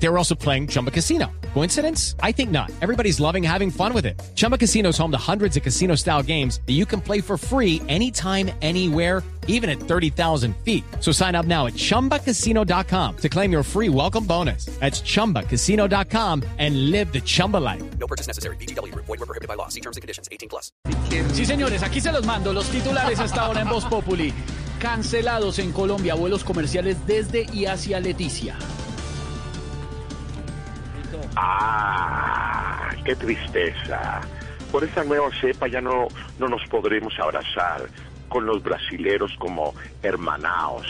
They were also playing Chumba Casino. Coincidence? I think not. Everybody's loving having fun with it. Chumba Casino is home to hundreds of casino style games that you can play for free anytime, anywhere, even at 30,000 feet. So sign up now at chumbacasino.com to claim your free welcome bonus. That's chumbacasino.com and live the Chumba life. No purchase necessary. BGW. Void were prohibited by law. See terms and conditions. 18 plus. Sí, señores, aquí se los mando. Los titulares hasta ahora en Voz Populi. Cancelados en Colombia vuelos comerciales desde y hacia Leticia. Ah, qué tristeza. Por esa nueva cepa ya no, no nos podremos abrazar con los brasileros como hermanaos.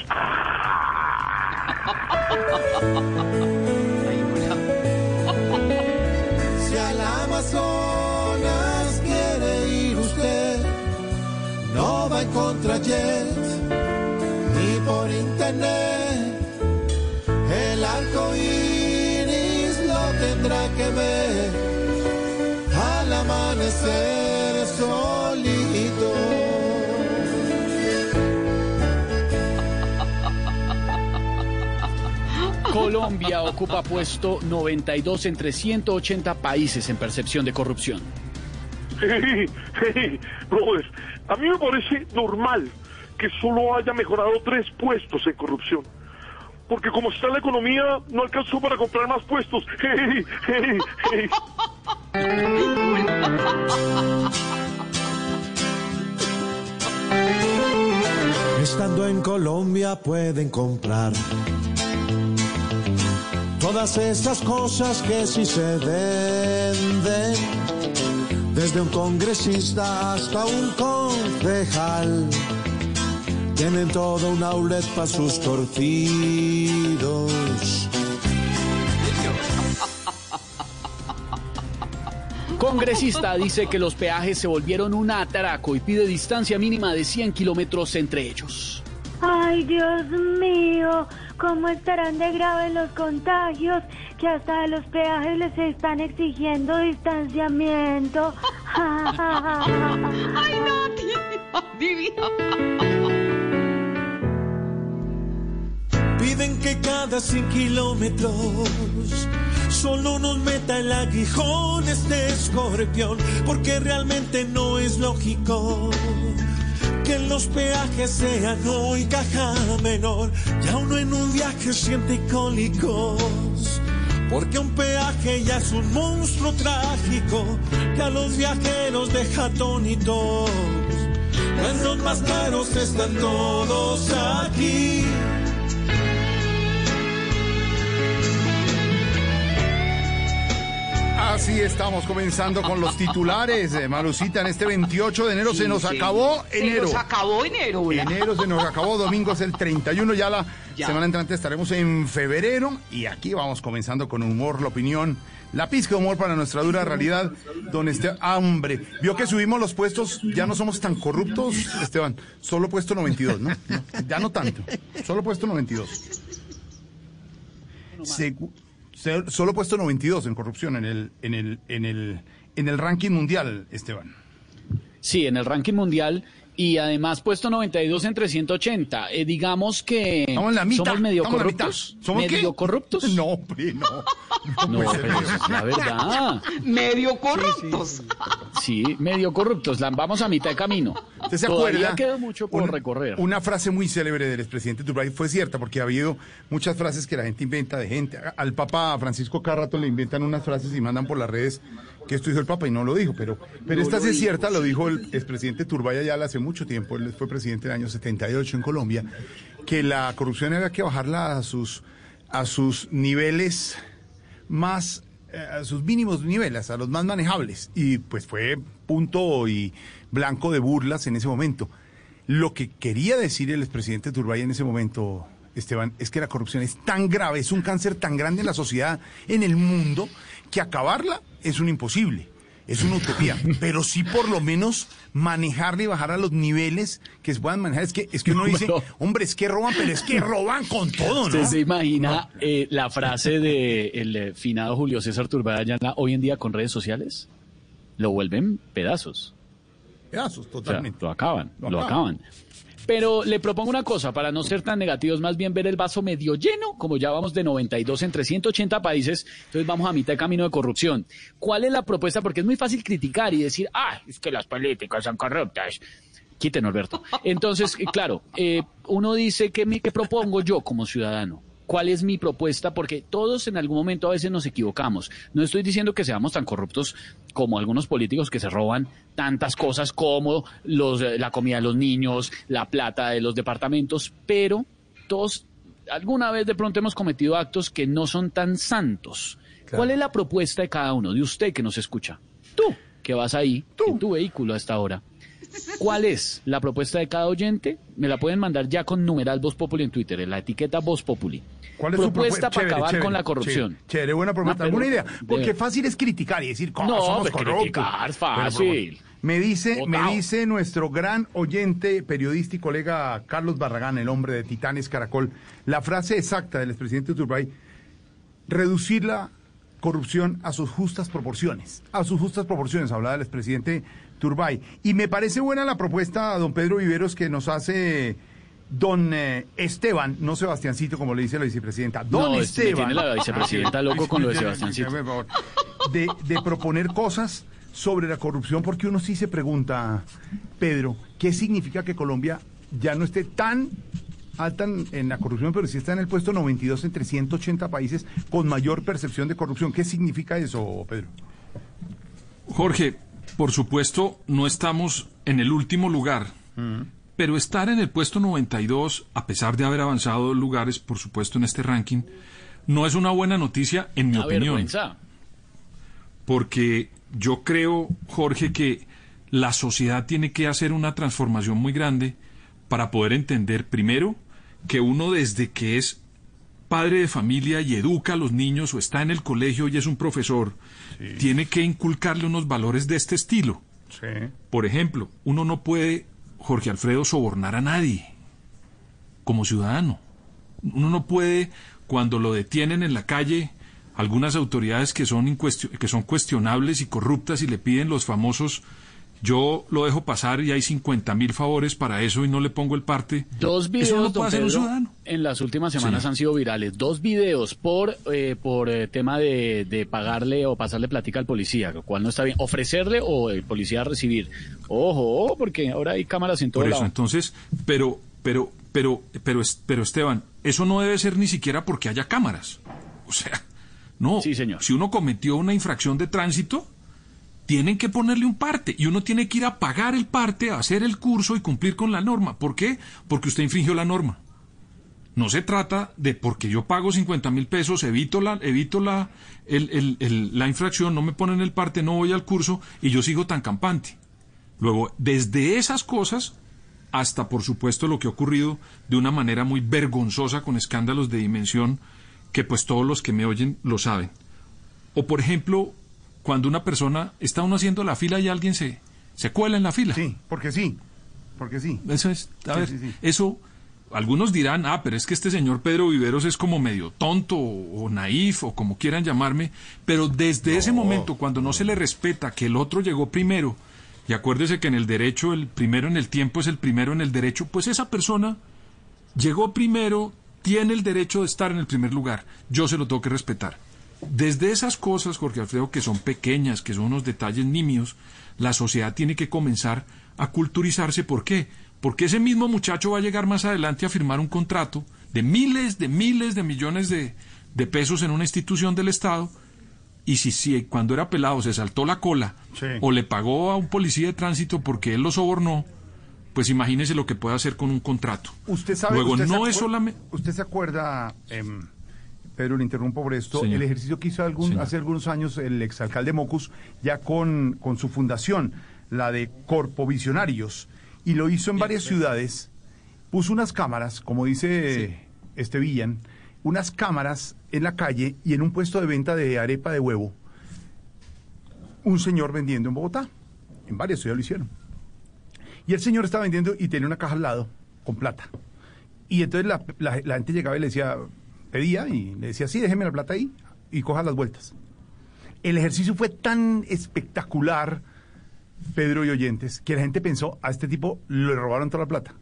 Si al Amazonas quiere ir usted, no va en contrajet ni por internet. El arco tendrá que ver al amanecer solito. Colombia ocupa puesto 92 entre 180 países en percepción de corrupción. Hey, hey, brother, a mí me parece normal que solo haya mejorado tres puestos en corrupción. Porque como está la economía, no alcanzó para comprar más puestos. Estando en Colombia pueden comprar todas esas cosas que sí se venden, desde un congresista hasta un concejal. Tienen todo un outlet para sus torcidos. Congresista dice que los peajes se volvieron un atraco y pide distancia mínima de 100 kilómetros entre ellos. Ay, Dios mío, ¿cómo estarán de graves los contagios que hasta de los peajes les están exigiendo distanciamiento? Ay, no, tío, divino. Piden que cada 100 kilómetros solo nos meta el aguijón este escorpión, porque realmente no es lógico que los peajes sean hoy caja menor, ya uno en un viaje siente cólicos. Porque un peaje ya es un monstruo trágico que a los viajeros deja atónitos. Los más caros están todos aquí. Así estamos comenzando con los titulares. Eh, Malucita, en este 28 de enero se nos acabó enero. Se nos acabó enero. Enero se nos acabó, domingo es el 31, ya la Ya. semana entrante estaremos en febrero y aquí vamos comenzando con humor, la opinión, la pizca de humor para nuestra dura realidad, donde esté hambre. Vio que subimos los puestos, ya no somos tan corruptos, Esteban, solo puesto 92, ¿no? No, ya no tanto, solo puesto 92. Segu- se- solo puesto 92 en corrupción en el, en el, en el, en el ranking mundial, Esteban. Sí, en el ranking mundial y además puesto 92 entre 180. Eh, digamos que Estamos en la mitad. somos medio en la mitad. corruptos. ¿Somos qué? medio corruptos. No, hombre, no. No, pero eso. es la verdad. Medio corruptos. Sí, medio corruptos. La vamos a mitad de camino. ¿Usted se Todavía acuerda? queda mucho por Una- recorrer. Una frase muy célebre del expresidente Turbay fue cierta, porque ha habido muchas frases que la gente inventa de gente. Al Papa Francisco cada rato le inventan unas frases y mandan por las redes que esto dijo el Papa y no lo dijo, pero, pero esta sí es cierta, lo dijo el expresidente Turbay ya hace mucho tiempo, él fue presidente del año 78 en Colombia, que la corrupción había que bajarla a sus, a sus niveles más eh, a sus mínimos niveles, a los más manejables. Y pues fue punto y blanco de burlas en ese momento. Lo que quería decir el expresidente Turbay en ese momento, Esteban, es que la corrupción es tan grave, es un cáncer tan grande en la sociedad, en el mundo, que acabarla es un imposible. Es una utopía, pero sí por lo menos manejarla y bajar a los niveles que se puedan manejar. Es que, es que uno dice, hombre, es que roban, pero es que roban con todo, ¿Usted ¿no? se imagina eh, la frase de el eh, finado Julio César Turbay Ayala hoy en día con redes sociales? Lo vuelven pedazos. pedazos, O sea, totalmente. lo acaban, Lo lo, acaban. Pero le propongo una cosa, para no ser tan negativos, más bien ver el vaso medio lleno, como ya vamos de 92 entre 180 países, entonces vamos a mitad de camino de corrupción. ¿Cuál es la propuesta? Porque es muy fácil criticar y decir, ah, es que las políticas son corruptas. Quiten, Alberto. Entonces, eh, claro, eh, uno dice, ¿qué, ¿qué propongo yo como ciudadano? ¿Cuál es mi propuesta? Porque todos en algún momento a veces nos equivocamos. No estoy diciendo que seamos tan corruptos como algunos políticos que se roban tantas cosas como los, eh, la comida de los niños, la plata de los departamentos, pero todos alguna vez de pronto hemos cometido actos que no son tan santos. ¿Cuál es la propuesta de cada uno, de usted que nos escucha? Tú, que vas ahí, en tu vehículo a esta hora. ¿Cuál es la propuesta de cada oyente? Me la pueden mandar ya con numeral Voz Populi en Twitter, en la etiqueta Voz Populi. ¿Cuál es su propuesta propuesta? para Chévere, acabar chévere, con la corrupción? Chévere, chévere, buena propuesta. No, pero- ¿Alguna idea? de- Porque fácil es criticar y decir, ¿cómo No, somos pues corruptos? criticar fácil. me dice, me dice nuestro gran oyente, periodista y colega Carlos Barragán, el hombre de Titanes Caracol, la frase exacta del expresidente Turbay, reducir la corrupción a sus justas proporciones. A sus justas proporciones, hablaba el expresidente Turbay. Y me parece buena la propuesta, don Pedro Viveros, que nos hace don eh, Esteban, no Sebastiancito, como le dice la vicepresidenta, don No, es- me Esteban. tiene la vicepresidenta loco con lo de Sebastiancito. De, de proponer cosas sobre la corrupción, porque uno sí se pregunta, Pedro, ¿qué significa que Colombia ya no esté tan alta en, en la corrupción, pero sí está en el puesto 92 entre 180 países con mayor percepción de corrupción? ¿Qué significa eso, Pedro? Jorge, por supuesto, no estamos en el último lugar, pero estar en el puesto 92, a pesar de haber avanzado lugares, por supuesto, en este ranking, no es una buena noticia, en mi Una opinión. vergüenza. Porque yo creo, Jorge, que la sociedad tiene que hacer una transformación muy grande para poder entender, primero, que uno desde que es padre de familia y educa a los niños o está en el colegio y es un profesor, tiene que inculcarle unos valores de este estilo. Sí. Por ejemplo, uno no puede, Jorge Alfredo, sobornar a nadie como ciudadano. Uno no puede, cuando lo detienen en la calle, algunas autoridades que son, que son cuestionables y corruptas y le piden los famosos, yo lo dejo pasar y hay 50 mil favores para eso y no le pongo el parte. Dos videos, Eso no don puede hacer un Pedro, ciudadano. en las últimas semanas Sí. han sido virales. Dos videos por eh, por eh, tema de, de pagarle o pasarle plática al policía, lo cual no está bien. Ofrecerle o el policía recibir. Ojo, porque ahora hay cámaras en todo Por eso, lado. entonces, pero, pero, pero, pero, pero Esteban, eso no debe ser ni siquiera porque haya cámaras. O sea, no. Sí, señor. Si uno cometió una infracción de tránsito, tienen que ponerle un parte y uno tiene que ir a pagar el parte, a hacer el curso y cumplir con la norma. ¿Por qué? Porque usted infringió la norma. No se trata de porque yo pago 50 mil pesos, evito la, evito la, la infracción, no me ponen el parte, no voy al curso y yo sigo tan campante. Luego, desde esas cosas hasta, por supuesto, lo que ha ocurrido de una manera muy vergonzosa con escándalos de dimensión que pues todos los que me oyen lo saben. O, por ejemplo, cuando una persona está uno haciendo la fila y alguien se, se cuela en la fila. Sí, porque sí. Porque sí. Eso es, a Sí, ver, sí, sí. eso, algunos dirán, ah, pero es que este señor Pedro Viveros es como medio tonto o, o naif o como quieran llamarme, pero desde ese momento, cuando no se le respeta que el otro llegó primero, y acuérdese que en el derecho el primero en el tiempo es el primero en el derecho, pues esa persona llegó primero, tiene el derecho de estar en el primer lugar, yo se lo tengo que respetar. Desde esas cosas, Jorge Alfredo, que son pequeñas, que son unos detalles nimios, la sociedad tiene que comenzar a culturizarse. ¿Por qué? Porque ese mismo muchacho va a llegar más adelante a firmar un contrato de miles, de miles de millones de, de pesos en una institución del Estado. Y si, si cuando era pelado se saltó la cola Sí. o le pagó a un policía de tránsito porque él lo sobornó, pues imagínese lo que puede hacer con un contrato. Usted sabe. Luego, usted se no es acuer- solamente. Usted se acuerda, em, Pedro, le interrumpo por esto, Señor. el ejercicio que hizo algún- Señor. hace algunos años el exalcalde Mocus, ya con, con su fundación, la de Corpovisionarios, y lo hizo en varias ciudades, puso unas cámaras, como dice este Villan, unas cámaras en la calle y en un puesto de venta de arepa de huevo, un señor vendiendo en Bogotá. En varias ciudades lo hicieron. Y el señor estaba vendiendo y tenía una caja al lado con plata. Y entonces la, la- la gente llegaba y le decía, pedía y le decía, sí, déjeme la plata ahí y coja las vueltas. El ejercicio fue tan espectacular Pedro y oyentes, que la gente pensó, a este tipo le robaron toda la plata.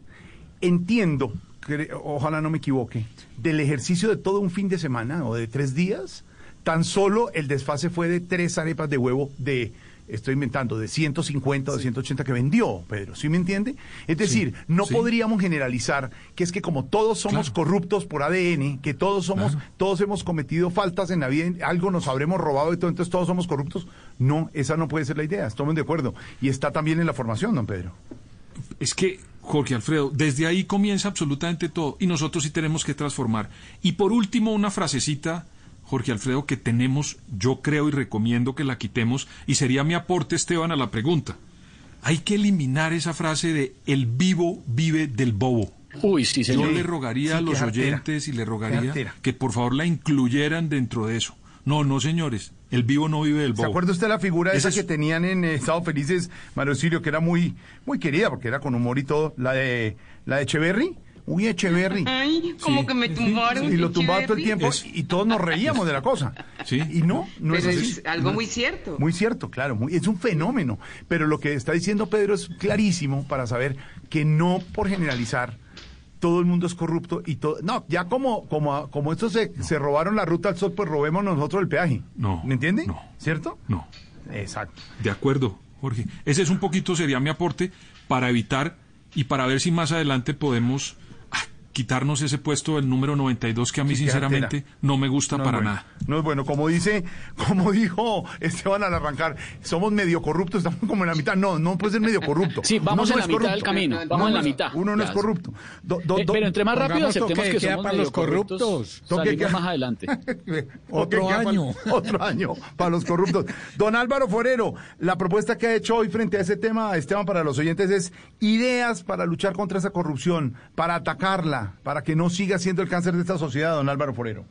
Entiendo, cre- ojalá no me equivoque, del ejercicio de todo un fin de semana o de tres días, tan solo el desfase fue de tres arepas de huevo de, estoy inventando, de 150 o de 180 que vendió, Pedro, ¿sí me entiende? Es decir, no sí. podríamos generalizar que es que como todos somos Claro. corruptos por ADN, que todos somos, Claro. todos hemos cometido faltas en la vida, algo nos habremos robado y todo, entonces todos somos corruptos. No, esa no puede ser la idea, estamos de acuerdo. Y está también en la formación, don Pedro. Es que, Jorge Alfredo, desde ahí comienza absolutamente todo y nosotros sí tenemos que transformar. Y por último, una frasecita, Jorge Alfredo, que tenemos, yo creo y recomiendo que la quitemos y sería mi aporte, Esteban, a la pregunta. Hay que eliminar esa frase de el vivo vive del bobo. Uy, sí, Yo señor. le rogaría Sí, a los oyentes y le rogaría que por favor la incluyeran dentro de eso. No, no, señores, el vivo no vive del ¿Se bobo. acuerda usted la figura esa es- que tenían en eh, Estado Felices, Mario Sirio, que era muy, muy querida porque era con humor y todo, la de, la de Echeverry? Uy, Echeverry. Ay, como Sí. que me tumbaron. Y lo tumbaba todo el tiempo Es- y todos nos reíamos de la cosa. Sí. Y no, no Pero es así. es algo No- muy cierto. Muy cierto, claro, muy- es un fenómeno. Pero lo que está diciendo Pedro es clarísimo para saber que no por generalizar todo el mundo es corrupto y todo. No, ya como como como estos se, se robaron la ruta al sol, pues robemos nosotros el peaje. No, ¿Me entiende? no. ¿Cierto? No. Exacto. De acuerdo, Jorge. Ese es un poquito, sería mi aporte para evitar y para ver si más adelante podemos quitarnos ese puesto del número 92 que a mí Sí, sinceramente no me gusta No para bueno. nada. No es bueno. Como dice, como dijo Esteban al arrancar, somos medio corruptos, estamos como en la mitad. No, no puede ser medio corrupto. Sí, vamos Uno en no la mitad del camino. Uno Vamos en la mitad. Uno no es corrupto. Do- do- Eh, do- pero entre más rápido aceptemos que queda somos para medio los corruptos. Toque Salimos más adelante. Otro año. para- otro año para los corruptos. Don Álvaro Forero, la propuesta que ha hecho hoy frente a ese tema, Esteban, para los oyentes es ideas para luchar contra esa corrupción, para atacarla, para que no siga siendo el cáncer de esta sociedad, don Álvaro Forero.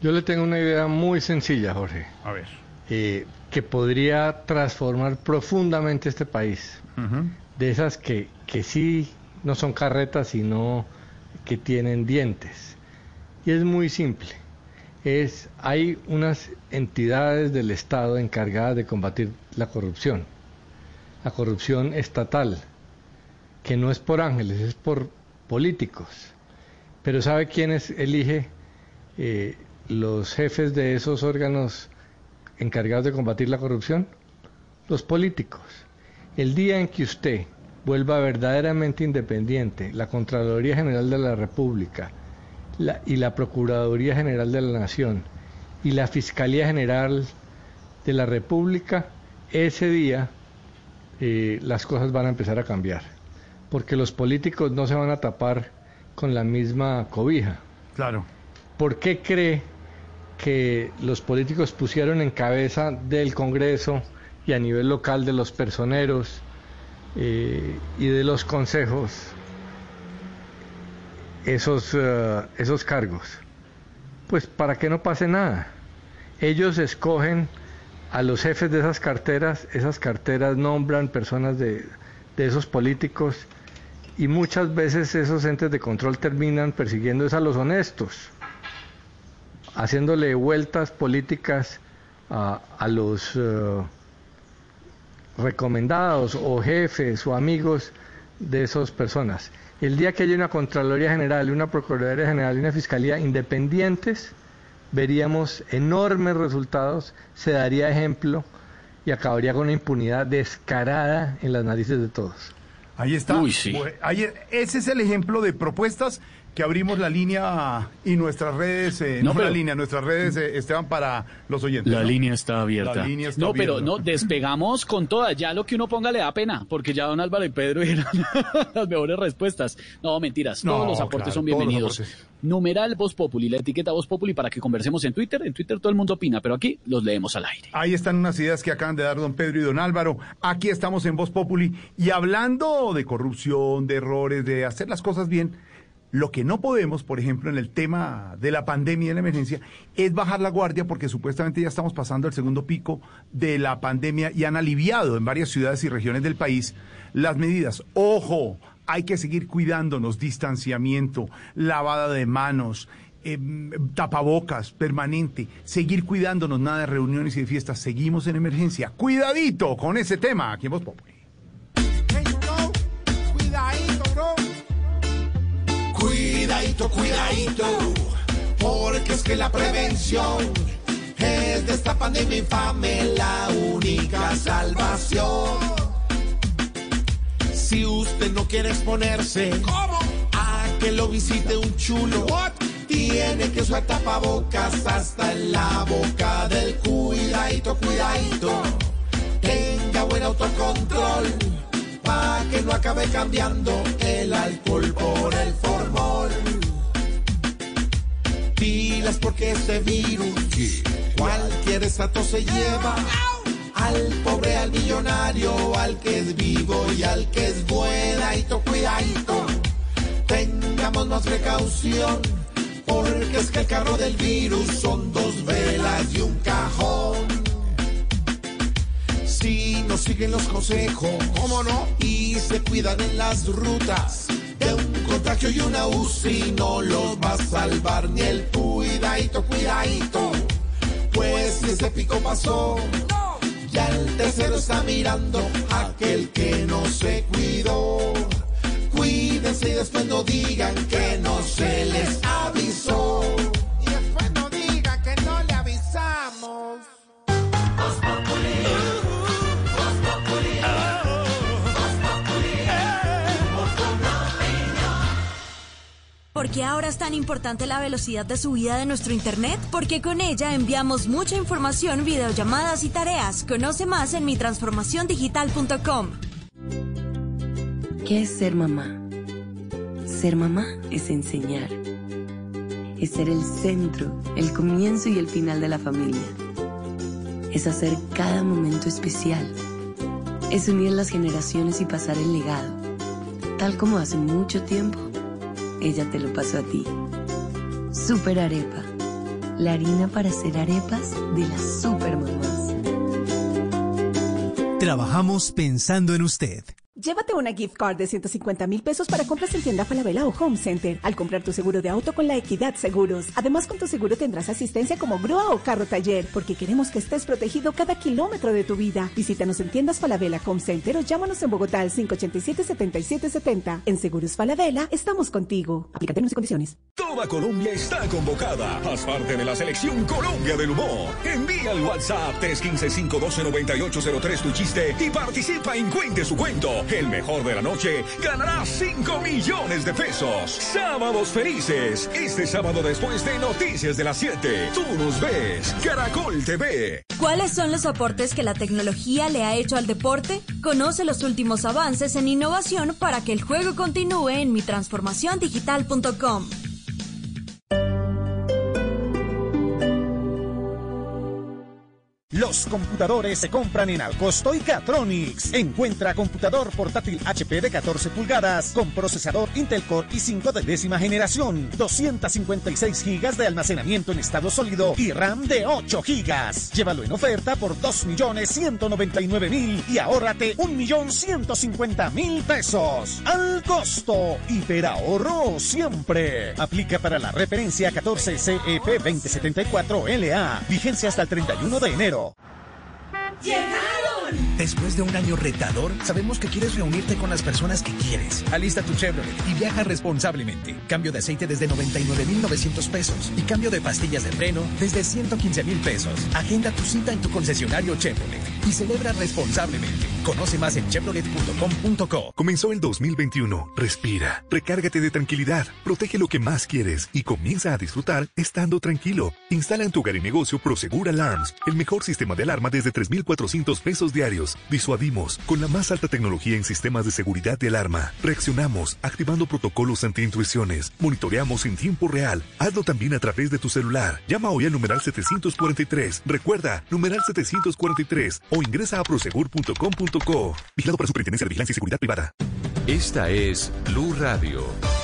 Yo le tengo una idea muy sencilla, Jorge, A ver. eh, que podría transformar profundamente este país. De esas que, que sí no son carretas, sino que tienen dientes. Y es muy simple. Es, hay unas entidades del Estado encargadas de combatir la corrupción. La corrupción estatal, que no es por ángeles, es por políticos. Pero ¿sabe quién es, elige eh, los jefes de esos órganos encargados de combatir la corrupción? Los políticos. El día en que usted vuelva verdaderamente independiente, la Contraloría General de la República y la Procuraduría General de la Nación y la Fiscalía General de la República, ese día eh, las cosas van a empezar a cambiar. Porque los políticos no se van a tapar con la misma cobija. Claro. ¿Por qué cree que los políticos pusieron en cabeza del Congreso y a nivel local de los personeros eh, y de los consejos esos, eh, esos cargos? Pues para que no pase nada. Ellos escogen a los jefes de esas carteras, esas carteras nombran personas de, de esos políticos y muchas veces esos entes de control terminan persiguiendo a los honestos, haciéndole vueltas políticas a, a los eh, recomendados o jefes o amigos de esas personas. El día que haya una Contraloría General, una Procuraduría General y una Fiscalía independientes, veríamos enormes resultados, se daría ejemplo y acabaría con una impunidad descarada en las narices de todos. Ahí está. Uy, sí. Ahí- ese es el ejemplo de propuestas que abrimos la línea y nuestras redes, eh, No, no, pero- la línea, nuestras redes, eh, Esteban, para los oyentes. La ¿no? línea está abierta. La línea está no, pero no, despegamos con todas. Ya lo que uno ponga le da pena, porque ya don Álvaro y Pedro eran las mejores respuestas. No, mentiras. No, todos los aportes claro, son bienvenidos. aportes. Numeral Voz Populi, la etiqueta Voz Populi para que conversemos en Twitter. En Twitter todo el mundo opina, pero aquí los leemos al aire. Ahí están unas ideas que acaban de dar don Pedro y don Álvaro. Aquí estamos en Voz Populi y hablando de corrupción, de errores, de hacer las cosas bien. Lo que no podemos, por ejemplo, en el tema de la pandemia y de la emergencia, es bajar la guardia porque supuestamente ya estamos pasando el segundo pico de la pandemia y han aliviado en varias ciudades y regiones del país las medidas. Ojo, hay que seguir cuidándonos, distanciamiento, lavada de manos, em, tapabocas permanente, seguir cuidándonos, nada de reuniones y de fiestas, seguimos en emergencia. Cuidadito con ese tema, aquí en Voz. Cuidadito, cuidadito. Porque es que la prevención es de esta pandemia infame la única salvación. Si usted no quiere exponerse a que lo visite un chulo, tiene que usar tapabocas hasta en la boca del cuidadito, cuidadito. Tenga buen autocontrol para que no acabe cambiando el alcohol por el formol. Pilas porque este virus cualquier estatus se lleva al pobre, al millonario, al que es vivo y al que es buenadito, cuidadito. Tengamos más precaución, porque es que el carro del virus son dos velas y un cajón. Si no siguen los consejos, ¿cómo no? Y se cuidan en las rutas contagio y una UCI, no los va a salvar ni el cuidadito, cuidadito. Pues si ese pico pasó, ya el tercero está mirando a aquel que no se cuidó. Cuídense y después no digan que no se les avisó. ¿Por qué ahora es tan importante la velocidad de subida de nuestro Internet? Porque con ella enviamos mucha información, videollamadas y tareas. Conoce más en mitransformaciondigital.com. ¿Qué es ser mamá? Ser mamá es enseñar. Es ser el centro, el comienzo y el final de la familia. Es hacer cada momento especial. Es unir las generaciones y pasar el legado. Tal como hace mucho tiempo, ella te lo pasó a ti. Super Arepa. La harina para hacer arepas de las super mamás. Trabajamos pensando en usted. Llévate una gift card de 150 mil pesos para compras en tienda Falabella o Home Center al comprar tu seguro de auto con la Equidad Seguros. Además, con tu seguro tendrás asistencia como grúa o carro taller, porque queremos que estés protegido cada kilómetro de tu vida. Visítanos en tiendas Falabella Home Center o llámanos en Bogotá al 587-7770. En Seguros Falabella, estamos contigo. Aplica términos y condiciones. Toda Colombia está convocada. Haz parte de la selección Colombia del Humor. Envía al WhatsApp 315-512-9803 tu chiste y participa en Cuente su cuento. El mejor de la noche ganará 5 millones de pesos. Sábados felices. Este sábado después de Noticias de las 7. Tú nos ves. Caracol TV. ¿Cuáles son los aportes que la tecnología le ha hecho al deporte? Conoce los últimos avances en innovación para que el juego continúe en mitransformaciondigital.com. Los computadores se compran en Alcosto y Catronics. Encuentra computador portátil HP de 14 pulgadas con procesador Intel Core i5 de décima generación, 256 GB de almacenamiento en estado sólido y RAM de 8 GB. Llévalo en oferta por 2.199.000 y ahórrate 1.150.000 pesos. Al costo, hiperahorro siempre. Aplica para la referencia 14 CEP 2074 LA. Vigencia hasta el 31 de enero. ¡Llegaron! Después de un año retador, sabemos que quieres reunirte con las personas que quieres. Alista tu Chevrolet y viaja responsablemente. Cambio de aceite desde 99,900 pesos y cambio de pastillas de freno desde 115,000 pesos. Agenda tu cita en tu concesionario Chevrolet y celebra responsablemente. Conoce más en chevrolet.com.co. Comenzó el 2021. Respira, recárgate de tranquilidad, protege lo que más quieres y comienza a disfrutar estando tranquilo. Instala en tu hogar y negocio Prosegur Alarms, el mejor sistema de alarma desde 3,400 pesos diarios. Disuadimos con la más alta tecnología en sistemas de seguridad de alarma. Reaccionamos activando protocolos anti-intrusiones. Monitoreamos en tiempo real. Hazlo también a través de tu celular. Llama hoy al numeral 743. Recuerda, numeral 743 o ingresa a prosegur.com.co. Vigilado para Superintendencia de Vigilancia y Seguridad Privada. Esta es Blue Radio.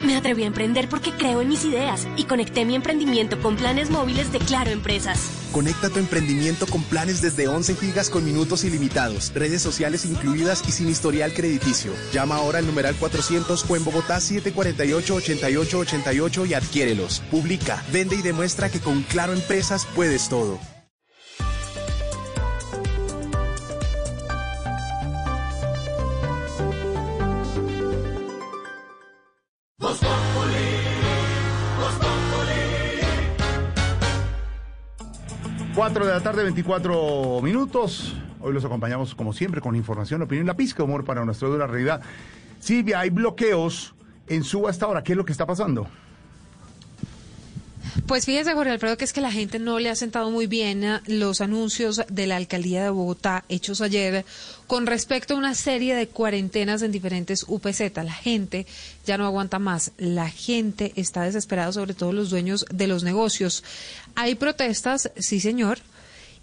Me atreví a emprender porque creo en mis ideas y conecté mi emprendimiento con planes móviles de Claro Empresas. Conecta tu emprendimiento con planes desde 11 gigas con minutos ilimitados, redes sociales incluidas y sin historial crediticio. Llama ahora al numeral 400 o en Bogotá 748-8888 y adquiérelos. Publica, vende y demuestra que con Claro Empresas puedes todo. Cuatro de la tarde, 24 minutos. Hoy los acompañamos, como siempre, con información, opinión, la pizca de humor para nuestra dura realidad. Silvia, hay bloqueos en Suba hasta ahora. ¿Qué es lo que está pasando? Pues fíjese, Jorge Alfredo, que es que la gente no le ha sentado muy bien a los anuncios de la alcaldía de Bogotá hechos ayer con respecto a una serie de cuarentenas en diferentes UPZ. La gente ya no aguanta más. La gente está desesperada, sobre todo los dueños de los negocios. Hay protestas, sí, señor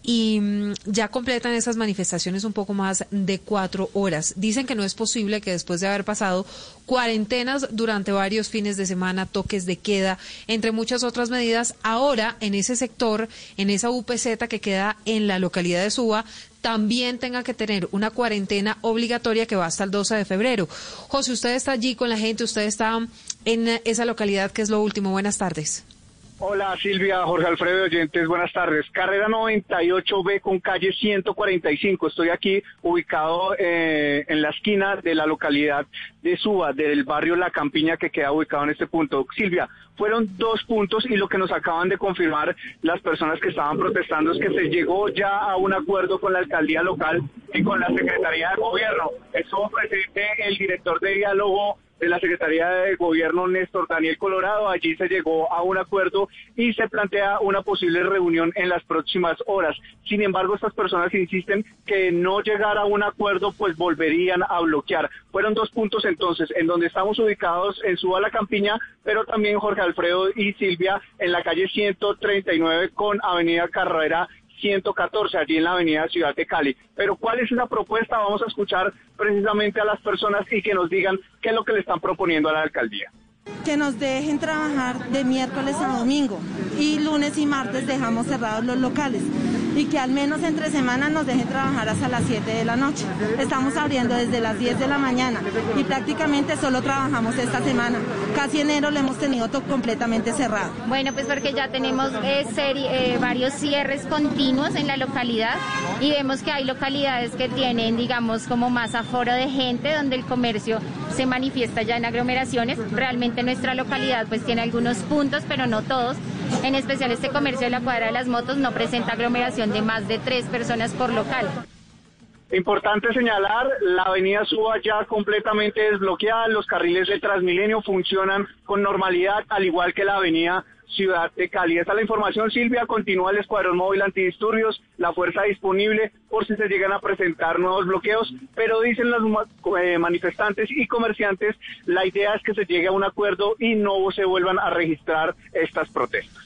y mm, ya completan esas manifestaciones un poco más de cuatro horas. Dicen que no es posible que después de haber pasado cuarentenas durante varios fines de semana, toques de queda, entre muchas otras medidas, ahora en ese sector, en esa UPZ que queda en la localidad de Suba, también tenga que tener una cuarentena obligatoria que va hasta el 12 de febrero. José, usted está allí con la gente, usted está en esa localidad, que es lo último. Buenas tardes. Hola Silvia, Jorge Alfredo Oyentes, buenas tardes. Carrera 98B con calle 145. Estoy aquí ubicado eh, en la esquina de la localidad de Suba, del barrio La Campiña que queda ubicado en este punto. Silvia, fueron dos puntos y lo que nos acaban de confirmar las personas que estaban protestando es que se llegó ya a un acuerdo con la alcaldía local y con la Secretaría de Gobierno. Estuvo presente el director de diálogo de la Secretaría de Gobierno Néstor Daniel Colorado. Allí se llegó a un acuerdo y se plantea una posible reunión en las próximas horas. Sin embargo, estas personas insisten que no llegar a un acuerdo, pues volverían a bloquear. Fueron dos puntos entonces, en donde estamos ubicados en Suba la Campiña, pero también Jorge Alfredo y Silvia en la calle 139 con Avenida Carrera 114, allí en la avenida Ciudad de Cali. Pero ¿cuál es la propuesta? Vamos a escuchar precisamente a las personas y que nos digan qué es lo que le están proponiendo a la alcaldía. Que nos dejen trabajar de miércoles a domingo y lunes y martes dejamos cerrados los locales y que al menos entre semanas nos dejen trabajar hasta las 7 de la noche. Estamos abriendo desde las 10 de la mañana y prácticamente solo trabajamos esta semana. Casi enero lo hemos tenido todo completamente cerrado. Bueno, pues porque ya tenemos eh, eh, varios cierres continuos en la localidad y vemos que hay localidades que tienen, digamos, como más aforo de gente donde el comercio se manifiesta ya en aglomeraciones. Realmente nuestra localidad pues tiene algunos puntos, pero no todos. En especial este comercio de la cuadra de las motos no presenta aglomeración de más de tres personas por local. Importante señalar, la avenida Suba ya completamente desbloqueada, los carriles de Transmilenio funcionan con normalidad, al igual que la avenida Ciudad de Cali. Esta es la información, Silvia. Continúa el Escuadrón Móvil Antidisturbios, la fuerza disponible por si se llegan a presentar nuevos bloqueos, pero dicen los eh, manifestantes y comerciantes, la idea es que se llegue a un acuerdo y no se vuelvan a registrar estas protestas.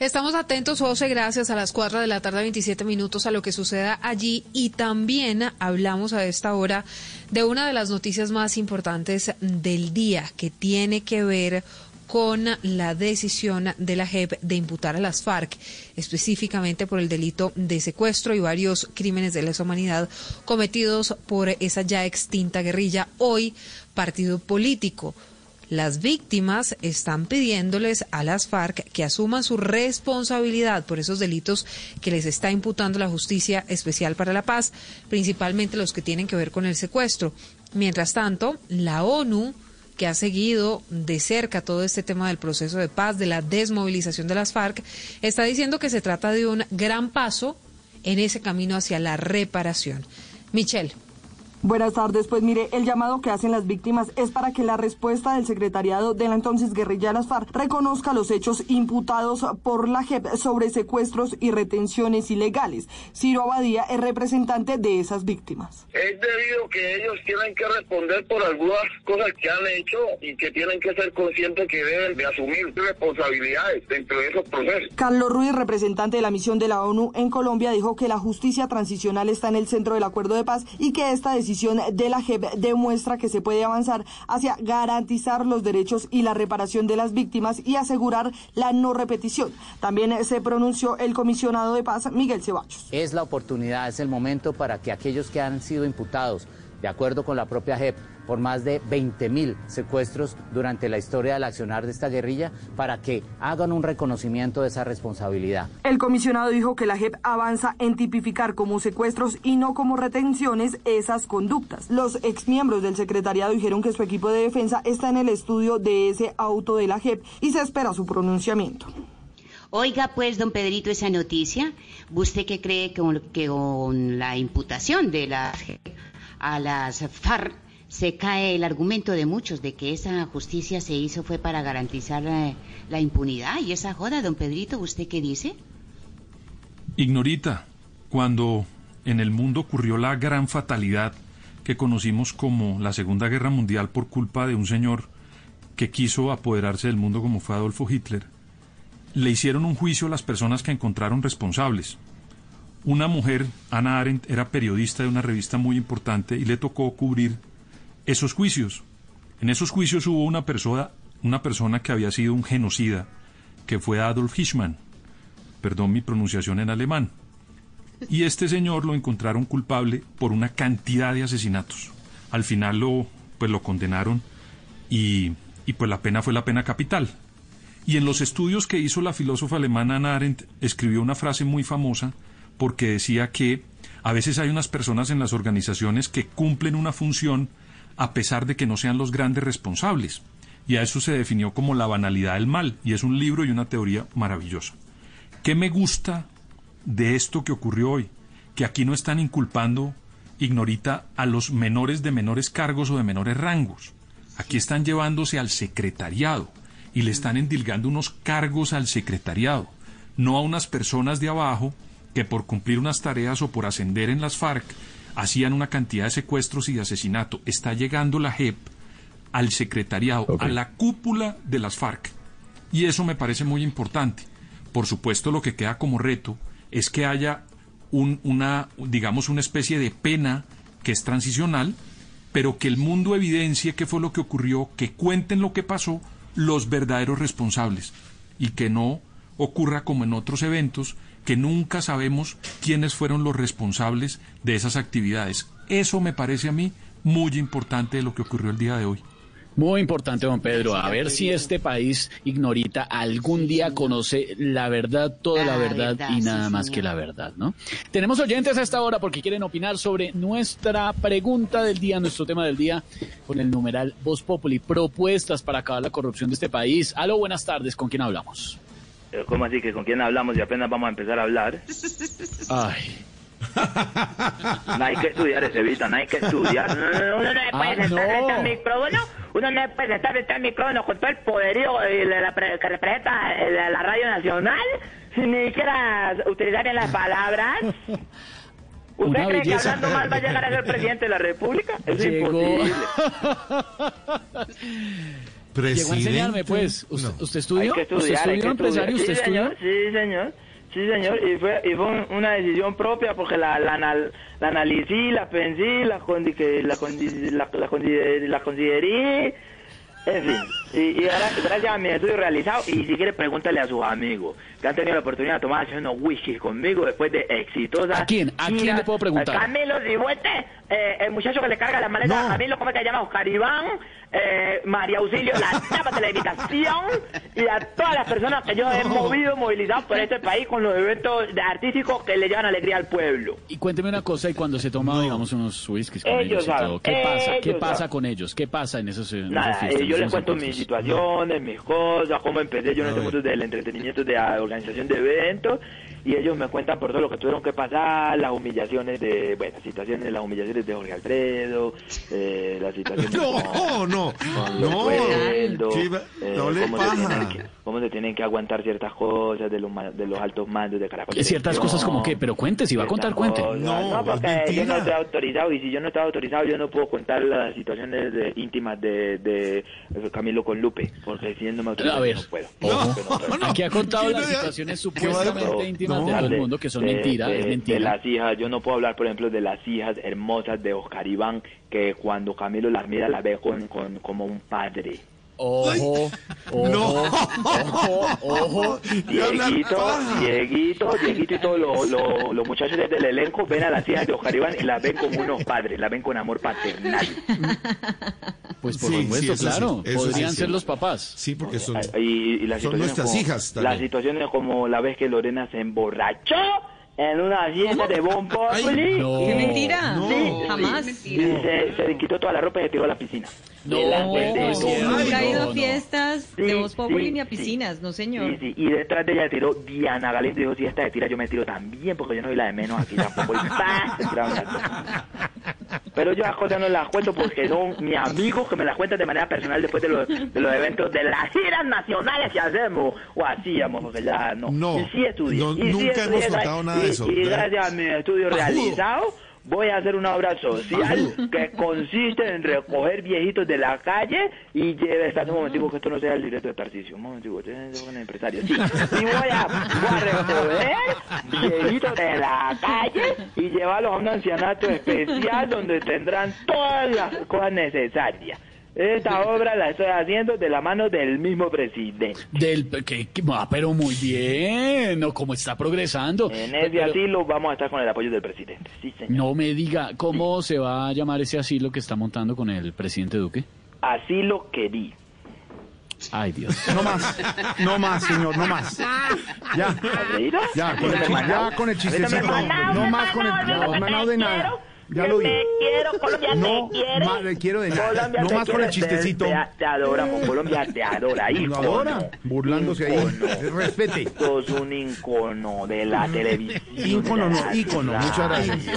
Estamos atentos, José, gracias a las 4 de la tarde, 27 minutos, a lo que suceda allí. Y también hablamos a esta hora de una de las noticias más importantes del día, que tiene que ver con la decisión de la JEP de imputar a las FARC, específicamente por el delito de secuestro y varios crímenes de lesa humanidad cometidos por esa ya extinta guerrilla, hoy partido político. Las víctimas están pidiéndoles a las FARC que asuman su responsabilidad por esos delitos que les está imputando la Justicia Especial para la Paz, principalmente los que tienen que ver con el secuestro. Mientras tanto, la ONU que ha seguido de cerca todo este tema del proceso de paz, de la desmovilización de las FARC, está diciendo que se trata de un gran paso en ese camino hacia la reparación. Michelle. Buenas tardes. Pues mire, el llamado que hacen las víctimas es para que la respuesta del secretariado de la entonces guerrilla las FARC reconozca los hechos imputados por la JEP sobre secuestros y retenciones ilegales. Ciro Abadía es representante de esas víctimas. Es debido que ellos tienen que responder por algunas cosas que han hecho y que tienen que ser conscientes que deben de asumir responsabilidades dentro de esos procesos. Carlos Ruiz, representante de la misión de la ONU en Colombia, dijo que la justicia transicional está en el centro del acuerdo de paz y que esta decisión decisión de la JEP demuestra que se puede avanzar hacia garantizar los derechos y la reparación de las víctimas y asegurar la no repetición. También se pronunció el comisionado de paz, Miguel Ceballos. Es la oportunidad, es el momento para que aquellos que han sido imputados, de acuerdo con la propia JEP, por más de 20.000 secuestros durante la historia del accionar de esta guerrilla para que hagan un reconocimiento de esa responsabilidad. El comisionado dijo que la JEP avanza en tipificar como secuestros y no como retenciones esas conductas. Los exmiembros del secretariado dijeron que su equipo de defensa está en el estudio de ese auto de la JEP y se espera su pronunciamiento. Oiga, pues, don Pedrito, esa noticia, ¿usted qué cree que con, que con la imputación de la a las FARC se cae el argumento de muchos de que esa justicia se hizo fue para garantizar la, la impunidad y esa joda, don Pedrito, ¿usted qué dice? Ignorita, cuando en el mundo ocurrió la gran fatalidad que conocimos como la Segunda Guerra Mundial por culpa de un señor que quiso apoderarse del mundo como fue Adolfo Hitler, le hicieron un juicio a las personas que encontraron responsables. Una mujer, Ana Arendt, era periodista de una revista muy importante y le tocó cubrir esos juicios. En esos juicios hubo una persona, una persona que había sido un genocida, que fue Adolf Hirschman. Perdón mi pronunciación en alemán. Y este señor lo encontraron culpable por una cantidad de asesinatos. Al final lo, pues lo condenaron y, y pues la pena fue la pena capital. Y en los estudios que hizo la filósofa alemana Anna Arendt escribió una frase muy famosa porque decía que a veces hay unas personas en las organizaciones que cumplen una función a pesar de que no sean los grandes responsables. Y a eso se definió como la banalidad del mal, y es un libro y una teoría maravillosa. ¿Qué me gusta de esto que ocurrió hoy? Que aquí no están inculpando, ignorita, a los menores de menores cargos o de menores rangos. Aquí están llevándose al secretariado y le están endilgando unos cargos al secretariado, no a unas personas de abajo que por cumplir unas tareas o por ascender en las FARC hacían una cantidad de secuestros y de asesinato. Está llegando la JEP al secretariado, a la cúpula de las FARC. Y eso me parece muy importante. Por supuesto, lo que queda como reto es que haya un, una, digamos, una especie de pena que es transicional, pero que el mundo evidencie qué fue lo que ocurrió, que cuenten lo que pasó los verdaderos responsables y que no ocurra como en otros eventos que nunca sabemos quiénes fueron los responsables de esas actividades. Eso me parece a mí muy importante de lo que ocurrió el día de hoy. Muy importante, don Pedro. A ver si este país, ignorita, algún día conoce la verdad, toda la, verdad, y nada más que la verdad, ¿no? Tenemos oyentes a esta hora porque quieren opinar sobre nuestra pregunta del día, nuestro tema del día, con el numeral Voz Populi, propuestas para acabar la corrupción de este país. Aló, buenas tardes, ¿con quién hablamos? ¿Cómo así que con quién hablamos y apenas vamos a empezar a hablar? Ay. No hay que estudiar, Estevita, no hay que estudiar. Uno no puede Ah, estar no. frente al micrófono, uno no puede estar frente al micrófono con todo el poderío eh, la- la que representa eh, la, la radio nacional, sin ni siquiera utilizar bien las palabras. ¿Usted Una cree que hablando mal va a llegar a ser presidente de la República? Es Llegó. imposible. Llegó a enseñarme, pues. ¿Usted, estudió? Que ¿Usted estudió, empresario? estudiar. ¿Usted Sí, estudió? señor, sí, señor. Sí, señor. Y fue, y fue un- una decisión propia porque la, la, la analicé, la pensé, la, condi- que la, condi- la, la, consideré, la consideré. En fin, y, y ahora, gracias a mi estudio realizado, y si quiere pregúntale a sus amigos que han tenido la oportunidad de tomarse unos whisky conmigo después de exitosa. ¿A quién? ¿A quién le puedo preguntar? Camilo Cifuentes, eh, el muchacho que le carga la maleta a Camilo, ¿cómo es que se llama? Oscar Iván, eh, María Auxilio, la tapa de la invitación, y a todas las personas que yo he movido, movilizado por este país con los eventos de artísticos que le llevan alegría al pueblo. Y cuénteme una cosa, y cuando se toma, digamos, unos whiskies con Ellos ellos, y todo, ¿qué pasa? ¿Qué pasa saben. con ellos? ¿Qué pasa en esos, en Nada, esas eh, fiestas, yo les cuento mis situaciones, mis cosas, cómo empecé yo en este mundo del entretenimiento, de la organización de eventos, y ellos me cuentan por todo lo que tuvieron que pasar, las humillaciones de, bueno, situaciones, las humillaciones de Jorge Alfredo, eh, las situaciones No, con- no, con no. Leopoldo, ¿Qué va- eh, no le cómo, se paja. tienen que, cómo se tienen que aguantar ciertas cosas de los, de los altos mandos de Caracol. Ciertas Televisión. cosas como que, pero cuente, si va a contar, cuente. No, porque yo no estoy autorizado y si yo no estoy autorizado yo no puedo contar las situaciones de- íntimas de, de Camilo con Lupe, porque si él no me autoriza A ver, no puedo. Yo no puedo. Aquí ha contado ¿Qué las situaciones supuestamente íntimas de todo el mundo, que son de- mentira, de- es mentira. De las hijas, yo no puedo hablar, por ejemplo, de las hijas hermosas de Oscar Iván, que cuando Camilo las mira, las ve con, con, como un padre. Ojo, ojo, ojo, ojo. Dieguito, Dieguito, Dieguito y todos los, los, los muchachos del elenco ven a las hijas de Oscar Iván y las ven como unos padres, las ven con amor paternal. Pues por Sí, supuesto, sí, claro. sí Podrían ser los papás. Sí, porque son, Y, y las son situaciones nuestras como- hijas también. Las situaciones como la vez que Lorena se emborrachó en una fiesta de Bon Populi. No. ¡Qué mentira! Sí, No, jamás. sí. Y se, se quitó toda la ropa y se tiró a la piscina. No, de es el Nunca ha ido a fiestas de Voz Populi sí, ni a sí. piscinas, no señor. Sí, sí, y detrás de ella tiró Diana Galindo y dijo, si esta se tira, yo me tiro también, porque yo no soy la de menos aquí tampoco. Y ¡pah! se tiraron las. Pero yo las cosas no las cuento porque son mis amigos que me las cuentan de manera personal después de los, de los eventos de las giras nacionales que hacemos, o hacíamos, porque ya no. No, y sí estudié. no, y sí nunca estudié, hemos contado nada de eso. Y gracias a mi estudio realizado, voy a hacer una obra social que consiste en recoger viejitos de la calle y llevar, espérate un momentico que esto no sea el directo de Tarcisio, un momentico, son el empresario, sí, y voy a, voy a recoger viejitos de la calle y llevarlos a un ancianato especial donde tendrán todas las cosas necesarias. Esta obra la estoy haciendo de la mano del mismo presidente. Del, que, que- ah, pero muy bien, no, como está progresando. En ese Pero- asilo vamos a estar con el apoyo del presidente. Sí, señor. No me diga, ¿cómo se va a llamar ese asilo que está montando con el presidente Duque? Asilo que di. Ay, Dios. No más, no más, señor, no más. Ya, ya, con el, ya con el chistecito. No más con el. No, manado de nada. Ya lo vi. Te quiero, Colombia No, te quiere. ma- le quiero de nada. Colombia No más con el chistecito. Te, te, adoramos, Colombia te adora, ícono. adora, burlándose ahí. Ícono. Respete. Sos un ícono de la televisión. Ícono, no, la ícono. Muchas gracias.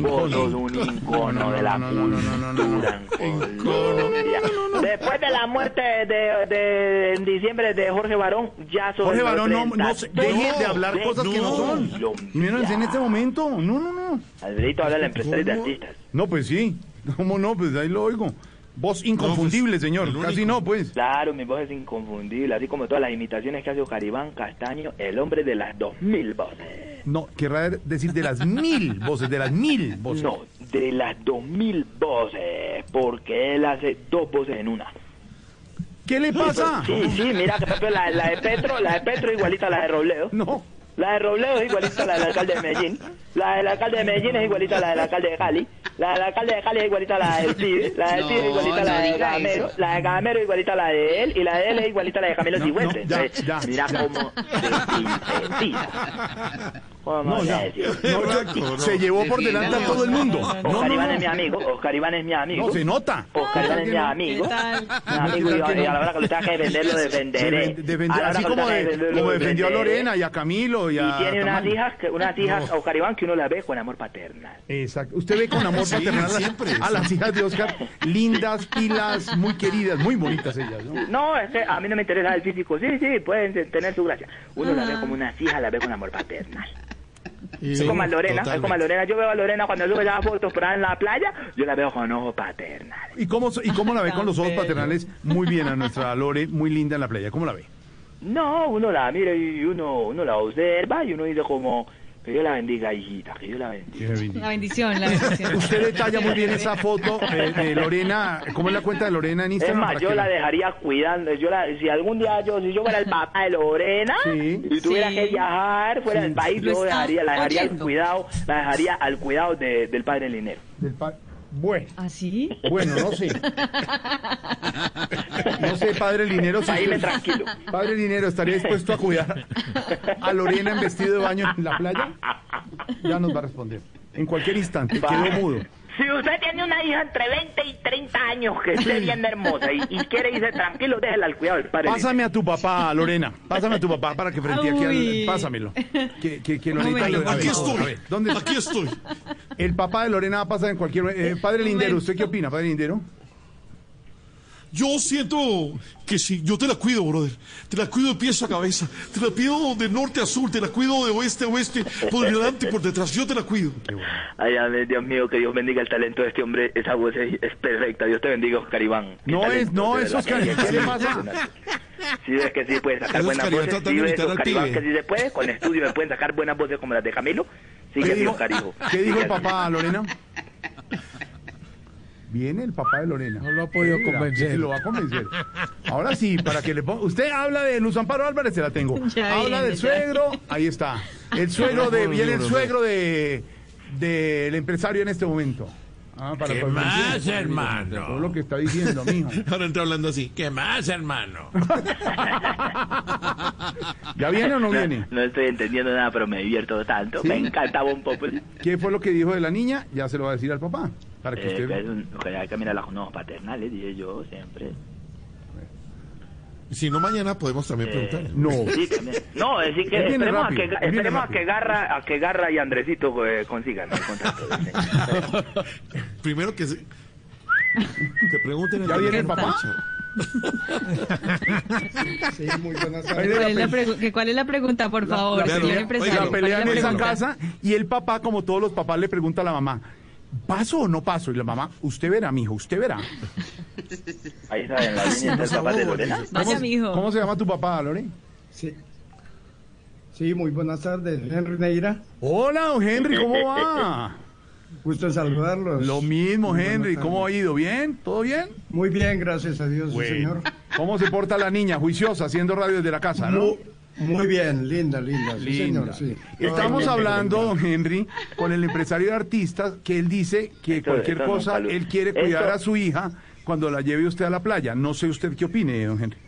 Vos sos un ícono de la cultura en Colombia. Después de la muerte de, de, en diciembre de Jorge Barón, ya sos Jorge Barón, no, no se- deje de hablar cosas que no son. Menos en este momento. No, no, no. Alfredito habla de empresarios de artistas. No, pues sí. ¿Cómo no? Pues ahí lo oigo. Voz inconfundible, señor. Casi no, pues. Claro, mi voz es inconfundible, así como todas las imitaciones que hace Oscar Iván Castaño, el hombre de las dos mil voces. No, querrá decir de las mil voces, de las mil voces. No, de las dos mil voces, porque él hace dos voces en una. ¿Qué le pasa? Sí, sí, mira que la, la de Petro, la de Petro es igualita a la de Robledo. No. La de Robledo es igualita a la del alcalde de Medellín. La del alcalde de Medellín es igualita a la del alcalde de Cali. La del alcalde de Cali es igualita a la del Pibe. La del No, Pibe es igualita a la no de Gamero. eso. La de Gamero es igualita a la de él. Y la de él es igualita a la de Camilo No, Cifuentes. no, ya, Entonces, ya, Mira ya. cómo se sintetiza. ¿Cómo No, ya. No, se llevó por delante a todo el mundo. No, Oscar Iván no. es mi amigo. Oscar Iván es mi amigo. No, se nota. Oscar Iván es mi amigo. Mi amigo y, y a la hora que lo tenga que defender, lo defenderé. A así como, defendió a. Lorena y a Camilo y Y a tiene unas hijas, que, unas hijas, Oscar Iván, que uno las ve con amor paternal. Exacto. Usted ve con amor Sí, paternal a- siempre, a las hijas de Oscar, lindas, pilas, muy queridas, muy bonitas ellas, ¿no? No, es que a mí no me interesa el físico. Sí, sí, pueden te- tener su gracia. Uno las ve como unas hijas, las ve con amor paternal. Es como a Lorena, es como a Lorena. Yo veo a Lorena cuando sube las fotos por ahí en la playa, yo la veo con ojos paternales. ¿Y cómo, y cómo la ve con los ojos paternales? Muy bien a nuestra Lore, muy linda en la playa. ¿Cómo la ve? No, uno la mira y uno, uno la observa y uno dice como, que Dios la bendiga, hijita, que Dios la bendiga. La bendición, la bendición. Usted detalla muy bien esa foto eh, de Lorena. ¿Cómo es la cuenta de Lorena en Es Instagram? más, para yo que la dejaría cuidando. Yo la, si algún día yo, si yo fuera el papá de Lorena y tuviera Sí. que viajar fuera del país, yo dejaría, la dejaría al cuidado, la dejaría al cuidado de- del padre Linero. Del pa- Bueno, ¿Así? bueno, no sé. No sé, padre Linero. Si Ahí me usted- tranquilo. Padre Linero, ¿estaría dispuesto a cuidar a Lorena en vestido de baño en la playa? Ya nos va a responder. En cualquier instante, quedó mudo. Si usted tiene una hija entre 20 y 30 años que esté bien hermosa y, y quiere irse tranquilo, déjela al cuidado del padre. Pásame a tu papá, Lorena. Pásame a tu papá para que frente aquí al... Pásamelo. Que, que, que Lorena... Aquí estoy. ¿dónde está? Aquí estoy. El papá de Lorena va a pasar en cualquier... eh, padre Lindero, ¿usted qué opina, padre Lindero? Yo siento que sí, yo te la cuido, brother. Te la cuido de pies a cabeza. Te la pido de norte a sur. Te la cuido de oeste a oeste. Por delante y por detrás. Yo te la cuido. Ay, amén, Dios mío, que Dios bendiga el talento de este hombre. Esa voz es, es perfecta. Dios te bendiga, Oscar Iván. Qué No es, no es Oscar. Si ves que sí pueden sacar Esos buenas voces, al Caribán pibe. que sí se puede, con estudio me pueden sacar buenas voces como las de Camilo. ¿Qué así, dijo, Oscar, hijo. ¿Qué dijo el papá, Lorena? Viene el papá de Lorena. No lo ha podido convencer. lo va a convencer. Ahora sí, para que le ponga. Usted habla de Luz Amparo Álvarez, se la tengo. Ya habla viene, del ya. suegro, ahí está. El suegro de. Viene el suegro de del empresario en este momento. Ah, ¿Qué para- más, hermano? Todo lo que está diciendo, mijo. Ahora entra hablando así. ¿Qué más, hermano? ¿Ya viene o no viene? No estoy entendiendo nada, pero me divierto tanto. ¿Sí? Me encantaba un poco. ¿Qué fue lo que dijo de la niña? Ya se lo va a decir al papá. Para que Eh, usted. que es un, que hay que mirar los ojos paternales, dije yo siempre. Si no, mañana podemos también preguntar. No. Sí, también. No, es decir que Él viene esperemos, a que, él viene esperemos a rápido. que Garra, a que Garra y Andresito eh, consigan el contrato. Primero que se... Te pregunten ¿Ya viene el papá? Sí, muy buenas tardes. de la ¿Cuál es la, pregu- que ¿Cuál es la pregunta, por favor, La señor pelea, empresario? la ¿Cuál pelea es en la esa casa y el papá, como todos los papás, le pregunta a la mamá, ¿paso o no paso? Y la mamá, usted verá, mijo, usted verá. Ahí está en la línea está el papá de Lorena. ¿Cómo, ¿Cómo se llama tu papá, Lore? Sí. Sí, muy buenas tardes. Henry Neira. Hola, don Henry, ¿cómo va? Gusto en saludarlos. Lo mismo, Muy Henry, ¿cómo ha ido? ¿Bien? ¿Todo bien? Muy bien, gracias a Dios, Bueno. señor. ¿Cómo se porta la niña? Juiciosa, haciendo radio desde la casa, ¿no? Muy, muy bien, linda, linda. Sí, Linda. señor, sí. Estamos hablando, don Henry, con el empresario de artistas, que él dice que Esto- cualquier esto cosa, él quiere cuidar Esto- a su hija cuando la lleve usted a la playa. No sé usted qué opine, don Henry.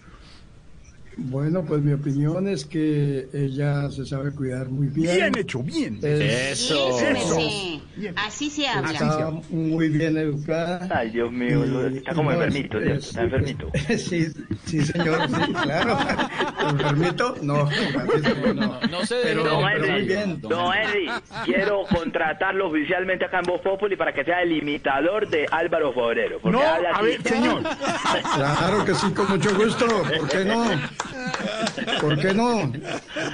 Bueno, pues mi opinión es que ella se sabe cuidar muy bien. Bien hecho, bien. Es- Eso, merced. Así se habla. Está muy bien educada. Ay, Dios mío, Y- está como no, enfermito, es- Está enfermito. Sí, sí, señor, sí, claro. ¿Enfermito? No, no. No se Pero, Don pero muy Henry, bien. don Henry, quiero contratarlo oficialmente acá en Voz Populi para que sea el imitador de Álvaro Forero. porque No, habla a ver, señor. Claro que sí, con mucho gusto. ¿Por qué no? ¿Por qué no?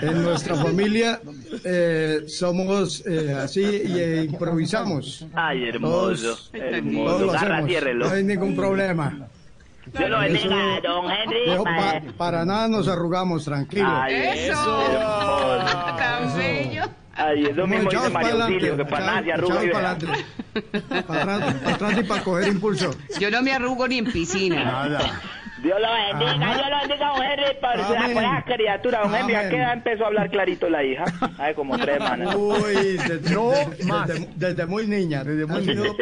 En nuestra familia eh, somos eh, así y eh, improvisamos. Ay, hermoso, Todos- hermoso. todos lo Garra, hacemos. ciérrelo. No hay ningún problema. Dios lo bendiga, don Henry. Pa- para nada nos arrugamos, tranquilo. Ay, eso. Hermoso. Tan bello. Ay, eso Como mismo dice pa'lante, Auxilio, que para nada se arruga echados y pa'lante. Para atrás, para atrás y para coger impulso. Yo no me arrugo ni en piscina. Nada. Dios lo bendiga, Dios lo bendiga, don Henry, por esa criatura, don Henry. ¿A qué edad empezó a hablar clarito la hija? Ay, como tres semanas. Uy, desde, No desde- más. desde- desde muy niña. Desde muy sido niña.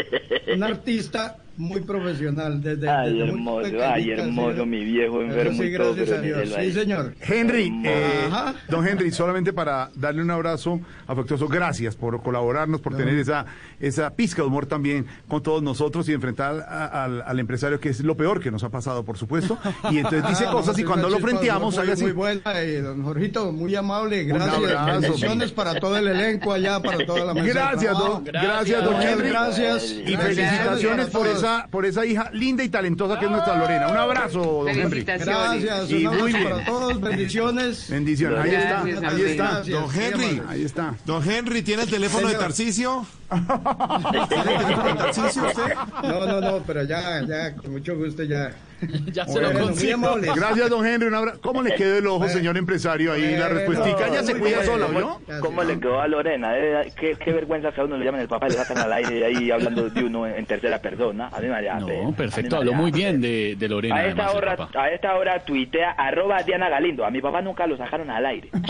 un artista muy profesional. Desde, Ay, desde muy hermoso, ay, sí. hermoso, mi viejo enfermo sí, todo, gracias pero a Dios. mírelo Sí, señor. Henry, eh, don Henry, solamente para darle un abrazo afectuoso, gracias por colaborarnos, por tener esa, esa pizca de humor también con todos nosotros y enfrentar a- al, al empresario, que es lo peor que nos ha pasado, por supuesto. Y entonces dice Ah, cosas y cuando lo frenteamos, haga así. Muy buena, y don Jorgito, muy amable. Gracias. abrazo. Bendiciones para todo el elenco allá, para toda la mesa. de Gracias, don, gracias, don Muchas Henry. gracias. Y Gracias felicitaciones por todos. Esa, por esa hija linda y talentosa que es nuestra Lorena. Un abrazo, don Henry. Gracias, Y un abrazo bien. para todos, bendiciones. Bendiciones, ahí está, ahí está. Don Henry. Ahí está. don Henry, ¿tiene el teléfono de. Tarcisio? No, no, no, pero ya, ya, con mucho gusto ya. Ya se Bueno, lo consigo. Gracias, don Henry. Un abrazo. ¿Cómo le quedó el ojo, señor empresario? Ahí la respuestica. Ya se cuida bien. sola, ¿Cómo- ¿no? ¿Cómo le quedó a Lorena? Eh, qué, qué vergüenza que a uno le llaman el papá y le sacan al aire ahí hablando de uno en tercera persona. A mí me haría pena, a No, perfecto, habló muy bien de, de Lorena. A esta, además, hora, a esta hora tuitea arroba Diana Galindo. A mi papá nunca lo sacaron al aire.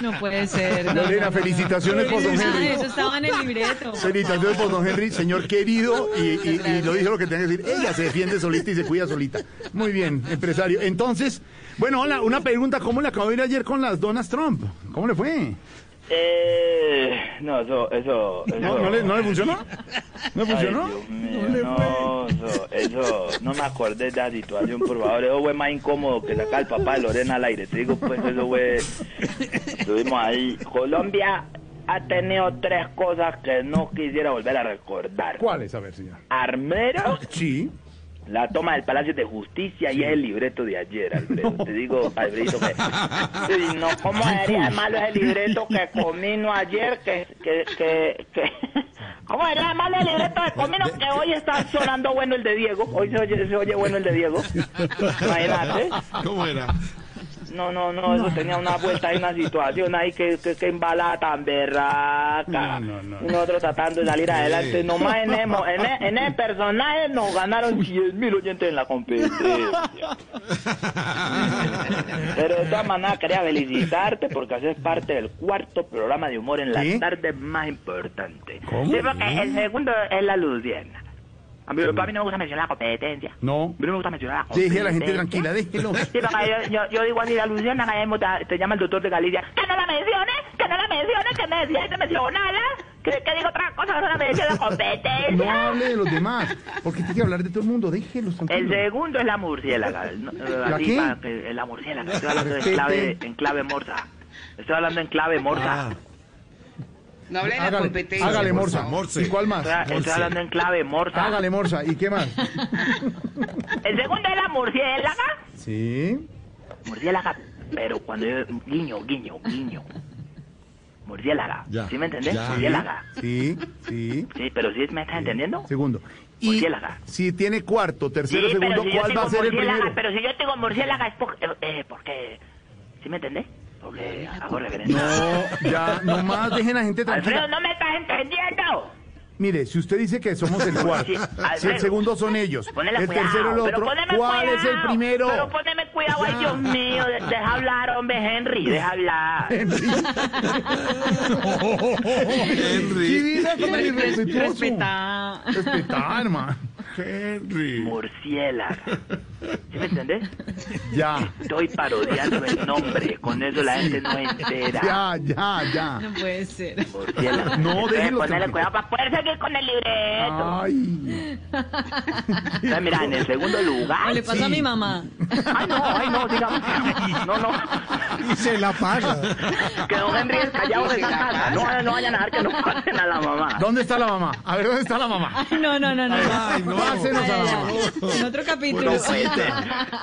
No puede ser. no, Lorena, no, felicitaciones por don Ah, Henry. Eso estaba en el libreto. Felicitaciones por don Henry, señor querido, y, y- y lo dijo lo que tenía que decir. Ella se defiende solita y se cuida solita. Muy bien, empresario. Entonces, bueno, hola, una pregunta. ¿Cómo le acabó de ir ayer con las donas Trump? ¿Cómo le fue? Eh, no, eso, eso, eso. ¿No, no le, no le funcionó? ¿No funcionó? Ay, Dios mío, no, eso, eso, no me acordé de esa situación, por favor. Eso fue más incómodo que sacar al papá de Lorena al aire. Te digo, pues eso fue. Estuvimos ahí. Colombia ha tenido tres cosas que no quisiera volver a recordar. ¿Cuáles? A ver, señor. Armero. Sí. La toma del Palacio de Justicia y es el libreto de ayer, Alfredo. Te digo, Alfredito, que... Sí, no, ¿cómo sería malo ese libreto que comí no ayer? Que, que, que, que ¿Cómo era además el libreto de Comino que hoy está sonando bueno el de Diego? Hoy se oye, se oye bueno el de Diego. Imagínate. ¿Cómo era? No, no, no, eso tenía una vuelta y una situación ahí que, que, que tan berraca. Y nosotros tratando de salir adelante. Nomás en el, en el, en el personaje nos ganaron 100 mil oyentes en la competencia. Pero de todas maneras quería felicitarte porque haces parte del cuarto programa de humor en la ¿Sí? tarde más importante. ¿Cómo? Sí, porque el segundo es la Luciana. A mí, a mí no me gusta mencionar la competencia. No. A mí no me gusta mencionar la competencia. Deje a la gente tranquila, déjelo. Sí, papá, yo, yo, yo digo así, la Luciana, te, llama el doctor de Galicia. Que no la menciones, que no la menciones, que me decía que mencionala. Que, que digo otra cosa, que no la menciona la No competencia. hable de los demás, porque tiene que hablar de todo el mundo, déjelos El tranquilos. segundo es la murciélaga. ¿no? ¿La Así qué? que- la murciélaga. Estoy hablando en clave, en clave morsa. Estoy hablando en clave morsa. No hable de la Hágale, competencia. hágale, por Morsa. favor. ¿Y cuál más? Estoy, hablando en clave morsa. Hágale, Morsa. ¿Y qué más? El segundo es la murciélaga. Sí. Murciélaga, pero cuando yo... Guiño, guiño, guiño. Murciélaga. Ya. ¿Sí me entendés? Ya. Murciélaga. Sí, sí. Sí, pero ¿sí me estás entendiendo? Segundo. Y Murciélaga. si tiene cuarto, tercero, sí, segundo, si ¿cuál va a ser el murciélaga, primero? Pero si yo digo murciélaga es porque... Eh, porque ¿Sí me entendés? Porque hago reverencia. No, ya, nomás dejen a la gente tranquila. Alfredo, no me estás entendiendo. Mire, si usted dice que somos el cuarto, Sí, si el segundo son ellos, el cuidado, tercero el otro, ¿cuál es el primero? Pero poneme cuidado, ay Dios mío, de- deja hablar, hombre, Henry, deja hablar. Henry. ¿Qué dice con el irrespetuoso? Respeta. Respetá, hermano. Henry. Murciélaga. ¿Sí me entendés? Ya. Estoy parodiando el nombre, con eso la gente no entera. Ya, ya, ya. No puede ser. Murciélaga. No, Eh, déjenlo Ponele tranquilo. cuidado para poder seguir con el libreto. Ay. Entonces, mira, en el segundo lugar. O le pasó a mi mamá. Ay, no, ay, no, digamos. No, no. Y se la paga. Que don Henry es callado de esa casa. No, no vayan a dejar que no pasen a la mamá. ¿Dónde está la mamá? A ver, ¿dónde está la mamá? Ay, no, no, no, no. Ay, no. Pásenos a la mamá. En otro capítulo. No ser.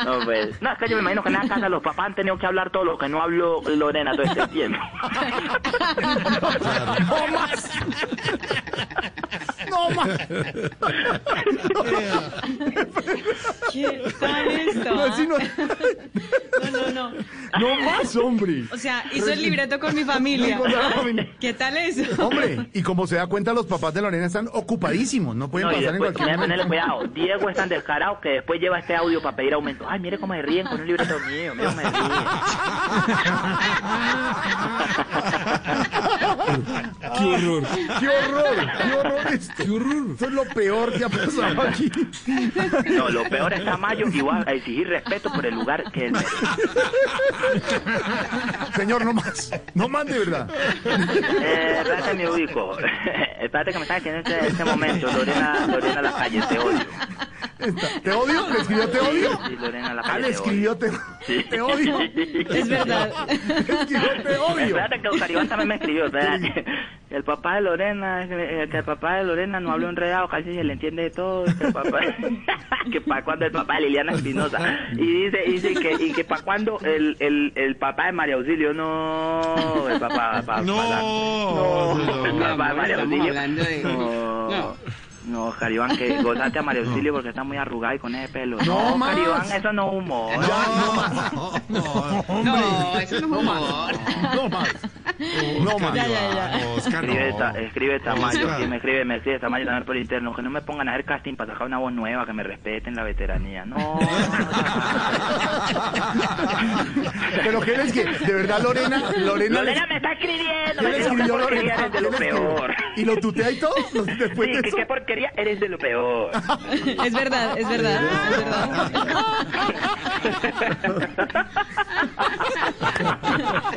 No, pues. No, es que yo me imagino que en la casa los papás han tenido que hablar todo lo que no habló Lorena todo este tiempo. No más. No más. ¿Qué tal esto? No, ah? así no. No, no, no. No más, hombre. O sea, hizo el libreto con mi familia. ¿Qué tal eso? Hombre, y como se da cuenta, los papás de Lorena están ocupadísimos, no pueden No, pasar en cualquier momento. ponerle cuidado. Diego es tan descarado que después lleva este audio para pedir aumento. Ay, mire cómo me ríen con un libreto mío. Mira cómo me ríen. Qué horror. ¡Qué horror! ¡Qué horror esto! Qué horror. Esto es lo peor que ha pasado aquí. No, lo peor es Tamayo y voy a exigir respeto por el lugar que él merece. Señor, no más. No más de verdad. Eh, espérate, me ubico. espérate que me está diciendo en este, este momento. Lorena, Lorena la calle, te odio. Esta- ¿Te odio? ¿Le escribió te odio? Sí, Lorena la Ah, calle, le te escribió te, Sí. te odio. Es verdad. Le escribió te odio. Espérate que Oscar Iván también me escribió, espérate. El papá de Lorena, eh, que el papá de Lorena no habló enredado, casi se le entiende de todo. Que, el papá, que para cuando el papá de Liliana Espinosa. Y dice, dice que, y que para cuando el, el, el papá de María Auxilio, no. El papá, papá, No, no, el papá de María Estamos Auxilio. hablando de- No. No. No, Oscar Iván, que gozate a María Auxilio porque está muy arrugada y con ese pelo. No Oscar más. Iván, eso no es humor. Ya, no más. No, eso no es humor. No más. No más. Ya, ya, ya. Oscar, Escribe, no. ta- escribe Tamayo, Oscar. y me escribe, me escribe Tamayo también por interno, que no me pongan a hacer casting para sacar una voz nueva, que me respeten la veteranía. No, Pero qué es que, de verdad, Lorena, Lorena, Lorena me está escribiendo, ¿qué me que escribió? peor. ¿Y lo tutea y todo? Después Sí, de que eso. Eres de lo peor. Es verdad, es verdad, es verdad.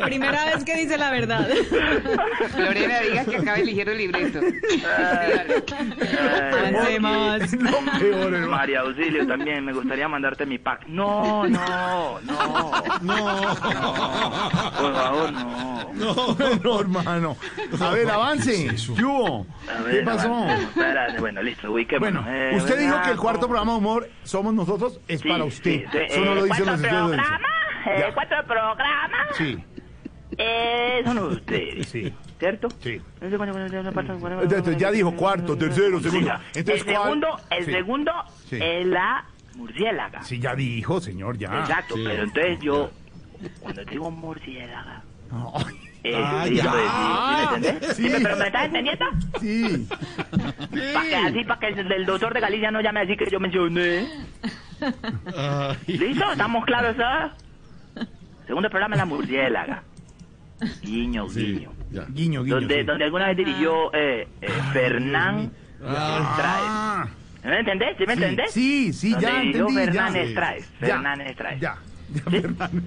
Primera vez que dice la verdad. Lorena, diga que acaba de elegir el libreto. Avancemos. María Auxilio también, me gustaría mandarte mi pack. No, no, no. No. Por favor, no. No, no, hermano. A ver, avance. ¿Qué hubo? A ver, ¿Qué pasó? espérate, bueno, listo, ubiquémonos. Bueno, Eh, usted dijo que el cuarto programa de humor somos nosotros, es Sí, para usted. sí, sí, Eso no eh, lo dicen ¿cuántos los programas? Eh, Ya. ¿Cuántos programas? Sí, Eh, son ustedes. sí. ¿cierto? Sí. Ya dijo cuarto, tercero, segundo. Entonces, el ¿cuál? segundo, el Sí. segundo Sí. es la murciélaga. Sí, ya dijo, señor, ya. Exacto, pero entonces yo, cuando digo murciélaga, eh, Ah, ya. sí, ¿sí? Sí. ¿Sí me- ¿Pero me estás entendiendo? Sí. Para que así, para que el, el doctor de Galicia no llame así que yo mencioné. ¿Listo? ¿Estamos claros, ah? Segundo programa, la murciélaga. Guiño, guiño. Guiño, guiño. Donde, sí. donde alguna vez dirigió eh, eh, Fernán Ah. Estraez. ¿Me entendés? ¿Sí me Sí, entendés? sí, sí, Donde ya dirigió entendí, Fernán ya. Estraez. Ya, Fernán Estraez. Ya. ¿Sí?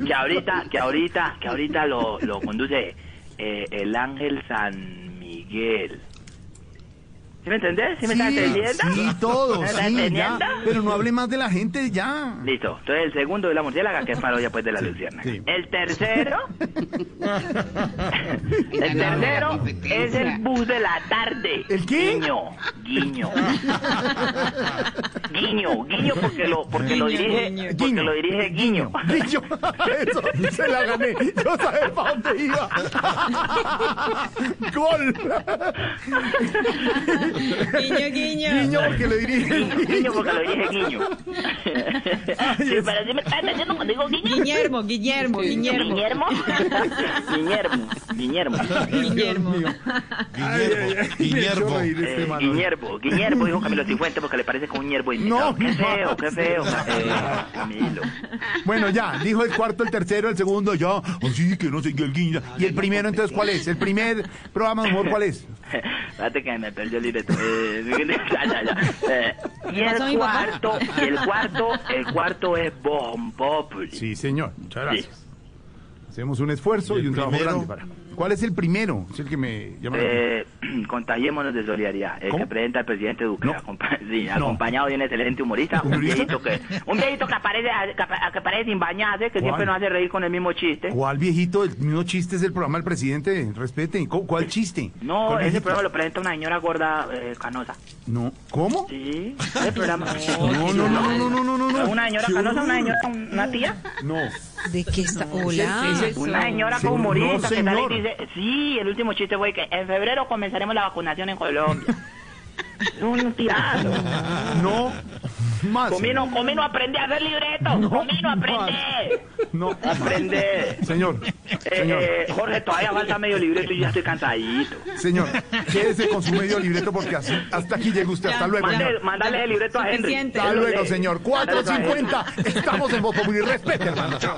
Que ahorita, que ahorita, que ahorita lo, lo conduce eh, el Ángel San Miguel. ¿Sí me entendés? ¿Sí me estás entendiendo? Sí, todo, ¿Me estás sí, ya. entendiendo? Pero no hable más de la gente, ya. Listo. Entonces el segundo de la murciélaga, que es parodia pues de la Luciana. El tercero, el tercero es el bus de la tarde. ¿El qué? Guiño, guiño. Guiño, guiño porque lo, porque lo dirige, guiño. porque lo dirige Guiño. Guiño, eso, se la gané. Yo sabía para dónde iba. Gol. Guiño, guiño. Guiño porque lo dirige. Guiño porque lo dirige Guiño. Sí, pero sí me estás entendiendo cuando digo Guiño. Guillermo, Guillermo, Guillermo. Guillermo. Guillermo. Guillermo. Guillermo. Guillermo. Eh, Guillermo, Guillermo dijo Camilo Cifuentes porque le parece como un hierbo. No, qué feo, qué feo, eh, Camilo. Bueno, ya, dijo el cuarto, el tercero, el segundo, ya. Así que no sé qué, el guiño. ¿Y el primero, entonces, cuál es? ¿El primer programa de humor, cuál es? Espérate que me perdió el. Eh, ya, ya, ya. Eh, y ¿Qué pasó, el cuarto, y el cuarto, el cuarto es Bon Populi. Sí, señor. Muchas gracias. Hacemos un esfuerzo y, un trabajo grande para. ¿Cuál es el primero? Es el que me llama la Eh, contagiémonos de solidaridad. El que presenta el presidente Duque. acompa- sí, acompañado de un excelente humorista. Un viejito que, un viejito que aparece, que, que aparece sin bañarse, que siempre nos hace reír con el mismo chiste. ¿Cuál viejito? El mismo chiste es el programa del presidente. Respete. ¿Cu- ¿Cuál chiste? No, ¿Cuál ese viejito? programa lo presenta una señora gorda eh, canosa. No. ¿Cómo? Sí, ese programa. No, no, no, no, no, no, no, no. Una señora canosa, una señora, una tía. No. ¿De qué está? Hola. Una señora Señor, como humorista no, que sale y dice, sí, el último chiste fue que en febrero comenzaremos la vacunación en Colombia. Un tirazo. No. Más. Comino, Comino, aprende a hacer libreto. Comino, aprende. No. Aprende. Señor. Eh, Señor. eh, Jorge, todavía falta medio libreto y ya estoy cansadito. Señor, quédese con su medio libreto porque así, hasta aquí llega usted. Hasta luego. Mándale, el libreto a Henry. Suficiente. Hasta luego, señor. Mándale a Henry. 4.50. Estamos en Voz Populi. Respete, hermano. Chao.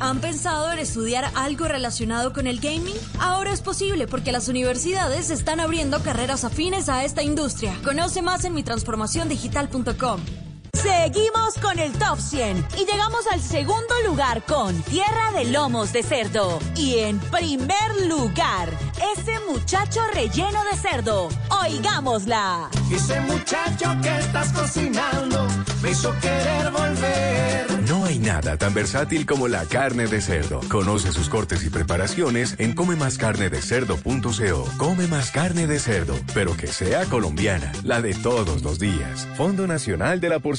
¿Han pensado en estudiar algo relacionado con el gaming? Ahora es posible porque las universidades están abriendo carreras afines a esta industria. Conoce más en mitransformaciondigital.com. Seguimos con el top 100 y llegamos al segundo lugar con Tierra de Lomos de Cerdo. Y en primer lugar, ese muchacho relleno de cerdo. Oigámosla. Ese muchacho que estás cocinando me hizo querer volver. No hay nada tan versátil como la carne de cerdo. Conoce sus cortes y preparaciones en comemascarnedecerdo.co. Come más carne de cerdo, pero que sea colombiana, la de todos los días. Fondo Nacional de la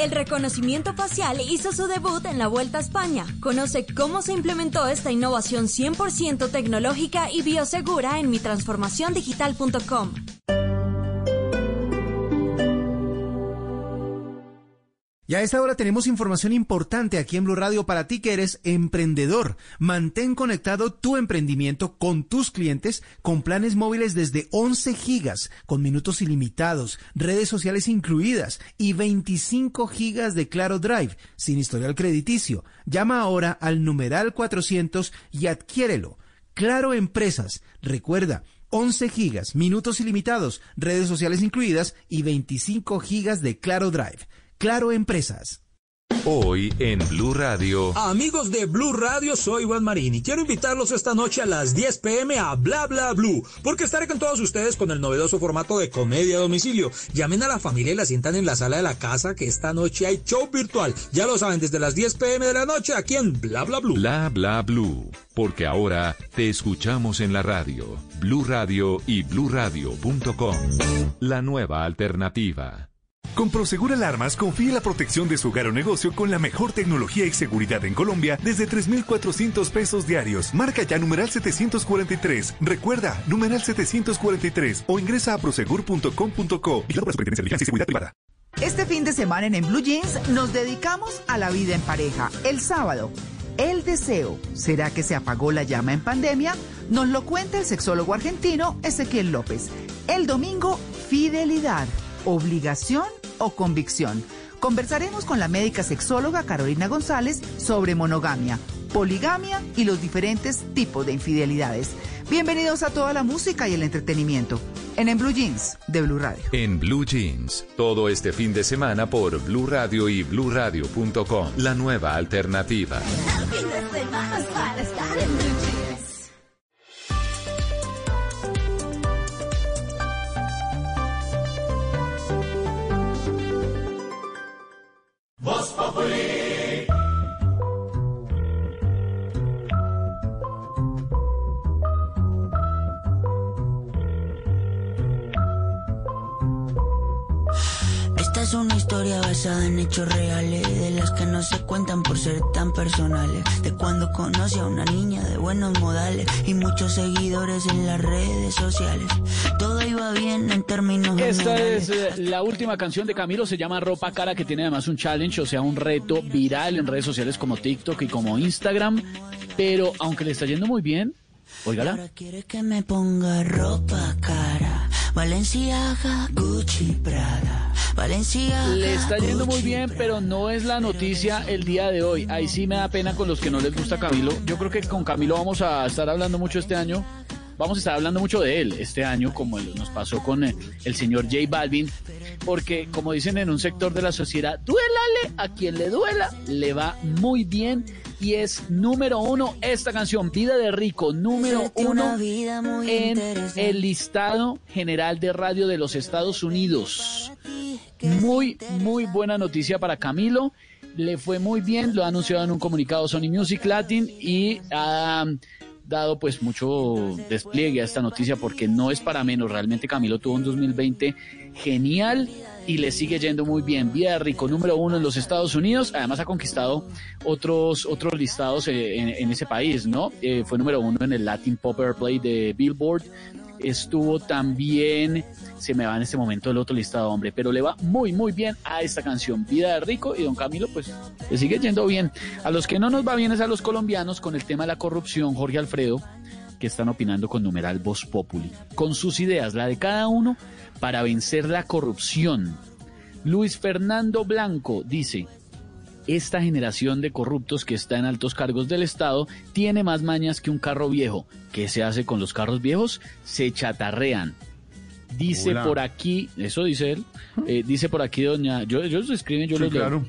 El reconocimiento facial hizo su debut en la Vuelta a España. Conoce cómo se implementó esta innovación 100% tecnológica y biosegura en mitransformaciondigital.com. Y a esta hora tenemos información importante aquí en Blue Radio para ti que eres emprendedor. Mantén conectado tu emprendimiento con tus clientes con planes móviles desde 11 gigas, con minutos ilimitados, redes sociales incluidas y 25 gigas de Claro Drive, sin historial crediticio. Llama ahora al numeral 400 y adquiérelo. Claro Empresas. Recuerda, 11 gigas, minutos ilimitados, redes sociales incluidas y 25 gigas de Claro Drive. Claro Empresas. Hoy en Blue Radio. Amigos de Blue Radio, soy Juan Marín y quiero invitarlos esta noche a las 10 pm a Bla Bla Blue, porque estaré con todos ustedes con el novedoso formato de comedia a domicilio. Llamen a la familia y la sientan en la sala de la casa que esta noche hay show virtual. Ya lo saben, desde las 10 pm de la noche aquí en Bla Bla Blue. Bla Bla Blue, porque ahora te escuchamos en la radio. Blue Radio y bluradio.com. La nueva alternativa. Con Prosegur Alarmas confíe la protección de su hogar o negocio con la mejor tecnología y seguridad en Colombia desde 3,400 pesos diarios. Marca ya numeral 743. Recuerda, numeral 743 o ingresa a prosegur.com.co y la Superintendencia de y Seguridad Privada. Este fin de semana en, en Blue Jeans nos dedicamos a la vida en pareja. El sábado, el deseo. ¿Será que se apagó la llama en pandemia? Nos lo cuenta el sexólogo argentino Ezequiel López. El domingo, fidelidad, obligación o convicción. Conversaremos con la médica sexóloga Carolina González sobre monogamia, poligamia y los diferentes tipos de infidelidades. Bienvenidos a toda la música y el entretenimiento en En Blue Jeans de Blue Radio. En Blue Jeans, todo este fin de semana por Blue Radio y bluradio.com. La nueva alternativa. Populi. Esta es una historia basada en hechos reales, de las que no se cuentan por ser tan personales. De cuando conocí a una niña de buenos modales y muchos seguidores en las redes sociales. Todo iba bien en términos Esta generales. es eh, la última canción de Camilo, se llama Ropa Cara, que tiene además un challenge, o sea, un reto viral en redes sociales como TikTok y como Instagram. Pero aunque le está yendo muy bien, óigala. Ahora quiere que me ponga ropa cara. Valenciaga, Gucci, Prada. Valenciaga. Le está yendo muy bien, pero no es la noticia el día de hoy. Ahí sí me da pena con los que no les gusta Camilo. Yo creo que con Camilo vamos a estar hablando mucho este año. Vamos a estar hablando mucho de él este año, como el- nos pasó con eh, el señor J Balvin, porque como dicen en un sector de la sociedad, duélale a quien le duela, le va muy bien y es número uno esta canción, Vida de Rico, número uno en el listado general de radio de los Estados Unidos. Muy, muy buena noticia para Camilo. Le fue muy bien, lo ha anunciado en un comunicado Sony Music Latin y ha dado pues mucho despliegue a esta noticia porque no es para menos. Realmente Camilo tuvo un 2020 genial y le sigue yendo muy bien. Vida de Rico número uno en los Estados Unidos. Además ha conquistado otros, otros listados eh, en, ese país, ¿no? Eh, fue número uno en el Latin Pop Airplay de Billboard. Estuvo también, se me va en este momento el otro listado, hombre, pero le va muy, muy bien a esta canción, Vida de Rico, y don Camilo, pues, le sigue yendo bien. A los que no nos va bien es a los colombianos con el tema de la corrupción, Jorge Alfredo, que están opinando con numeral Voz Populi, con sus ideas, la de cada uno, para vencer la corrupción. Luis Fernando Blanco dice, esta generación de corruptos que está en altos cargos del Estado tiene más mañas que un carro viejo. ¿Qué se hace con los carros viejos? Se chatarrean. Dice Hola. por aquí, eso dice él, eh, dice por aquí doña, yo, ellos lo escriben, yo Sí, los leo. claro.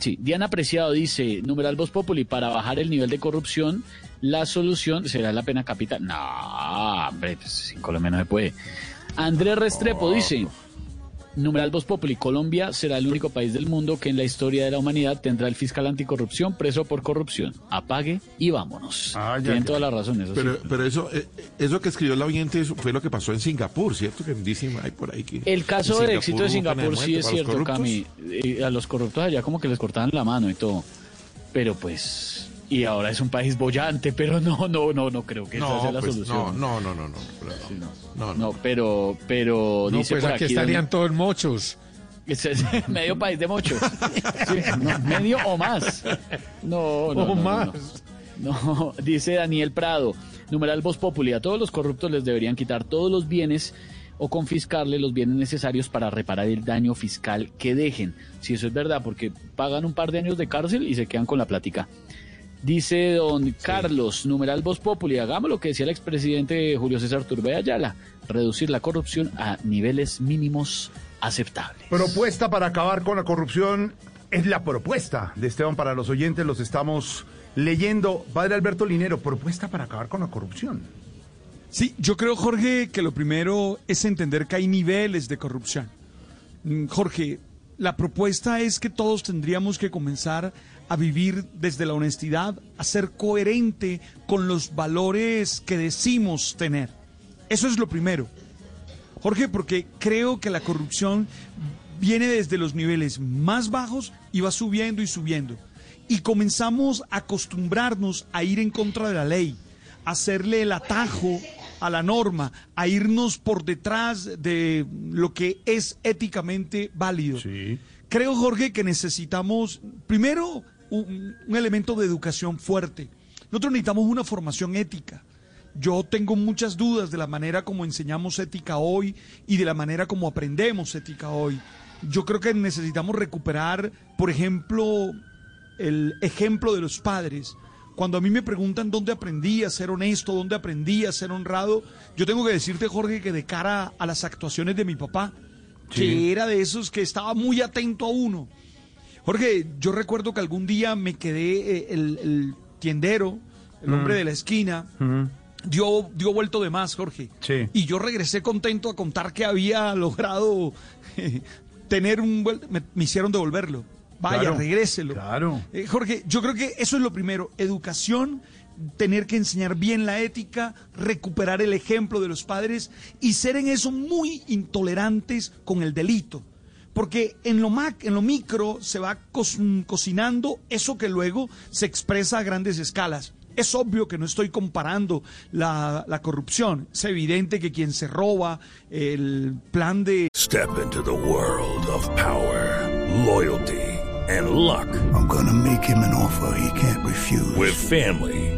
Sí, Diana Preciado dice, numeral Voz Populi, para bajar el nivel de corrupción, la solución será la pena capital. No, hombre, pues, en Colombia no se puede. Andrés Restrepo dice, numeral Voz Populi, Colombia será el único país del mundo que en la historia de la humanidad tendrá el fiscal anticorrupción preso por corrupción. Apague y vámonos. Tienen toda la razón, eso Pero, sí. pero eso, eh, eso que escribió el oyente fue lo que pasó en Singapur, ¿cierto? Que dicen hay por ahí que. El caso de éxito de Singapur sí es cierto. Cami. Eh, A los corruptos allá como que les cortaban la mano y todo. Pero pues... Y ahora es un país bollante, pero no, no, no, no creo que esa No, sea la pues, solución. no, no, no, no, no, No, pero, pero No, dice pues por aquí aquí estarían todos mochos. Es medio país de mochos. Sí, no, medio o más. No, no. O no, no, más. No, No, dice Daniel Prado, numeral Voz Populi, a todos los corruptos les deberían quitar todos los bienes o confiscarle los bienes necesarios para reparar el daño fiscal que dejen. Si eso es verdad, porque pagan un par de años de cárcel y se quedan con la plática. Dice don Carlos, numeral Voz Populi, hagamos lo que decía el expresidente Julio César Turbay Ayala, reducir la corrupción a niveles mínimos aceptables. Propuesta para acabar con la corrupción es la propuesta de Esteban para los oyentes, los estamos leyendo. Padre Alberto Linero, propuesta para acabar con la corrupción. Sí, yo creo, Jorge, que lo primero es entender que hay niveles de corrupción. Mm, Jorge, la propuesta es que todos tendríamos que comenzar a vivir desde la honestidad, a ser coherente con los valores que decimos tener. Eso es lo primero. Jorge, porque creo que la corrupción viene desde los niveles más bajos y va subiendo y subiendo. Y comenzamos a acostumbrarnos a ir en contra de la ley, a hacerle el atajo a la norma, a irnos por detrás de lo que es éticamente válido. Creo, Jorge, que necesitamos, primero, un, un elemento de educación fuerte. Nosotros necesitamos una formación ética. Yo tengo muchas dudas de la manera como enseñamos ética hoy y de la manera como aprendemos ética hoy. Yo creo que necesitamos recuperar, por ejemplo, el ejemplo de los padres. Cuando a mí me preguntan dónde aprendí a ser honesto, dónde aprendí a ser honrado, yo tengo que decirte, Jorge, que de cara a las actuaciones de mi papá, Sí. que era de esos que estaba muy atento a uno. Jorge, yo recuerdo que algún día me quedé, eh, el, el tiendero, el hombre Mm. de la esquina, dio, dio vuelto de más, Jorge. Y yo regresé contento a contar que había logrado eh, tener un... Me, me hicieron devolverlo. Vaya, Claro, regréselo. Claro. Eh, Jorge, yo creo que eso es lo primero, educación, tener que enseñar bien la ética, recuperar el ejemplo de los padres y ser en eso muy intolerantes con el delito. Porque en lo, mac, en lo micro se va co- cocinando eso que luego se expresa a grandes escalas. Es obvio que no estoy comparando la, la corrupción. Es evidente que quien se roba el plan de Step into the world of power, loyalty, and luck. I'm gonna make him an offer he can't refuse. With family,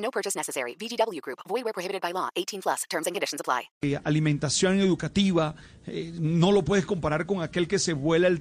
No purchase necessary. VGW Group. Void where prohibited by law. 18 plus. Terms and conditions apply. eh, alimentación educativa, eh, no lo puedes comparar con aquel que se vuela el,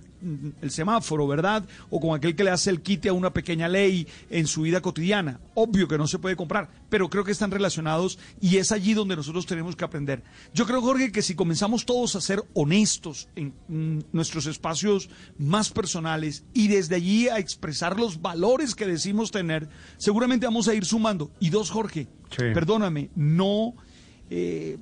el semáforo, ¿verdad? O con aquel que le hace el quite a una pequeña ley en su vida cotidiana. Obvio que no se puede comprar, pero creo que están relacionados y es allí donde nosotros tenemos que aprender. Yo creo, Jorge, que si comenzamos todos a ser honestos en mm, nuestros espacios más personales y desde allí a expresar los valores que decimos tener, seguramente vamos a ir sumando. Y dos, Jorge, perdóname, no... eh,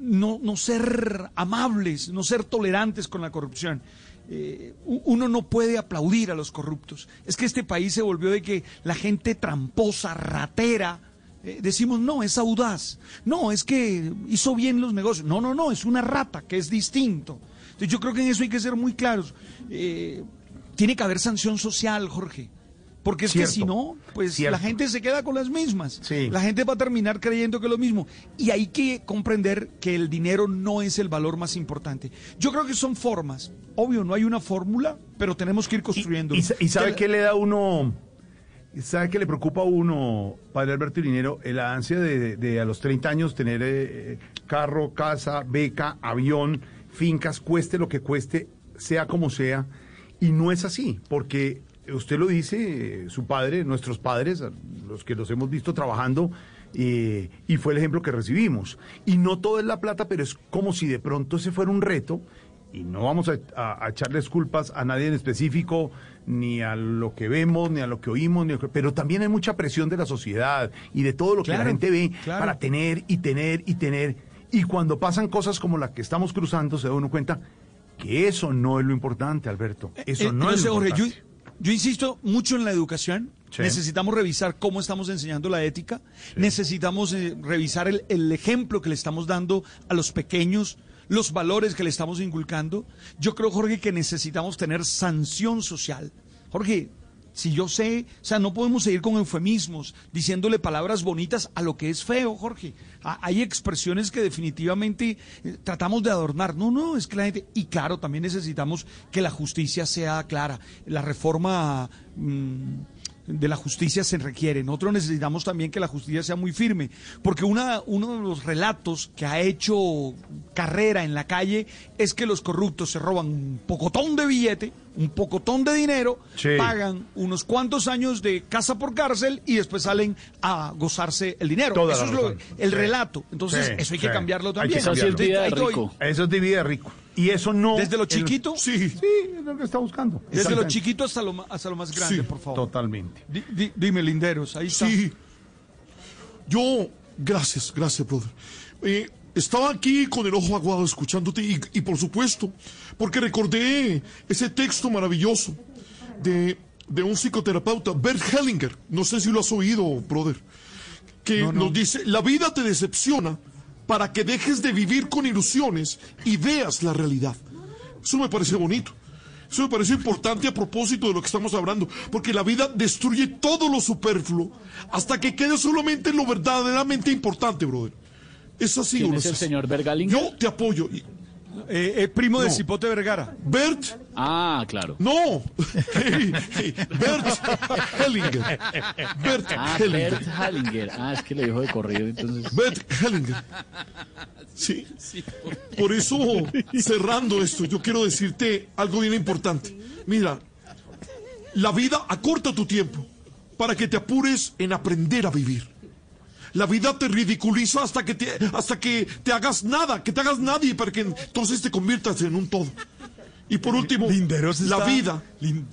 no, no ser amables, no ser tolerantes con la corrupción. Eh, uno no puede aplaudir a los corruptos. Es que este país se volvió de que la gente tramposa, ratera, eh, decimos, no, es audaz. No, es que hizo bien los negocios. No, no, no, es una rata, que es distinto. Entonces yo creo que en eso hay que ser muy claros. Eh, tiene que haber sanción social, Jorge. Porque es Cierto. que si no, pues Cierto. la gente se queda con las mismas. Sí. La gente va a terminar creyendo que es lo mismo. Y hay que comprender que el dinero no es el valor más importante. Yo creo que son formas. Obvio, no hay una fórmula, pero tenemos que ir construyendo. ¿Y, y sabe qué le da uno? ¿Sabe qué le preocupa a uno, padre Alberto Linero? La ansia de, a los 30 años tener eh, carro, casa, beca, avión, fincas, cueste lo que cueste, sea como sea. Y no es así, porque usted lo dice, eh, su padre, nuestros padres, los que los hemos visto trabajando, eh, y fue el ejemplo que recibimos. Y no todo es la plata, pero es como si de pronto ese fuera un reto y no vamos a, a- a echarles culpas a nadie en específico, ni a lo que vemos, ni a lo que oímos, ni a lo que- pero también hay mucha presión de la sociedad y de todo lo que la gente ve claro. para tener y tener y tener. Y cuando pasan cosas como la que estamos cruzando, se da uno cuenta que eso no es lo importante, Alberto. Eso Eh, no es lo Jorge, importante. yo insisto mucho en la educación. Sí. Necesitamos revisar cómo estamos enseñando la ética. Necesitamos eh, revisar el, el ejemplo que le estamos dando a los pequeños, los valores que le estamos inculcando. Yo creo, Jorge, que necesitamos tener sanción social. Jorge, si yo sé, o sea, no podemos seguir con eufemismos, diciéndole palabras bonitas a lo que es feo, Jorge. Ha- Hay expresiones que definitivamente eh, tratamos de adornar. No, no, es que la gente... Y claro, también necesitamos que la justicia sea clara. La reforma mm, de la justicia se requiere. Nosotros necesitamos también que la justicia sea muy firme, porque una, uno de los relatos que ha hecho carrera en la calle es que los corruptos se roban un pocotón de billete, un pocotón de dinero, Sí. pagan unos cuantos años de casa por cárcel y después salen a gozarse el dinero. Toda eso es lo- el Sí. relato. Entonces, Sí, eso hay que cambiarlo Hay también. que cambiarlo. Ahí estoy. Eso es de vida de rico. Y eso no. ¿Desde lo el- chiquito? Sí. Sí, es lo que está buscando. Desde lo chiquito hasta lo, hasta lo más grande, Sí, por favor. Totalmente. Di- di- dime, Linderos, ahí está. Sí. Yo, gracias, gracias, brother. Eh, estaba aquí con el ojo aguado escuchándote y, y por supuesto, porque recordé ese texto maravilloso de, de un psicoterapeuta, Bert Hellinger. No sé si lo has oído, brother. Que nos dice, la vida te decepciona para que dejes de vivir con ilusiones y veas la realidad. Eso me parece bonito. Eso me parece importante a propósito de lo que estamos hablando, porque la vida destruye todo lo superfluo hasta que quede solamente lo verdaderamente importante, brother. ¿Es así o ¿Quién no es el así? señor? Yo te apoyo. Eh, eh, primo de. Cipote Vergara. Bert, Ah, claro. no. Hey, hey, Bert Hellinger. Bert Ah, Hellinger. Bert Hallinger. Ah, es que le dijo de corrido, entonces. Bert Hellinger. Sí. Por eso, cerrando esto, yo quiero decirte algo bien importante. Mira, la vida acorta tu tiempo para que te apures en aprender a vivir. La vida te ridiculiza hasta que te, hasta que te hagas nada, que te hagas nadie para que entonces te conviertas en un todo. Y por último, Linderos la vida Lin-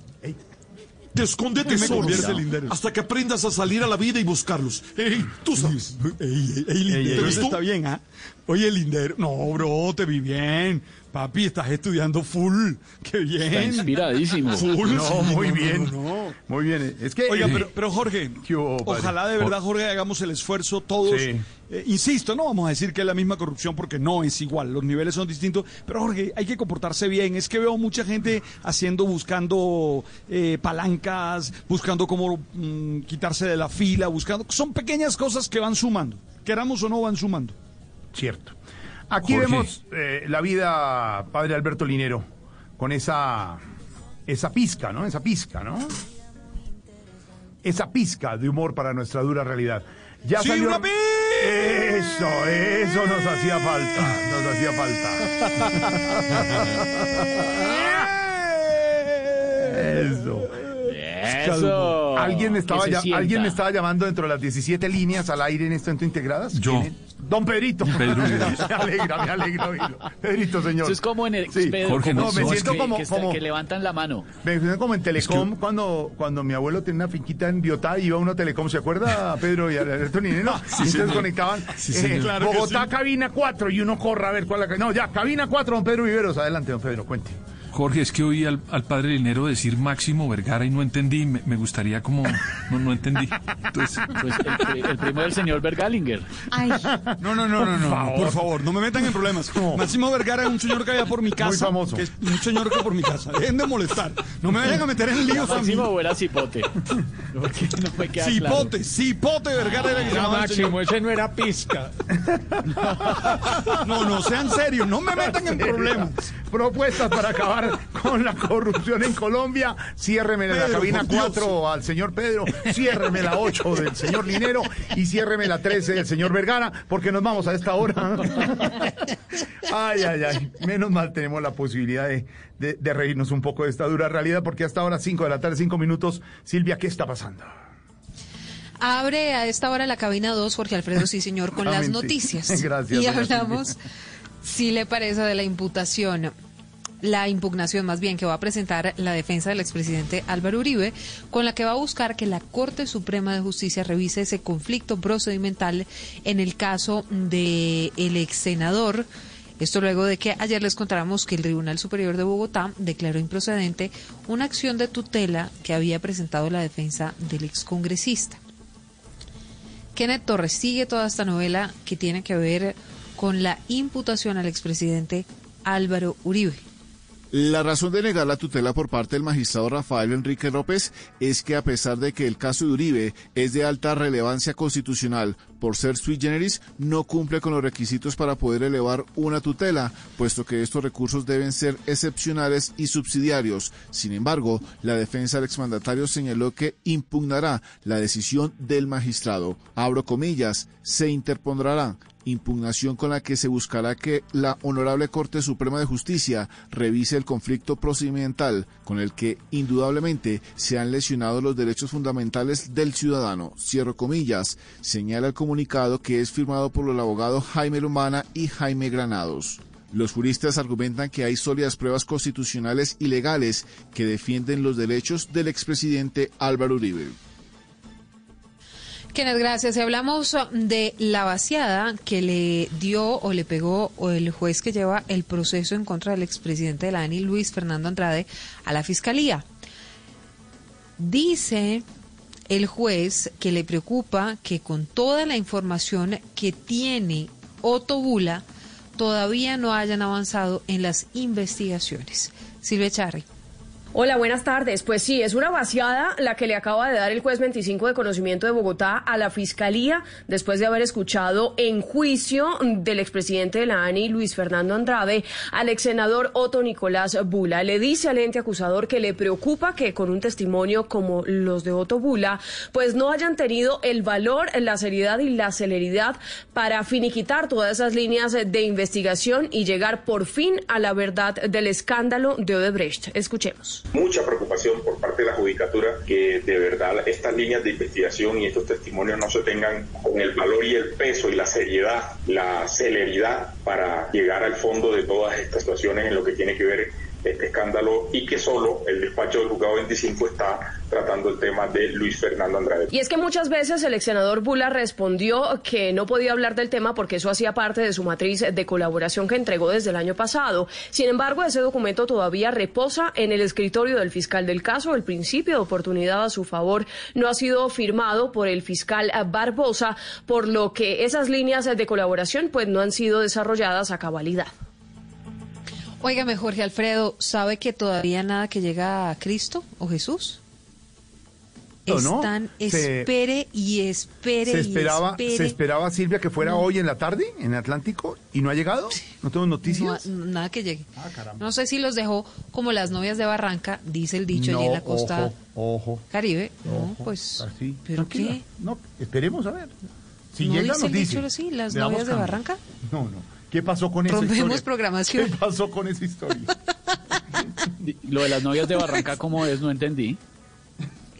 te esconde ¿Qué me tesoros Linderos? hasta que aprendas a salir a la vida y buscarlos. Ey, tú sabes. Ey, ey, Linderos está bien, ¿ah? Oye, Lindero, no, bro, te vi bien. Papi, estás estudiando full. Qué bien. Está inspiradísimo. Full. No, sí, muy no, bien. no, no. Muy bien. Es que. Oiga, eh, pero, pero Jorge, ojalá de verdad, Jorge, hagamos el esfuerzo todos. Sí. Eh, insisto, no vamos a decir que es la misma corrupción porque no es igual, los niveles son distintos, pero Jorge, hay que comportarse bien. Es que veo mucha gente haciendo, buscando eh, palancas, buscando cómo mm, quitarse de la fila, buscando... Son pequeñas cosas que van sumando, queramos o no van sumando. Cierto. Aquí Jorge. vemos eh, la vida, padre Alberto Linero, con esa, esa pizca, ¿no? Esa pizca, ¿no? Esa pizca de humor para nuestra dura realidad. Ya ¡Sí, salió... una Eso, eso nos hacía falta, nos hacía falta. Eso. Eso. ¿Alguien me, estaba ya-. ¿Alguien me estaba llamando dentro de las 17 líneas al aire en este momento integradas? Yo. Don Pedrito. Pedro me alegra, me alegra oírlo. Pedrito, señor. Eso es como en el. Sí. Pedro, Jorge, como- no, me siento que- como- que, está- como- que levantan la mano. Me siento como en Telecom Es que- cuando, cuando mi abuelo tenía una finquita en Biotá y iba uno a Telecom, ¿se acuerda Pedro y Alberto Nineno? y entonces señor. conectaban Sí, eh. Claro Bogotá sí. cabina 4 y uno corra a ver cuál es la No, ya, cabina 4, don Pedro Viveros. Adelante, don Pedro, cuente. Jorge, es que oí al, al padre Linero decir Máximo Vergara y no entendí. Me, me gustaría como. No, no entendí. Entonces, Pues el, pri- el primo del señor Bergalinger. Ay, No, no, no, no, no, no, por favor, no me metan en problemas. Máximo Vergara es un señor que había por mi casa. famoso. que es un señor que por mi casa. Dejen de molestar. No me vayan a meter en líos a mí. Máximo era cipote. No me queda claro. Cipote, Cipote Vergara era el que se el señor. ese no era pizca. No, no, sean serios, no me metan en problemas. Propuestas para acabar con la corrupción en Colombia. Ciérreme la cabina por Dios. 4 al señor Pedro, ciérreme la 8 del señor Linero y ciérreme la 13 del señor Vergara, porque nos vamos a esta hora. Ay, ay, ay. Menos mal tenemos la posibilidad de, de- de reírnos un poco de esta dura realidad, porque hasta ahora 5 de la tarde, 5 minutos. Silvia, ¿qué está pasando? Abre a esta hora la cabina 2, Jorge Alfredo, sí señor, con las Amén, sí. noticias. Gracias, Y hablamos, si le parece, de la imputación, la impugnación más bien que va a presentar la defensa del expresidente Álvaro Uribe, con la que va a buscar que la Corte Suprema de Justicia revise ese conflicto procedimental en el caso de el ex senador. Esto luego de que ayer les contáramos que el Tribunal Superior de Bogotá declaró improcedente una acción de tutela que había presentado la defensa del excongresista. Kenneth Torres sigue toda esta novela que tiene que ver con la imputación al expresidente Álvaro Uribe. La razón de negar la tutela por parte del magistrado Rafael Enrique López es que a pesar de que el caso de Uribe es de alta relevancia constitucional por ser sui generis, no cumple con los requisitos para poder elevar una tutela, puesto que estos recursos deben ser excepcionales y subsidiarios. Sin embargo, la defensa del exmandatario señaló que impugnará la decisión del magistrado. Abro comillas, se interpondrá impugnación con la que se buscará que la Honorable Corte Suprema de Justicia revise el conflicto procedimental con el que indudablemente se han lesionado los derechos fundamentales del ciudadano. Cierro comillas, señala el comunicado que es firmado por los abogados Jaime Lumana y Jaime Granados. Los juristas argumentan que hay sólidas pruebas constitucionales y legales que defienden los derechos del expresidente Álvaro Uribe. Kenneth, gracias. Y hablamos de la vaciada que le dio o le pegó el juez que lleva el proceso en contra del expresidente de la ANI, Luis Fernando Andrade, a la fiscalía. Dice el juez que le preocupa que con toda la información que tiene Otto Bula, todavía no hayan avanzado en las investigaciones. Silvia Charri. Hola, buenas tardes. Pues sí, es una vaciada la que le acaba de dar el juez 25 de conocimiento de Bogotá a la Fiscalía después de haber escuchado en juicio del expresidente de la ANI, Luis Fernando Andrade, al ex senador Otto Nicolás Bula. Le dice al ente acusador que le preocupa que con un testimonio como los de Otto Bula, pues no hayan tenido el valor, la seriedad y la celeridad para finiquitar todas esas líneas de investigación y llegar por fin a la verdad del escándalo de Odebrecht. Escuchemos mucha preocupación por parte de la judicatura que de verdad estas líneas de investigación y estos testimonios no se tengan con el valor y el peso y la seriedad, la celeridad para llegar al fondo de todas estas situaciones en lo que tiene que ver este escándalo y que solo el despacho del juzgado 25 está tratando el tema de Luis Fernando Andrade. Y es que muchas veces el ex senador Bula respondió que no podía hablar del tema porque eso hacía parte de su matriz de colaboración que entregó desde el año pasado. Sin embargo, ese documento todavía reposa en el escritorio del fiscal del caso. El principio de oportunidad a su favor no ha sido firmado por el fiscal Barbosa, por lo que esas líneas de colaboración pues no han sido desarrolladas a cabalidad. Óigame, Jorge Alfredo, ¿sabe que todavía nada que llega a Cristo o Jesús? ¿no? Están, Se- espere y espere ¿Se y esperaba, espere. ¿Se esperaba, Silvia, que fuera No. hoy en la tarde, en Atlántico, y no ha llegado? ¿No tenemos noticias? No, nada que llegue. Ah, caramba. No sé si los dejó como las novias de Barranca, dice el dicho allí en la costa Ojo, ojo. Caribe. No, pues, así. ¿pero Tranquila. qué? No, esperemos a ver. Si ¿No llega, dice nos el dice. dicho así, las novias de. Barranca? No, no. ¿Qué pasó con esa Rompemos historia? programación. ¿Qué pasó con esa historia? Lo de las novias de Barranca, ¿cómo es? No entendí.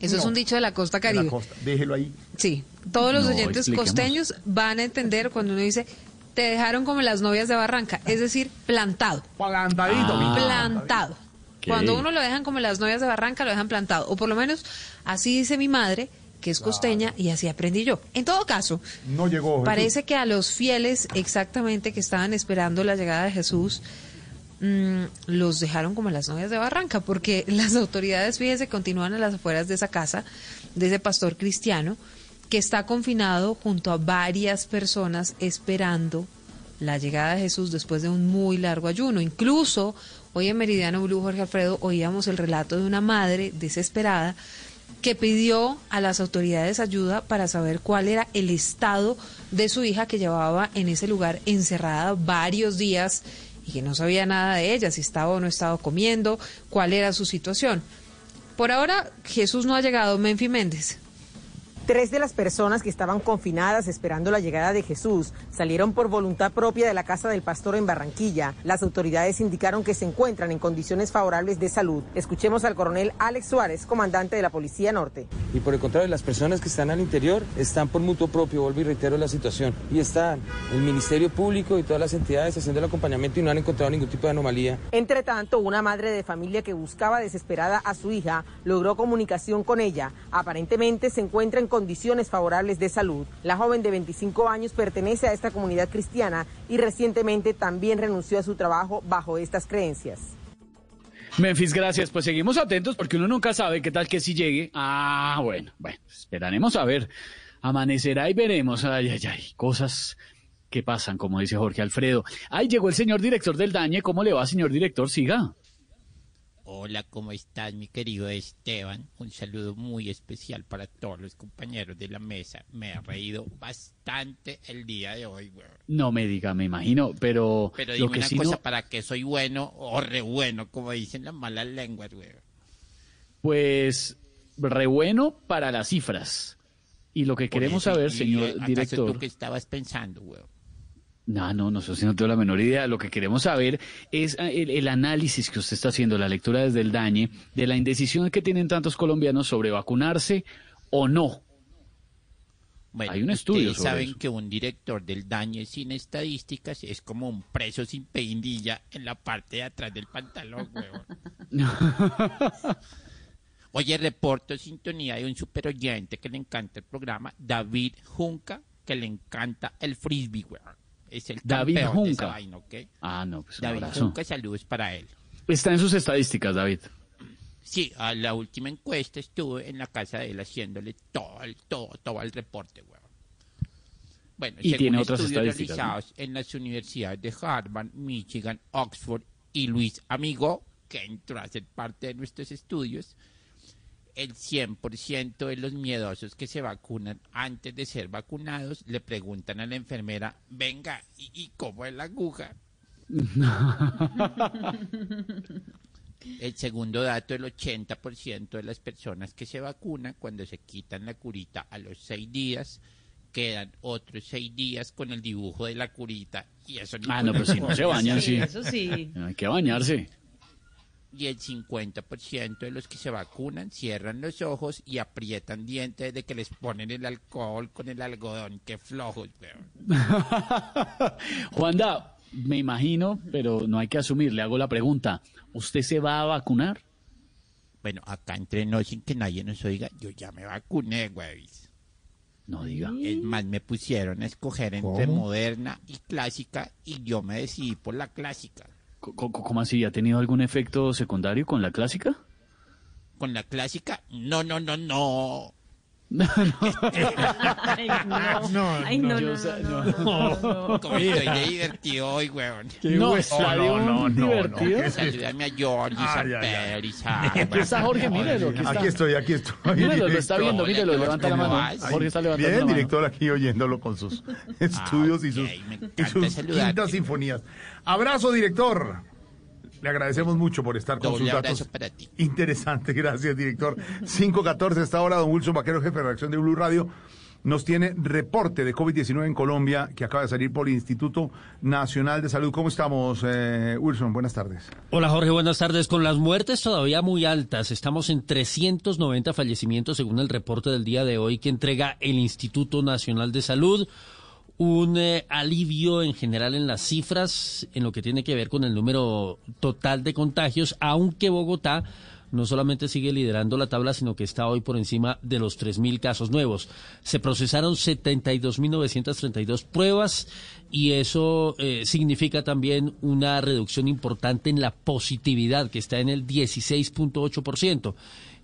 Eso es No. un dicho de la costa De Caribe. la costa. Déjelo ahí. Sí, todos los No, oyentes expliquemos. costeños van a entender cuando uno dice, te dejaron como las novias de Barranca, es decir, plantado. Plantadito. Ah. plantado. Ok. Cuando uno lo dejan como las novias de Barranca, lo dejan plantado. O por lo menos así dice mi madre, que es costeña, y así aprendí yo. En todo caso, No llegó. Jesús. parece que a los fieles exactamente que estaban esperando la llegada de Jesús, mm, los dejaron como las novias de Barranca, porque las autoridades, fíjese, continúan a las afueras de esa casa, de ese pastor cristiano, que está confinado junto a varias personas esperando la llegada de Jesús después de un muy largo ayuno. Incluso hoy en Meridiano Blue, Jorge Alfredo, oíamos el relato de una madre desesperada que pidió a las autoridades ayuda para saber cuál era el estado de su hija que llevaba en ese lugar encerrada varios días y que no sabía nada de ella, si estaba o no estaba comiendo, cuál era su situación. Por ahora, Jesús no ha llegado, Menfi Méndez. Tres de las personas que estaban confinadas esperando la llegada de Jesús salieron por voluntad propia de la casa del pastor en Barranquilla. Las autoridades indicaron que se encuentran en condiciones favorables de salud. Escuchemos al coronel Alex Suárez, comandante de la Policía Norte. Y por el contrario, las personas que están al interior están por mutuo propio, vuelvo y reitero la situación. Y están el Ministerio Público y todas las entidades haciendo el acompañamiento y no han encontrado ningún tipo de anomalía. Entre tanto, una madre de familia que buscaba desesperada a su hija logró comunicación con ella. Aparentemente se encuentra en condiciones favorables de salud. La joven de 25 años pertenece a esta comunidad cristiana y recientemente también renunció a su trabajo bajo estas creencias. Memphis, gracias. Pues seguimos atentos porque uno nunca sabe qué tal que si llegue. Ah, bueno, bueno, esperaremos a ver. Amanecerá y veremos. Ay, ay, ay, cosas que pasan, como dice Jorge Alfredo. Ay, llegó el señor director del Dañe. ¿Cómo le va, señor director? Siga. Hola. ¿cómo estás, mi querido Esteban? Un saludo muy especial para todos los compañeros de la mesa. Me he reído bastante el día de hoy, weón. No me diga, me imagino, pero, Pero lo dime que una cosa, no- ¿para qué soy bueno o re bueno, como dicen las malas lenguas, weón? pues re bueno para las cifras. Y lo que queremos eso, saber, señor ¿acaso director. ¿Tú qué estabas pensando, weón? No, no, no sé si no tengo la menor idea. Lo que queremos saber es eh, el, el análisis que usted está haciendo, la lectura desde el DAñe, de la indecisión que tienen tantos colombianos sobre vacunarse o no. Bueno, Hay un estudio ustedes sobre saben eso. que un director del daño sin estadísticas es como un preso sin peindilla en la parte de atrás del pantalón, weón. Oye, reporto sintonía de un super oyente que le encanta el programa, David Junca, que le encanta el frisbee, weón. Es el David de. Ah, no, pues David abrazo. Junca, saludos para él. Está en sus estadísticas, David. Sí, a la última encuesta estuve en la casa de él haciéndole todo el, todo, todo el reporte, weón. Bueno, Y según tiene otras estudios realizados en las universidades de Harvard, Michigan, Oxford y Luis Amigo, que entró a ser parte de nuestros estudios, el 100% de los miedosos que se vacunan antes de ser vacunados le preguntan a la enfermera, venga, ¿y, y cómo es la aguja? El segundo dato, el 80% de las personas que se vacunan cuando se quitan la curita a los seis días, quedan otros seis días con el dibujo de la curita. Y eso Ah, no, pero si no se bañan, sí. Eso sí. Hay que bañarse. Y el 50% de los que se vacunan cierran los ojos y aprietan dientes de que les ponen el alcohol con el algodón. Qué flojos, weón. Juanda, me imagino, pero no hay que asumir. Le hago la pregunta. ¿Usted se va a vacunar? Bueno, acá entre nos sin que nadie nos oiga, yo ya me vacuné, güey. No diga. Es más, me pusieron a escoger entre ¿Cómo? moderna y clásica y yo me decidí por la clásica. ¿Cómo así? ¿Ha tenido algún efecto secundario con la clásica? Con la clásica, no, no, no, no. Ay, no. Ay, no, no, no, sa- no, no. no, no. Divertido hoy, weón. Qué No, bueno. salió un no, divertido. Saludame a George, San Ay, ay, ay. Pedro y San- Aquí está Jorge, mírelo, aquí estoy, aquí estoy. Mírelo, lo está viendo, mírelo, levanta la ¿cómo mano. Jorge está levantando Bien, la mano. director aquí oyéndolo con sus estudios y sus, y quintas sinfonías. Abrazo, director. Le agradecemos mucho por estar con Doble sus datos. para ti. Interesante, gracias, director. 514, esta hora, don Wilson Vaquero, jefe de redacción de Blue Radio, nos tiene reporte de COVID-19 en Colombia que acaba de salir por el Instituto Nacional de Salud. ¿Cómo estamos, eh, Wilson? Buenas tardes. Hola Jorge, buenas tardes. Con las muertes todavía muy altas, estamos en 390 fallecimientos según el reporte del día de hoy que entrega el Instituto Nacional de Salud. Un eh, alivio en general en las cifras en lo que tiene que ver con el número total de contagios, aunque Bogotá no solamente sigue liderando la tabla, sino que está hoy por encima de los 3.000 casos nuevos. Se procesaron 72.932 pruebas y eso eh, significa también una reducción importante en la positividad, que está en el 16.8%.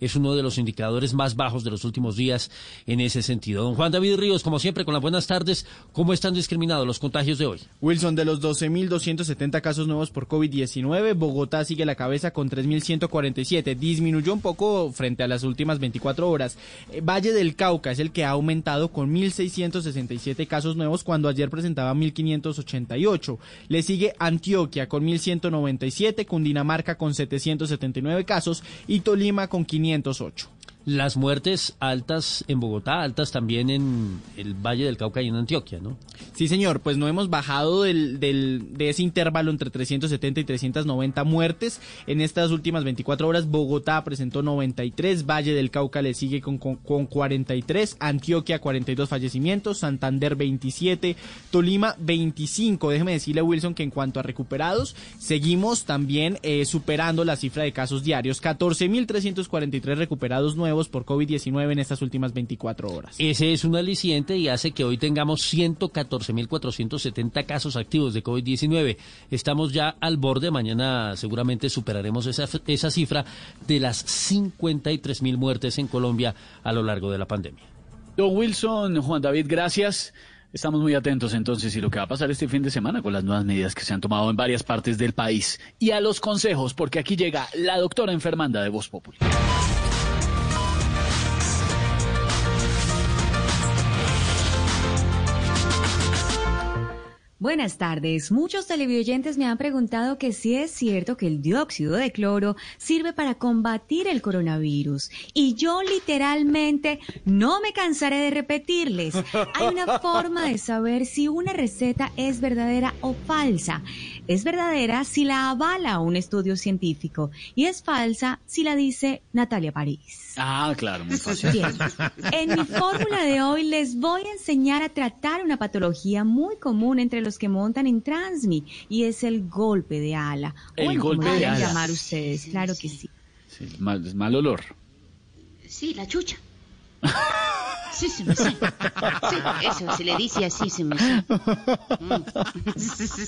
Es uno de los indicadores más bajos de los últimos días en ese sentido. Don Juan David Ríos, como siempre, con las buenas tardes, ¿cómo están discriminados los contagios de hoy? Wilson, de los 12.270 casos nuevos por COVID-19, Bogotá sigue la cabeza con 3.147. Disminuyó un poco frente a las últimas 24 horas. Eh, Valle del Cauca es el que ha aumentado con 1.667 casos nuevos cuando ayer presentaba 1.588. Le sigue Antioquia con 1.197, Cundinamarca con 779 casos y Tolima con 508. Las muertes altas en Bogotá, altas también en el Valle del Cauca y en Antioquia, ¿no? Sí, señor, pues no hemos bajado del, del- de ese intervalo entre 370 y 390 muertes. En estas últimas 24 horas, Bogotá presentó 93, Valle del Cauca le sigue con, con, con 43, Antioquia 42 fallecimientos, Santander 27, Tolima 25. Déjeme decirle, Wilson, que en cuanto a recuperados, seguimos también eh, superando la cifra de casos diarios. 14.343 recuperados nuevos por COVID-19 en estas últimas 24 horas. Ese es un aliciente y hace que hoy tengamos 114.470 casos activos de COVID-19. Estamos ya al borde, mañana seguramente superaremos esa, esa cifra de las 53.000 muertes en Colombia a lo largo de la pandemia. Don Wilson, Juan David, gracias. Estamos muy atentos entonces y lo que va a pasar este fin de semana con las nuevas medidas que se han tomado en varias partes del país y a los consejos, porque aquí llega la doctora enfermanda de Voz Popular. Buenas tardes. Muchos televidentes me han preguntado que si es cierto que el dióxido de cloro sirve para combatir el coronavirus. Y yo literalmente no me cansaré de repetirles. Hay una forma de saber si una receta es verdadera o falsa. Es verdadera si la avala un estudio científico y es falsa si la dice Natalia París. Ah, claro, muy fácil. Bien. En mi fórmula de hoy les voy a enseñar a tratar una patología muy común entre los que montan en Transmi y es el golpe de ala. El Bueno, golpe de ala. llamar ustedes, claro que sí. Sí, mal, mal olor. Sí, la chucha. Sí, sé. Sí, eso, se le dice así, se me sé.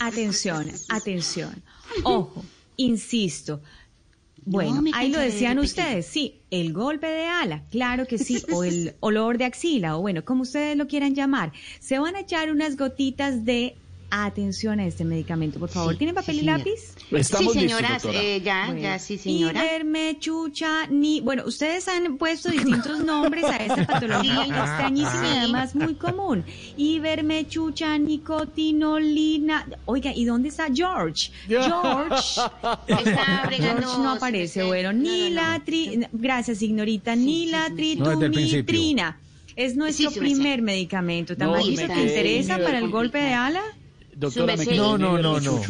Atención, atención. Ojo, insisto. Bueno, No ahí lo de decían ustedes, sí, el golpe de ala, claro que sí, o el olor de axila, o bueno, como ustedes lo quieran llamar. Se van a echar unas gotitas de atención a este medicamento, por favor. ¿Tienen papel y lápiz? sí, señora, eh, ya, ya, sí, señora. Iverme, chucha, ni... Bueno, ustedes han puesto distintos nombres a esta patología Sí. extrañísima y Sí. además muy común. Iverme, chucha, nicotinolina... Oiga, ¿y dónde está George? George... Está George no aparece. Bueno, ni la tri... Gracias, ignorita. Ni la No, tritumitrina. Es nuestro Sí, sí primer medicamento. No, ¿Tamayito me te interesa para el golpe de ala? Doctora, me No, no, no, no.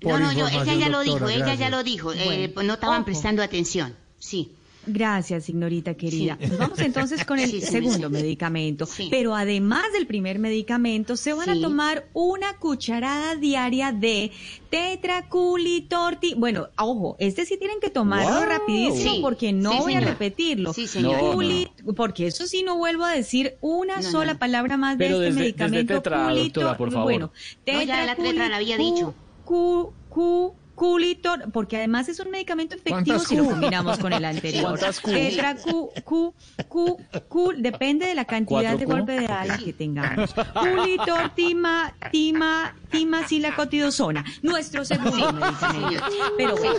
No, no, yo, ella ya lo dijo, ella ya lo dijo. no estaban prestando atención. Sí. Gracias, ignorita querida. Sí. Nos vamos entonces con el Sí, sí, segundo sí. medicamento. Sí. Pero además del primer medicamento, se van a tomar una cucharada diaria de tetraculitorti. Bueno, ojo, este sí tienen que tomarlo Wow. rapidísimo Sí, porque no sí, voy a repetirlo. Sí, señor. No, Culi- Porque eso sí no vuelvo a decir una No, sola no. palabra más de este desde- medicamento. desde tetra, doctora, por favor. Bueno, No, ya la tetra la había dicho. cu- cu- culitor, porque además es un medicamento efectivo ¿Cuántas si lo combinamos con el anterior. ¿Cuántas Q? Tetra Q, Q, Q, Q, depende de la cantidad ¿Cuatro de golpe de ala que tengamos. Culitor, tima, tima, timacilacotidosona, nuestro segundo medicamento. Pero bueno,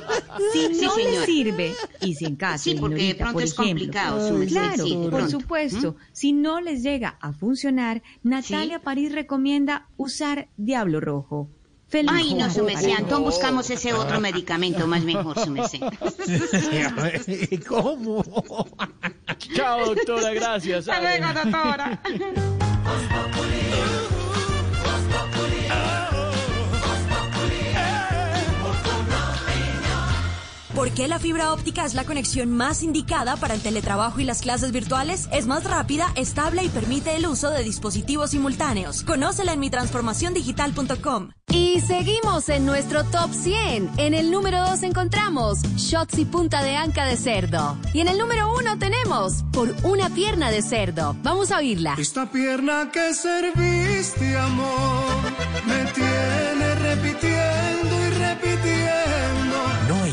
si Sí, no le señora. sirve, y si en caso, Sí, porque de ignorita, pronto por es ejemplo, complicado, claro, sí, por pronto. supuesto, si no les llega a funcionar, Natalia Sí. París recomienda usar Diablo Rojo. Feliz Ay, no, su merced. Entonces buscamos ese otro medicamento más mejor, su merced. ¿Cómo? Chao, doctora, gracias. Hasta luego, doctora. ¿Por qué la fibra óptica es la conexión más indicada para el teletrabajo y las clases virtuales? Es más rápida, estable y permite el uso de dispositivos simultáneos. Conócela en mitransformaciondigital.com. Y seguimos en nuestro top 100. En el número 2 encontramos Shots y punta de anca de cerdo. Y en el número 1 tenemos Por una pierna de cerdo. Vamos a oírla. Esta pierna que serviste, amor, me tiene repitiendo.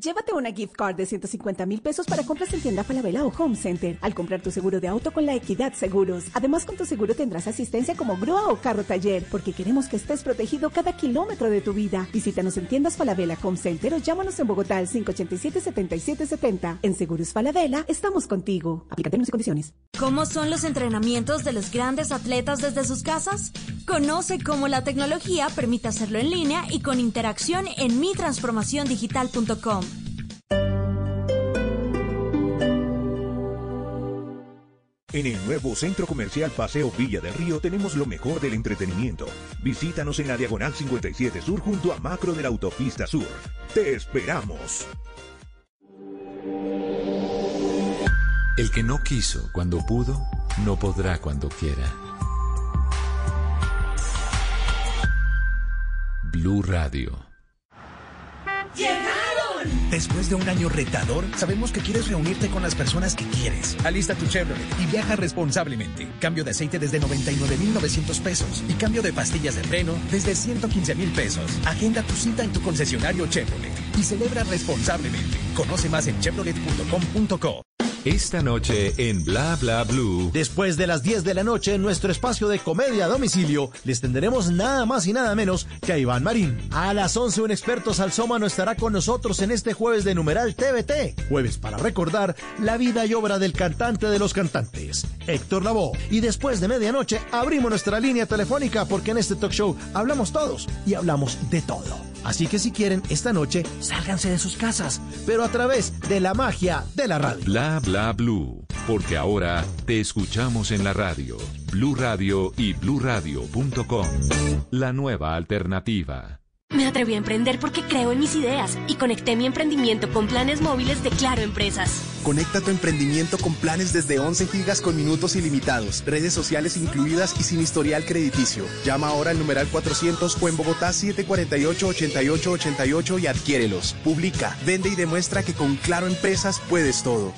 Llévate una gift card de 150 mil pesos para compras en tienda Falabella o Home Center al comprar tu seguro de auto con la Equidad Seguros. Además, con tu seguro tendrás asistencia como grúa o carro taller, porque queremos que estés protegido cada kilómetro de tu vida. Visítanos en tiendas Falabella Home Center o llámanos en Bogotá al 587-7770. En Seguros Falabella, estamos contigo. Aplica términos y condiciones. ¿Cómo son los entrenamientos de los grandes atletas desde sus casas? Conoce cómo la tecnología permite hacerlo en línea y con interacción en mitransformaciondigital.com. En el nuevo Centro Comercial Paseo Villa del Río tenemos lo mejor del entretenimiento. Visítanos en la Diagonal 57 Sur junto a Macro de la Autopista Sur. Te esperamos. El que no quiso cuando pudo, no podrá cuando quiera. Blue Radio. Después de un año retador, sabemos que quieres reunirte con las personas que quieres. Alista tu Chevrolet y viaja responsablemente. Cambio de aceite desde 99,900 pesos y cambio de pastillas de freno desde 115 mil pesos. Agenda tu cita en tu concesionario Chevrolet y celebra responsablemente. Conoce más en chevrolet.com.co. Esta noche en Bla Bla Blue. Después de las 10 de la noche en nuestro espacio de comedia a domicilio, les tendremos nada más y nada menos que a Iván Marín. A las 11 un experto salsómano estará con nosotros en este jueves de numeral TVT. Jueves para recordar la vida y obra del cantante de los cantantes, Héctor Lavoe. Y después de medianoche abrimos nuestra línea telefónica porque en este talk show hablamos todos y hablamos de todo. Así que si quieren, esta noche sálganse de sus casas, pero a través de la magia de la radio. Bla Bla Blue. Porque ahora te escuchamos en la radio. Blue Radio y bluradio.com. La nueva alternativa. Me atreví a emprender porque creo en mis ideas y conecté mi emprendimiento con planes móviles de Claro Empresas. Conecta tu emprendimiento con planes desde 11 gigas con minutos ilimitados, redes sociales incluidas y sin historial crediticio. Llama ahora al numeral 400 o en Bogotá 748-8888 y adquiérelos. Publica, vende y demuestra que con Claro Empresas puedes todo.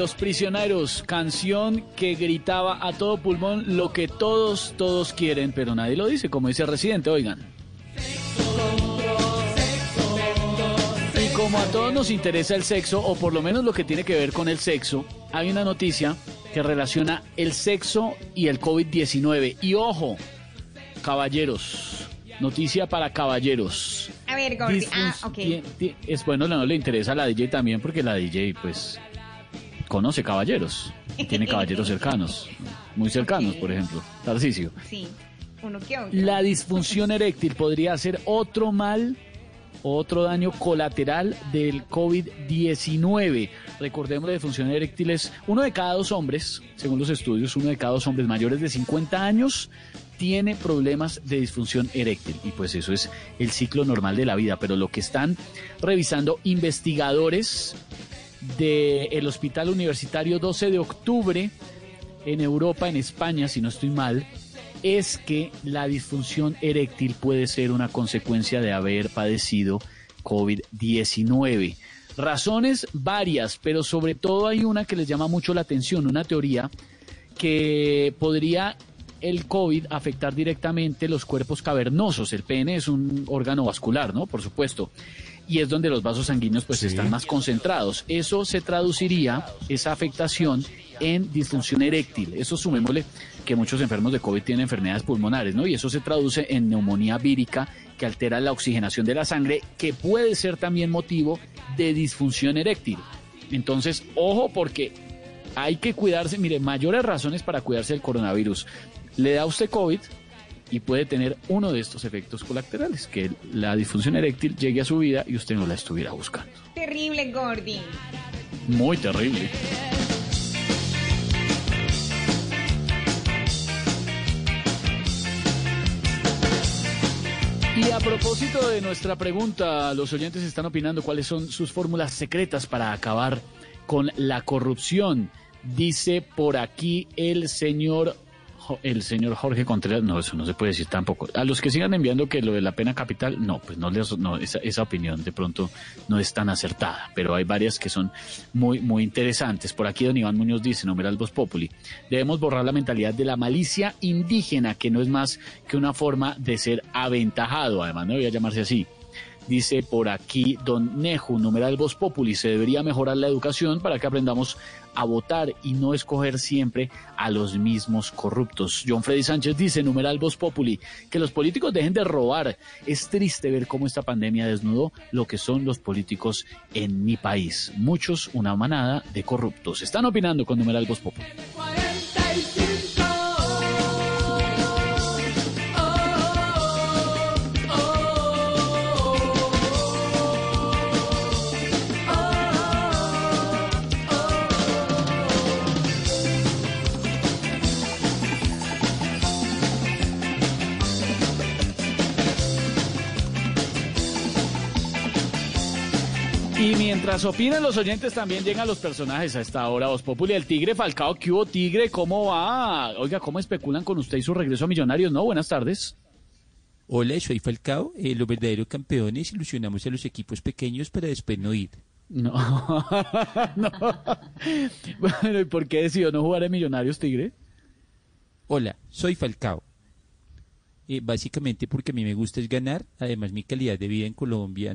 Los prisioneros, canción que gritaba a todo pulmón lo que todos, todos quieren, pero nadie lo dice, como dice Residente, oigan. Y como a todos nos interesa el sexo, o por lo menos lo que tiene que ver con el sexo, hay una noticia que relaciona el sexo y el COVID-19. Y ojo, caballeros, noticia para caballeros. A ver, Gordy. Ah, ok. Es bueno, no le interesa a la DJ también porque la DJ pues conoce caballeros, y tiene caballeros cercanos, muy cercanos, por ejemplo, Tarcisio. Sí, uno que otro. La disfunción eréctil podría ser otro mal, otro daño colateral del COVID-19. Recordemos la disfunción eréctil es uno de cada dos hombres, según los estudios, uno de cada dos hombres mayores de 50 años tiene problemas de disfunción eréctil y pues eso es el ciclo normal de la vida, pero lo que están revisando investigadores del Hospital Universitario 12 de Octubre en Europa, en España, si no estoy mal, es que la disfunción eréctil puede ser una consecuencia de haber padecido COVID-19. Razones varias, pero sobre todo hay una que les llama mucho la atención, una teoría que podría el COVID afectar directamente los cuerpos cavernosos. El pene es un órgano vascular, ¿no? Por supuesto. Y es donde los vasos sanguíneos pues están más concentrados. Eso se traduciría, esa afectación, en disfunción eréctil. Eso sumémosle que muchos enfermos de COVID tienen enfermedades pulmonares, ¿no? Y eso se traduce en neumonía vírica que altera la oxigenación de la sangre, que puede ser también motivo de disfunción eréctil. Entonces, ojo porque hay que cuidarse, mire, mayores razones para cuidarse del coronavirus. Le da usted COVID y puede tener uno de estos efectos colaterales, que la disfunción eréctil llegue a su vida y usted no la estuviera buscando. Terrible, Gordy. Muy terrible. Y a propósito de nuestra pregunta, los oyentes están opinando cuáles son sus fórmulas secretas para acabar con la corrupción. Dice por aquí el señor el señor Jorge Contreras, no, eso no se puede decir tampoco. A los que sigan enviando que lo de la pena capital, no, pues no, les, no esa, esa opinión de pronto no es tan acertada, pero hay varias que son muy, muy interesantes. Por aquí don Iván Muñoz dice, numeral Voz Populi, debemos borrar la mentalidad de la malicia indígena, que no es más que una forma de ser aventajado, además no debería llamarse así. Dice por aquí Don Nejo, numeral Voz Populi, se debería mejorar la educación para que aprendamos a votar y no escoger siempre a los mismos corruptos. John Freddy Sánchez dice, numeral Voz Populi, que los políticos dejen de robar. Es triste ver cómo esta pandemia desnudó lo que son los políticos en mi país. Muchos, una manada de corruptos. Están opinando con numeral Voz Populi. Y mientras opinan los oyentes, también llegan los personajes a esta hora. Os Populi, el Tigre Falcao, ¿qué hubo Tigre? ¿Cómo va? Oiga, ¿cómo especulan con usted y su regreso a Millonarios? No, buenas tardes. Hola, soy Falcao. Eh, los verdaderos campeones ilusionamos a los equipos pequeños para después no ir. No, no. Bueno, ¿y por qué decidió no jugar en Millonarios, Tigre? Hola, soy Falcao. Eh, básicamente porque a mí me gusta es ganar. Además, mi calidad de vida en Colombia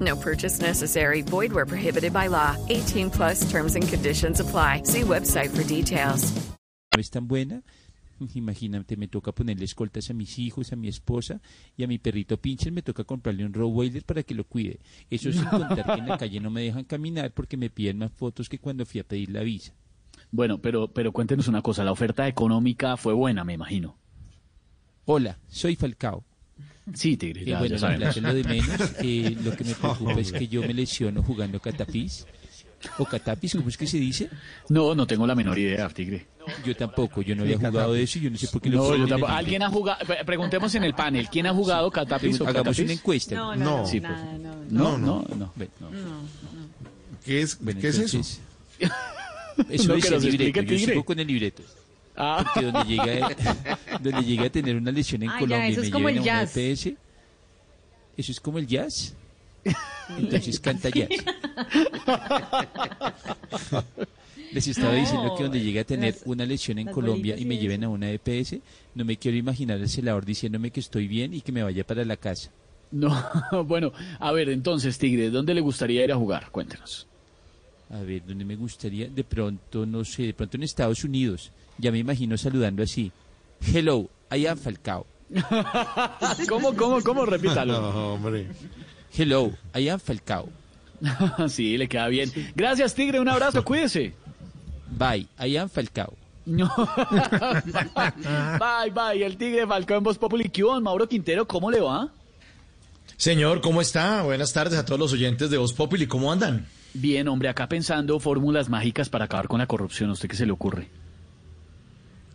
No purchase necessary. Void where prohibited by law. 18 plus terms and conditions apply. See website for details. no es tan buena. Imagínate, me toca ponerle escoltas a mis hijos, a mi esposa y a mi perrito Pincher me toca comprarle un Rottweiler para que lo cuide. Eso sin contar que en la calle no me dejan caminar porque me piden más fotos que cuando fui a pedir la visa. Bueno, pero, pero cuéntenos una cosa, la oferta económica fue buena, me imagino. Hola, soy Falcao. Sí, Tigre, Eh, ya, bueno, ya la sabemos. plata es lo de menos. Eh, lo que me preocupa es que yo me lesiono jugando catapis. ¿O catapis? ¿Cómo es que se dice? No, no tengo la menor idea, Tigre. Yo tampoco, yo no había jugado de eso y yo no sé por qué lo No, ponen yo tampoco. ¿Alguien ha jugado? Pre- Preguntemos en el panel, ¿quién ha jugado catapis o Hagamos catapis? una encuesta. No, no, no, Sí, nada, pues. no, no, no. no, no. Bueno, ¿Qué es, Bueno, ¿qué es eso? Eso No, es que el libreto, yo Tigre. sigo con el libreto. Ah. Porque donde llega, donde llega a tener una lesión en Ah, ya, Colombia y eso me es como lleven el a una jazz. EPS, ¿eso es como el jazz? Entonces canta jazz. Les estaba No. diciendo que donde llegue a tener Las- una lesión en Colombia y me lleven a una EPS, no me quiero imaginar el celador diciéndome que estoy bien y que me vaya para la casa. No, bueno, a ver, entonces, Tigre, ¿dónde le gustaría ir a jugar? Cuéntenos. A ver, ¿dónde me gustaría? De pronto, no sé, de pronto en Estados Unidos. Ya me imagino saludando así. Hello, I am Falcao. ¿Cómo, cómo, cómo? Repítalo. No, hombre. Hello, I am Falcao. sí, le queda bien. Gracias, Tigre, un abrazo, cuídese. Bye, I am Falcao. No. bye, bye, el Tigre Falcón en Voz Populi. ¿Qué Mauro Quintero? ¿Cómo le va? Señor, ¿cómo está? Buenas tardes a todos los oyentes de Voz Populi. ¿Cómo andan? Bien, hombre, acá pensando fórmulas mágicas para acabar con la corrupción. ¿A usted qué se le ocurre?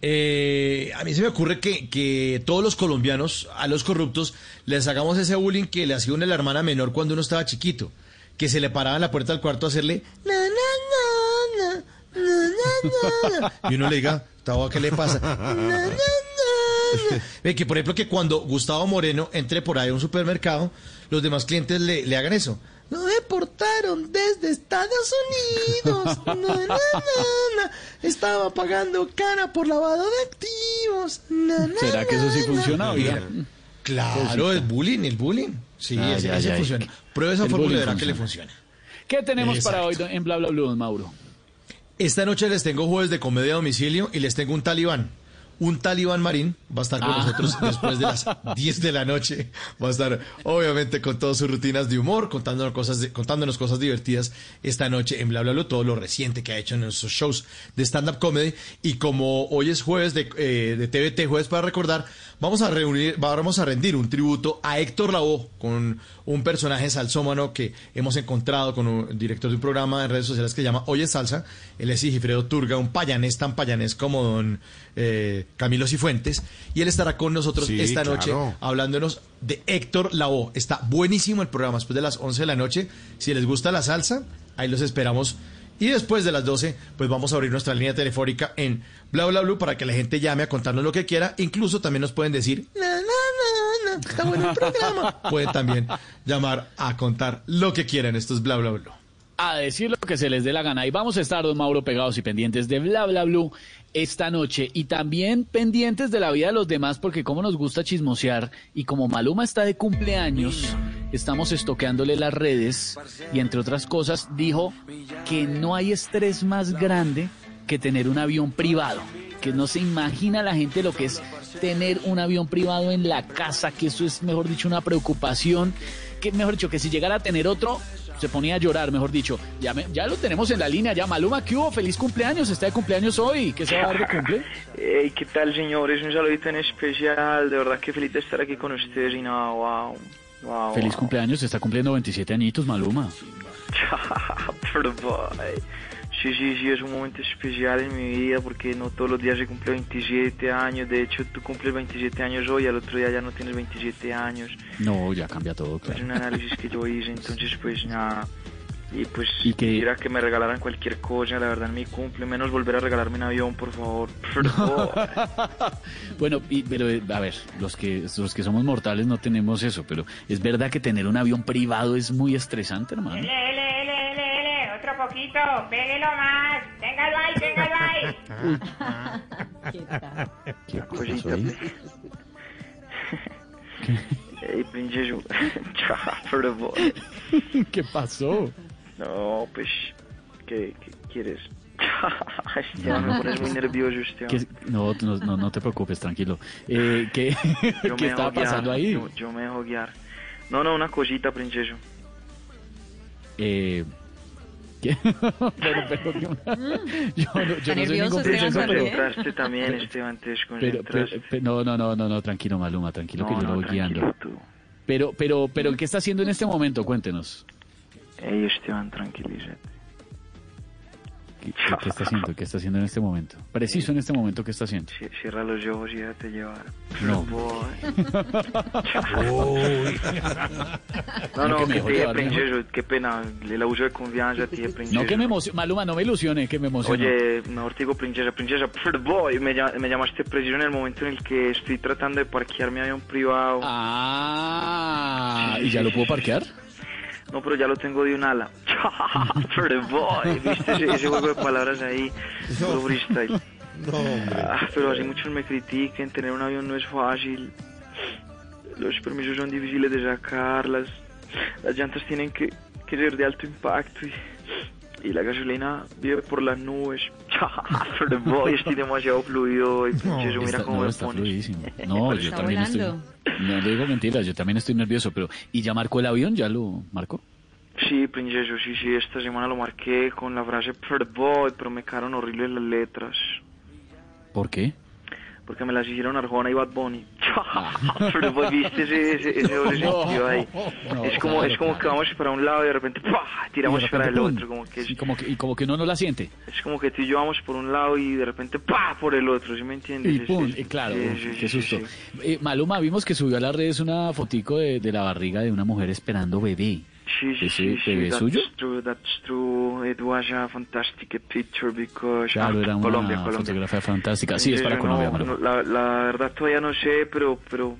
Eh, a mí se me ocurre que, que todos los colombianos, a los corruptos, les hagamos ese bullying que le hacía una la hermana menor cuando uno estaba chiquito. Que se le paraba la puerta del cuarto a hacerle... Y uno le diga, Tavo, ¿qué le pasa? Ve que, por ejemplo, que cuando Gustavo Moreno entre por ahí a un supermercado, los demás clientes le, le hagan eso. Nos deportaron desde Estados Unidos. Na, na, na. Estaba pagando cara por lavado de activos. ¿Será que eso sí na, funciona, na. oiga? Claro, el bullying, el bullying. Sí, Ay, ese, funciona. Prueba esa fórmula y verá que le funciona. ¿Qué tenemos para hoy en Bla Bla Blue, don Mauro? Esta noche les tengo jueves de comedia a domicilio y les tengo un talibán. Un talibán marín va a estar con Ah. nosotros después de las 10 de la noche. Va a estar, obviamente, con todas sus rutinas de humor, contándonos cosas, de- contándonos cosas divertidas esta noche en Bla Bla Bla, todo lo reciente que ha hecho en nuestros shows de stand-up comedy. Y como hoy es jueves de, eh, de TVT, jueves para recordar, vamos a reunir, vamos a rendir un tributo a Héctor Lavoe con un personaje salsómano que hemos encontrado con un director de un programa en redes sociales que se llama Oye Salsa. Él es Sigifredo Turga, un payanés tan payanés como don eh, Camilo Cifuentes. Y él estará con nosotros Sí, esta claro. noche hablándonos de Héctor Lavoe. Está buenísimo el programa después de las 11 de la noche. Si les gusta la salsa, ahí los esperamos Y después de las 12, pues vamos a abrir nuestra línea telefónica en bla bla bla para que la gente llame a contarnos lo que quiera. Incluso también nos pueden decir, no, no, no, está bueno el programa. Pueden también llamar a contar lo que quieran. Esto es bla bla bla. A decir lo que se les dé la gana. Y vamos a estar, don Mauro, pegados y pendientes de Bla Bla Blue esta noche. Y también pendientes de la vida de los demás, porque como nos gusta chismosear. Y como Maluma está de cumpleaños, estamos estoqueándole las redes. Y entre otras cosas, dijo que no hay estrés más grande que tener un avión privado. Que no se imagina la gente lo que es tener un avión privado en la casa, que eso es, mejor dicho, una preocupación. Que, mejor dicho, que si llegara a tener otro, se ponía a llorar, mejor dicho. Ya, me- ya lo tenemos en la línea, ya. Maluma, ¿qué hubo? Feliz cumpleaños, está de cumpleaños hoy. ¿Qué se va a dar de cumple? Hey, ¿qué tal, señores? Un saludito en especial. De verdad que feliz de estar aquí con ustedes y nada, wow. Wow. Feliz wow. cumpleaños, está cumpliendo 27 añitos, Maluma. Sí, sí, sí, es un momento especial en mi vida porque no todos los días se cumple 27 años. De hecho, tú cumples 27 años hoy, al otro día ya no tienes 27 años. No, ya cambia todo, Es claro. un análisis que yo hice, entonces pues nada. Y pues ¿Y qué? quisiera que me regalaran cualquier cosa, la verdad, en mi cumple, menos volver a regalarme un avión, por favor. Bueno, y- pero eh, a ver, los que, los que somos mortales no tenemos eso, pero es verdad que tener un avión privado es muy estresante, hermano. Otro poquito, péguelo más, téngalo ahí, téngalo ahí. ¿Qué Cosita, pasó ahí? Ey, princeso. Pero, boy. ¿Qué pasó? No, pues, ¿qué, qué quieres? Esteban, me pones muy nervioso, Esteban. ¿Qué- no, no, no, no te preocupes, tranquilo. Eh, ¿Qué, Yo ¿qué me estaba guiar, pasando ahí? Yo, yo me dejo guiar. No, no, una cosita, princeso. Eh, ¿qué? pero, pero, ¿qué- yo no, yo no soy ningún pero, también, Esteban, te pero, pero- no, no, no, no, no, tranquilo, Maluma, tranquilo que No, yo lo voy guiando. tú. Pero, pero, pero, ¿qué está haciendo en este momento? Cuéntenos. Ey, Esteban, tranquilízate. ¿Qué, qué- está haciendo? ¿Qué está haciendo en este momento? Preciso en este momento, ¿qué está haciendo? Ci- Cierra los ojos y déjate llevar. No. Boy. Uy. No, no, No, que que te llevar, princeso, qué pena. El abuso de confianza, te dije, princeso. No que me emocione, Maluma, no me ilusione, que me emocione. Oye, mejor te digo princesa, princesa, boy, me, me llamaste preciso en el momento en el que estoy tratando de parquear mi avión privado. Ah, ¿y ya lo puedo parquear? No, pero ya lo tengo de un ala. Boy, viste ese, ese juego de palabras ahí, puro freestyle. Ah, pero así muchos me critiquen, tener un avión no es fácil. Los permisos son difíciles de sacar, las, las llantas tienen que, que ser de alto impacto y, y la gasolina vive por las nubes. Pero boy, estoy demasiado fluido hoy, princeso, mira Está- cómo no, me está pones. No, yo Está también volando. estoy... No le digo mentiras, yo también estoy nervioso, pero... ¿Y ya marcó el avión? ¿Ya lo marcó? Sí, princeso, sí, sí, esta semana lo marqué con la frase "Per boy", pero me quedaron horribles las letras. ¿Por qué? Porque me las hicieron Arjona y Bad Bunny. Pero pues viste ese, ese, ese doble sentido ahí. no, es como, claro, es como que vamos para un lado y de repente ¡pah! tiramos de para el repente, otro. Como que es, Y como que, y como que uno no la siente. es como que tú y yo vamos por un lado y de repente ¡pah! por el otro, ¿sí me entiendes? Y Es- pum, es- y claro, sí, sí, qué sí, susto. sí. Eh, Maluma, vimos que subió a las redes una fotico de, de la barriga de una mujer esperando bebé. Sí, sí, ¿Ese sí, sí, that's suyo? true, that's true. It was a fantastic picture because... Claro, ah, era una Colombia, Colombia. fotografía fantástica. Sí, es para Colombia, no, la, la verdad todavía no sé, pero, pero,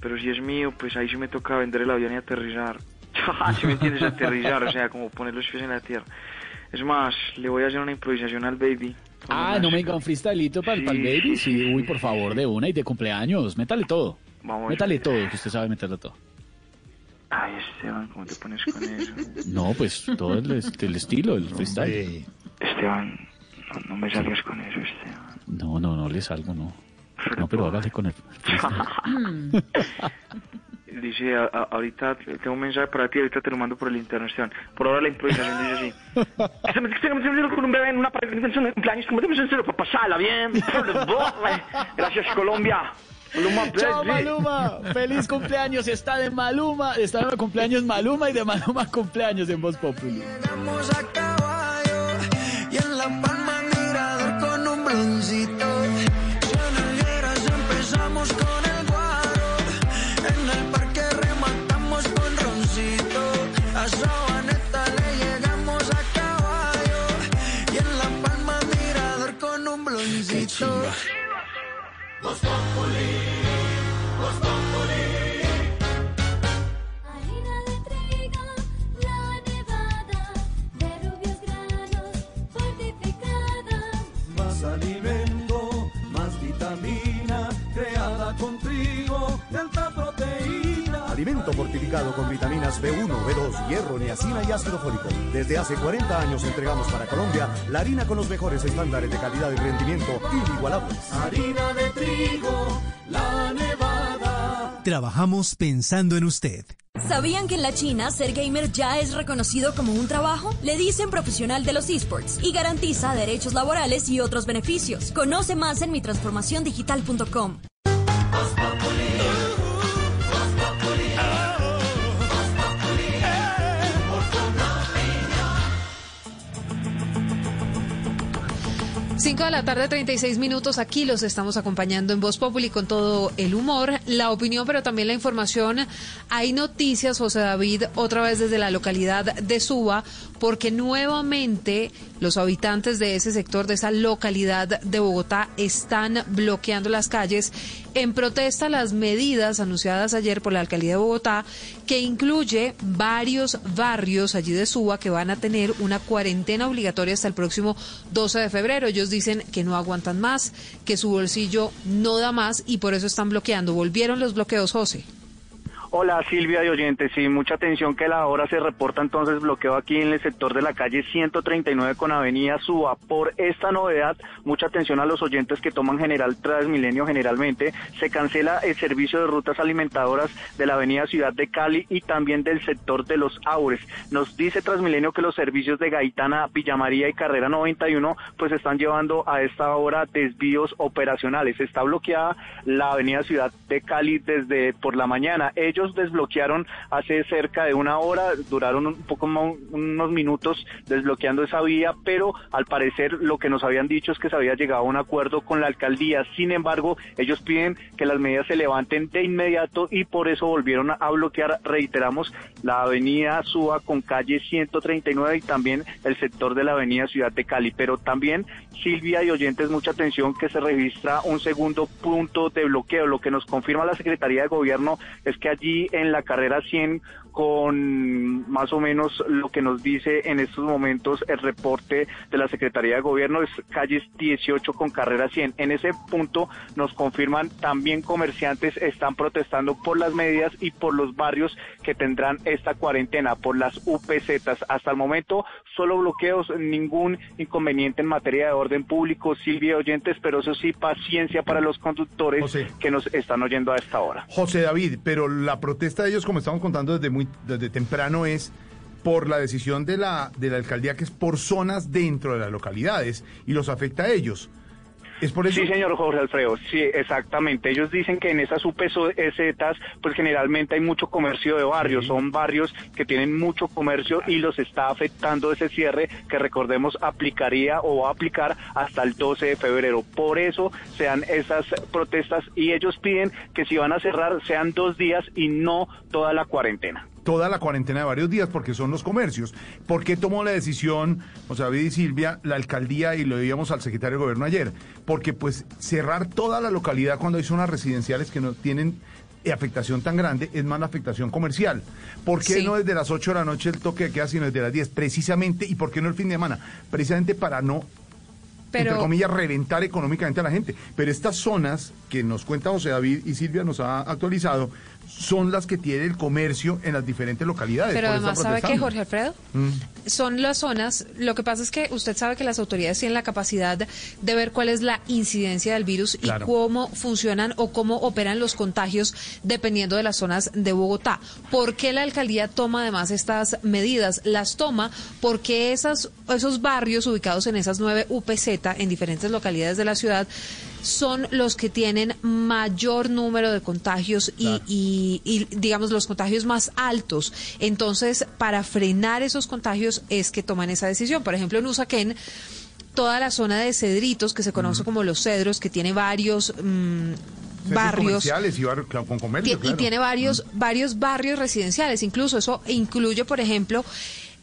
pero si es mío, pues ahí sí me toca vender el avión y aterrizar. si me entiendes, aterrizar, o sea, como poner los pies en la tierra. Es más, le voy a hacer una improvisación al baby. Ah, no me diga un freestylito para, el baby. Sí, uy, por favor, de una y de cumpleaños. Métale todo. Vamos. Métale todo, que usted sabe meterle todo. Ay, Esteban, ¿cómo te pones con eso? No, pues todo el, el estilo, el freestyle. Esteban, no, no me salgas con eso, Esteban. No, no, no le salgo, no. No, pero hágale con el freestyle. Dice, a- a- ahorita tengo un mensaje para ti, ahorita te lo mando por el interno, Esteban. Por ahora la improvisación dice así. con un bebé en una pared de cumpleaños, como en serio para pasarla bien. Gracias, Colombia. Maluma, Chao, Maluma. Feliz cumpleaños. Está de Maluma. Está de cumpleaños Maluma y de Maluma cumpleaños en Voz Populi. Llegamos a caballo y en la palma mirador con un ¡Gostófoli! ¡Gostófoli! Aina le entrega la nevada. Verrubios granos, fortificada. ¡Vas a! Alimento fortificado con vitaminas B1, B2, hierro, niacina y ácido fólico. Desde hace 40 años entregamos para Colombia la harina con los mejores estándares de calidad y rendimiento inigualables. Harina de trigo, la nevada. Trabajamos pensando en usted. ¿Sabían que en la China ser gamer ya es reconocido como un trabajo? Le dicen profesional de los esports y garantiza derechos laborales y otros beneficios. Conoce más en mitransformaciondigital.com. 5 de la tarde, 36 minutos. Aquí los estamos acompañando en Voz Populi con todo el humor, la opinión, pero también la información. Hay noticias, José David, otra vez desde la localidad de Suba, porque nuevamente los habitantes de ese sector, de esa localidad de Bogotá, están bloqueando las calles en protesta a las medidas anunciadas ayer por la alcaldía de Bogotá, que incluye varios barrios allí de Suba que van a tener una cuarentena obligatoria hasta el próximo 12 de febrero. Ellos dicen que no aguantan más, que su bolsillo no da más y por eso están bloqueando. ¿Volvieron los bloqueos, José? Hola Silvia de oyentes, sí, mucha atención que la hora se reporta entonces bloqueo aquí en el sector de la calle 139 con Avenida Suba. Por esta novedad, mucha atención a los oyentes que toman General Transmilenio generalmente. Se cancela el servicio de rutas alimentadoras de la Avenida Ciudad de Cali y también del sector de los Aures. Nos dice Transmilenio que los servicios de Gaitana, Villamaría y Carrera 91 pues están llevando a esta hora desvíos operacionales. Está bloqueada la Avenida Ciudad de Cali desde por la mañana. Desbloquearon hace cerca de una hora, duraron un poco más, unos minutos desbloqueando esa vía, pero al parecer lo que nos habían dicho es que se había llegado a un acuerdo con la alcaldía. Sin embargo, ellos piden que las medidas se levanten de inmediato y por eso volvieron a bloquear, reiteramos, la avenida Suba con calle 139 y también el sector de la avenida Ciudad de Cali. Pero también, Silvia y oyentes, mucha atención que se registra un segundo punto de bloqueo. Lo que nos confirma la Secretaría de Gobierno es que allí en la carrera 100 con más o menos lo que nos dice en estos momentos el reporte de la Secretaría de Gobierno es calles 18 con carrera 100. En ese punto nos confirman también comerciantes están protestando por las medidas y por los barrios que tendrán esta cuarentena, por las UPZ. Hasta el momento solo bloqueos, ningún inconveniente en materia de orden público, Silvia oyentes, pero eso sí, paciencia para los conductores que nos están oyendo a esta hora. José David, pero la protesta de ellos, como estamos contando desde muy desde temprano, es por la decisión de la, de la alcaldía que es por zonas dentro de las localidades y los afecta a ellos. ¿Es por eso? Sí, señor Jorge Alfredo, sí, exactamente. Ellos dicen que en esas UPZs, pues generalmente hay mucho comercio de barrios, son barrios que tienen mucho comercio y los está afectando ese cierre que recordemos aplicaría o va a aplicar hasta el 12 de febrero. Por eso se dan esas protestas y ellos piden que si van a cerrar sean dos días y no toda la cuarentena toda la cuarentena de varios días porque son los comercios. ¿Por qué tomó la decisión, José David y Silvia, la alcaldía, y lo debíamos al secretario de gobierno ayer? Porque pues cerrar toda la localidad cuando hay zonas residenciales que no tienen afectación tan grande es más la afectación comercial. ¿Por qué no desde las 8 de la noche el toque de queda, sino desde las 10? Precisamente, ¿y por qué no el fin de semana? Precisamente para no entre comillas, reventar económicamente a la gente. Pero estas zonas que nos cuenta José David y Silvia nos ha actualizado, son las que tiene el comercio en las diferentes localidades. Pero además, ¿sabe qué, Jorge Alfredo? Mm. Son las zonas, lo que pasa es que usted sabe que las autoridades tienen la capacidad de ver cuál es la incidencia del virus y cómo funcionan o cómo operan los contagios dependiendo de las zonas de Bogotá. ¿Por qué la alcaldía toma además estas medidas? Las toma porque esas, esos barrios ubicados en esas nueve UPZ en diferentes localidades de la ciudad son los que tienen mayor número de contagios y, digamos, los contagios más altos. Entonces, para frenar esos contagios es que toman esa decisión. Por ejemplo, en Usaquén, toda la zona de Cedritos, que se conoce como los Cedros, que tiene varios... Mm, barrios. y, con comercio, y tiene varios varios barrios residenciales. Incluso eso incluye por ejemplo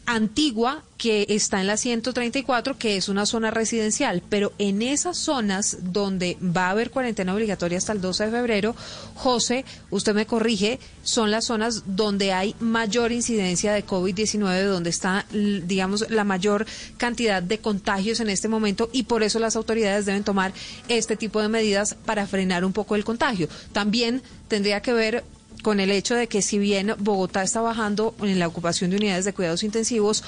Antigua, que está en la 134, que es una zona residencial, pero en esas zonas donde va a haber cuarentena obligatoria hasta el 12 de febrero, José, usted me corrige, son las zonas donde hay mayor incidencia de COVID-19, donde está, digamos, la mayor cantidad de contagios en este momento y por eso las autoridades deben tomar este tipo de medidas para frenar un poco el contagio. También tendría que ver con el hecho de que si bien Bogotá está bajando en la ocupación de unidades de cuidados intensivos,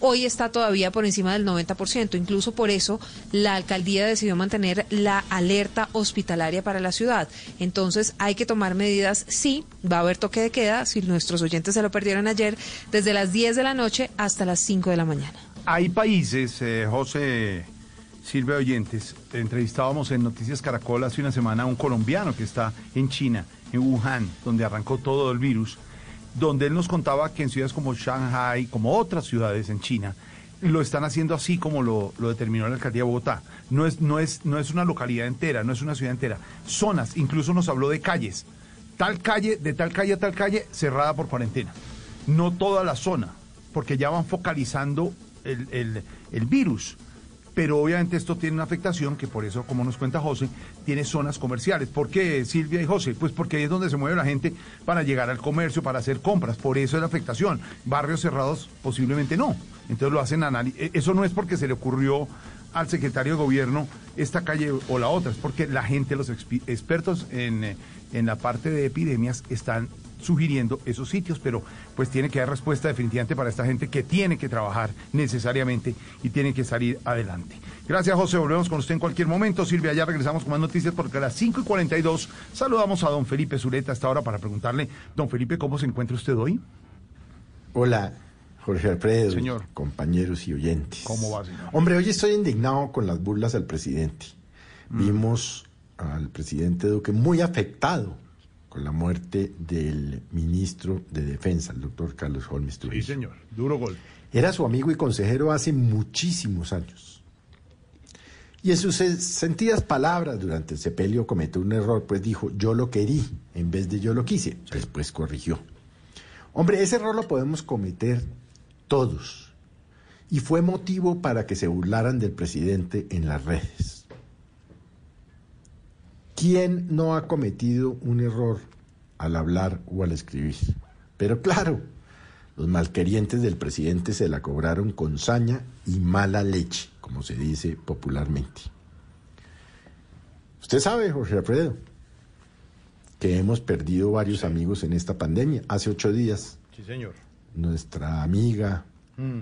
hoy está todavía por encima del 90%. Incluso por eso la alcaldía decidió mantener la alerta hospitalaria para la ciudad. Entonces hay que tomar medidas. Sí, va a haber toque de queda, si nuestros oyentes se lo perdieron ayer, desde las 10 de la noche hasta las 5 de la mañana. Hay países, eh, José Silvia Oyentes, entrevistábamos en Noticias Caracol hace una semana a un colombiano que está en China, en Wuhan, donde arrancó todo el virus, donde él nos contaba que en ciudades como Shanghai, como otras ciudades en China, lo están haciendo así como lo, determinó la alcaldía de Bogotá. No es, no, es, no es una localidad entera, no es una ciudad entera. Zonas, incluso nos habló de calles. Tal calle, de tal calle a tal calle, cerrada por cuarentena. No toda la zona, porque ya van focalizando el virus pero obviamente esto tiene una afectación que por eso, como nos cuenta José, tiene zonas comerciales. ¿Por qué, Silvia y José? Pues porque ahí es donde se mueve la gente para llegar al comercio, para hacer compras, por eso es la afectación. Barrios cerrados posiblemente no. Entonces lo hacen análisis. Eso no es porque se le ocurrió al secretario de gobierno esta calle o la otra, es porque la gente, los expertos en, eh, en la parte de epidemias están sugiriendo esos sitios, pero pues tiene que dar respuesta definitivamente para esta gente que tiene que trabajar necesariamente y tiene que salir adelante. Gracias, José. Volvemos con usted en cualquier momento. Silvia, ya regresamos con más noticias porque a las 5 y 42 saludamos a don Felipe Zuleta hasta ahora para preguntarle, don Felipe, ¿cómo se encuentra usted hoy? Hola, Jorge Alfredo, Señor. compañeros y oyentes. ¿Cómo va, señor? Hombre, hoy estoy indignado con las burlas al presidente. Mm. Vimos al presidente Duque muy afectado con la muerte del ministro de Defensa, el doctor Carlos Holmes Sí, Trujillo. señor. Duro gol. Era su amigo y consejero hace muchísimos años. Y en sus sentidas palabras durante el sepelio cometió un error, pues dijo, yo lo querí en vez de yo lo quise. Después corrigió. Hombre, ese error lo podemos cometer todos. Y fue motivo para que se burlaran del presidente en las redes. ¿Quién no ha cometido un error al hablar o al escribir? Pero claro, los malquerientes del presidente se la cobraron con saña y mala leche, como se dice popularmente. Usted sabe, Jorge Alfredo, que hemos perdido varios amigos en esta pandemia. Hace ocho días, Sí, señor. nuestra amiga Mm.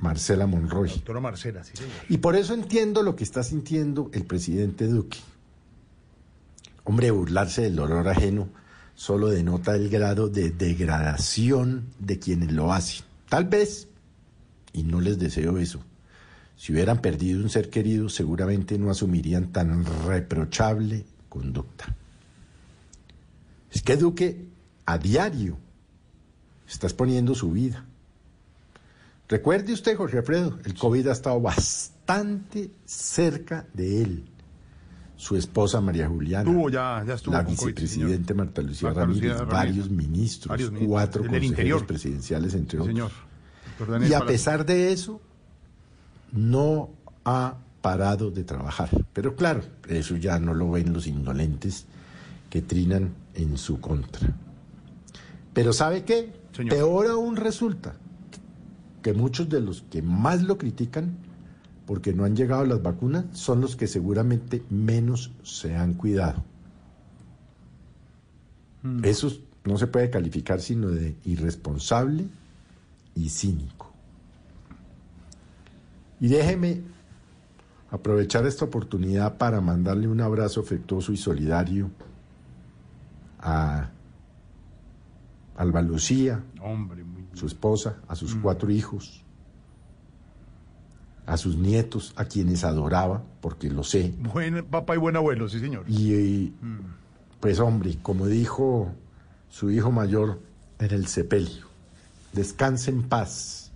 Marcela Monroy. Doctora Marcela, sí, señor. Y por eso entiendo lo que está sintiendo el presidente Duque. Hombre, burlarse del dolor ajeno solo denota el grado de degradación de quienes lo hacen. Tal vez, y no les deseo eso, si hubieran perdido un ser querido, seguramente no asumirían tan reprochable conducta. Es que Duque a diario está exponiendo su vida. Recuerde usted, Jorge Alfredo, el COVID ha estado bastante cerca de él. Su esposa María Juliana, Estuvo ya, ya estuvo la COVID, vicepresidente Marta Lucía Marta Ramírez, Ramírez. varios ministros, Varios ministros, cuatro consejeros Interior. presidenciales, entre otros. señor. Y a pesar de eso, no ha parado de trabajar. Pero claro, eso ya no lo ven los indolentes que trinan en su contra. Pero ¿sabe qué? Señor. Peor aún resulta que muchos de los que más lo critican porque no han llegado las vacunas son los que seguramente menos se han cuidado. Mm. Eso no se puede calificar sino de irresponsable y cínico. Y déjeme aprovechar esta oportunidad para mandarle un abrazo afectuoso y solidario a Alba Lucía, Hombre, muy su esposa, a sus cuatro hijos, a sus nietos, a quienes adoraba, porque lo sé. buen papá y buen abuelo, sí, señor. Y eh, Mm. pues hombre, como dijo su hijo mayor en el sepelio, descanse en paz,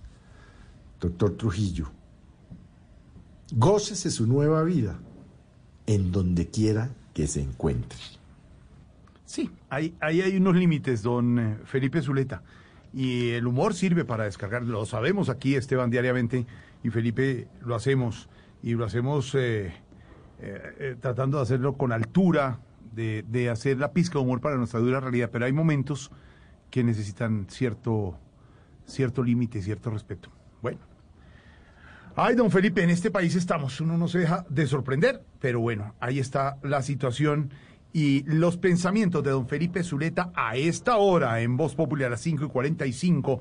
doctor Trujillo. Gócese su nueva vida en donde quiera que se encuentre. Sí, ahí, ahí hay unos límites, don eh, Felipe Zuleta. Y el humor sirve para descargar, lo sabemos aquí, Esteban, diariamente, y Felipe lo hacemos, y lo hacemos eh, eh, eh, tratando de hacerlo con altura, de, de hacer la pizca de humor para nuestra dura realidad, pero hay momentos que necesitan cierto, cierto límite, cierto respeto. Bueno. Ay, don Felipe, en este país estamos, uno no se deja de sorprender, pero bueno, ahí está la situación Y los pensamientos de don Felipe Zuleta a esta hora en Voz Popular a las 5 y 45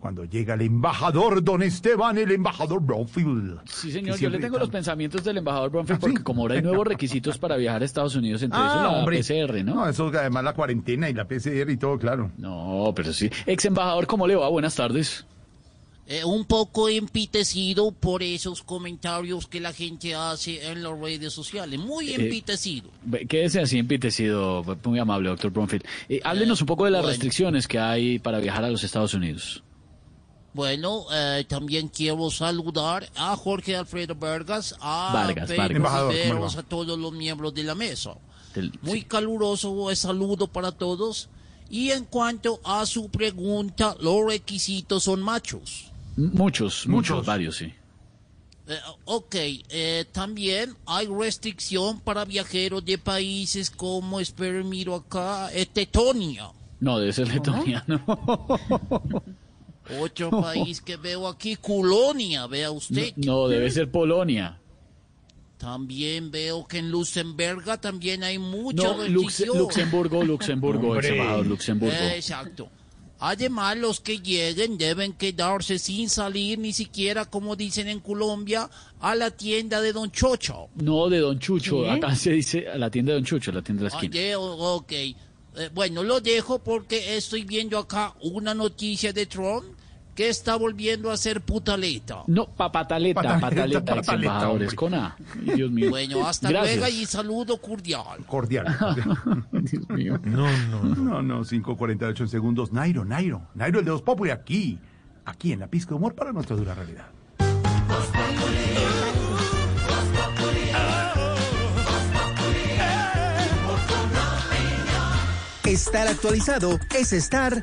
cuando llega el embajador don Esteban, el embajador Bromfield. Sí, señor, yo le tengo los pensamientos del embajador Bromfield porque como ahora hay nuevos requisitos para viajar a Estados Unidos, entre eso Ah, la hombre. PCR, ¿no? No, eso además la cuarentena y la PCR y todo, claro. No, pero sí. Ex embajador, ¿cómo le va? Buenas tardes. Eh, un poco empitecido por esos comentarios que la gente hace en las redes sociales. Muy Eh, empitecido. Ve- Quédese así empitecido, muy amable, doctor Bromfield. Eh, háblenos un poco de las bueno. restricciones que hay para viajar a los Estados Unidos. Bueno, eh, también quiero saludar a Jorge Alfredo Vargas, a Vargas, a todos los miembros de la mesa. Del- Muy caluroso el saludo para todos. Y en cuanto a su pregunta, los requisitos son machos. Muchos, muchos, Muchos. varios, sí. Eh, ok, eh, también hay restricción para viajeros de países como, espero, miro acá, eh, Tetonia. No, debe ser letoniano. Otro país que veo aquí, Colonia, vea usted. No, debe ser Polonia. También veo que en Luxemburgo también hay mucha No, Lux-. Luxemburgo, Luxemburgo, ex embajador, Luxemburgo. Eh, Exacto. Además, los que lleguen deben quedarse sin salir ni siquiera, como dicen en Colombia, a la tienda de Don Chocho. No, de Don Chucho. ¿Qué? Acá se dice a la tienda de Don Chucho, la tienda de la esquina. Oye, ok. Eh, bueno, lo dejo porque estoy viendo acá una noticia de Trump que está volviendo a ser putaleta. No, papataleta, Pataleta, pataleta, con A. Ay, Dios mío. Bueno, hasta Gracias. luego y saludo cordial. Cordial. Dios mío. No, no, no, no, 5.48 segundos. Nairo, Nairo, Nairo, el de los Populi, aquí, aquí en la pizca de humor para nuestra dura realidad. Estar actualizado es estar.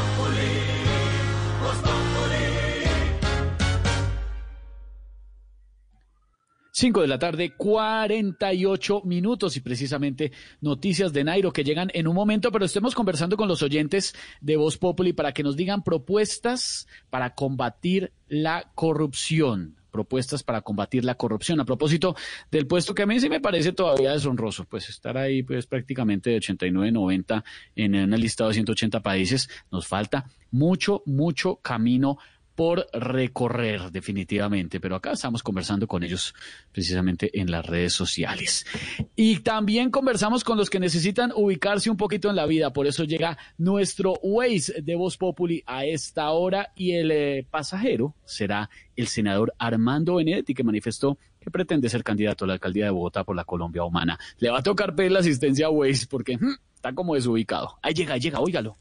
5 de la tarde, 48 minutos y precisamente noticias de Nairo que llegan en un momento, pero estemos conversando con los oyentes de Voz Populi para que nos digan propuestas para combatir la corrupción. Propuestas para combatir la corrupción. A propósito del puesto que a mí sí me parece todavía deshonroso, pues estar ahí pues prácticamente de 89, 90 en una lista de 180 países, nos falta mucho, mucho camino por recorrer definitivamente, pero acá estamos conversando con ellos precisamente en las redes sociales. Y también conversamos con los que necesitan ubicarse un poquito en la vida, por eso llega nuestro Waze de Voz Populi a esta hora y el eh, pasajero será el senador Armando Benedetti que manifestó que pretende ser candidato a la alcaldía de Bogotá por la Colombia Humana. Le va a tocar pedir la asistencia a Waze porque hmm, está como desubicado. Ahí llega, ahí llega, óigalo.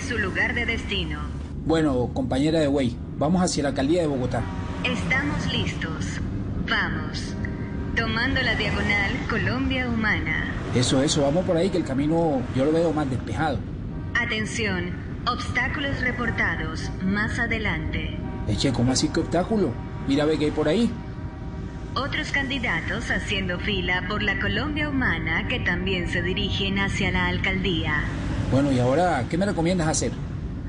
Su lugar de destino. Bueno, compañera de Way, vamos hacia la alcaldía de Bogotá. Estamos listos. Vamos. Tomando la diagonal Colombia Humana. Eso, eso, vamos por ahí que el camino yo lo veo más despejado. Atención. Obstáculos reportados. Más adelante. Eche, ¿cómo así que obstáculo? Mira, ve que hay por ahí. Otros candidatos haciendo fila por la Colombia Humana que también se dirigen hacia la alcaldía. Bueno, y ahora, ¿qué me recomiendas hacer?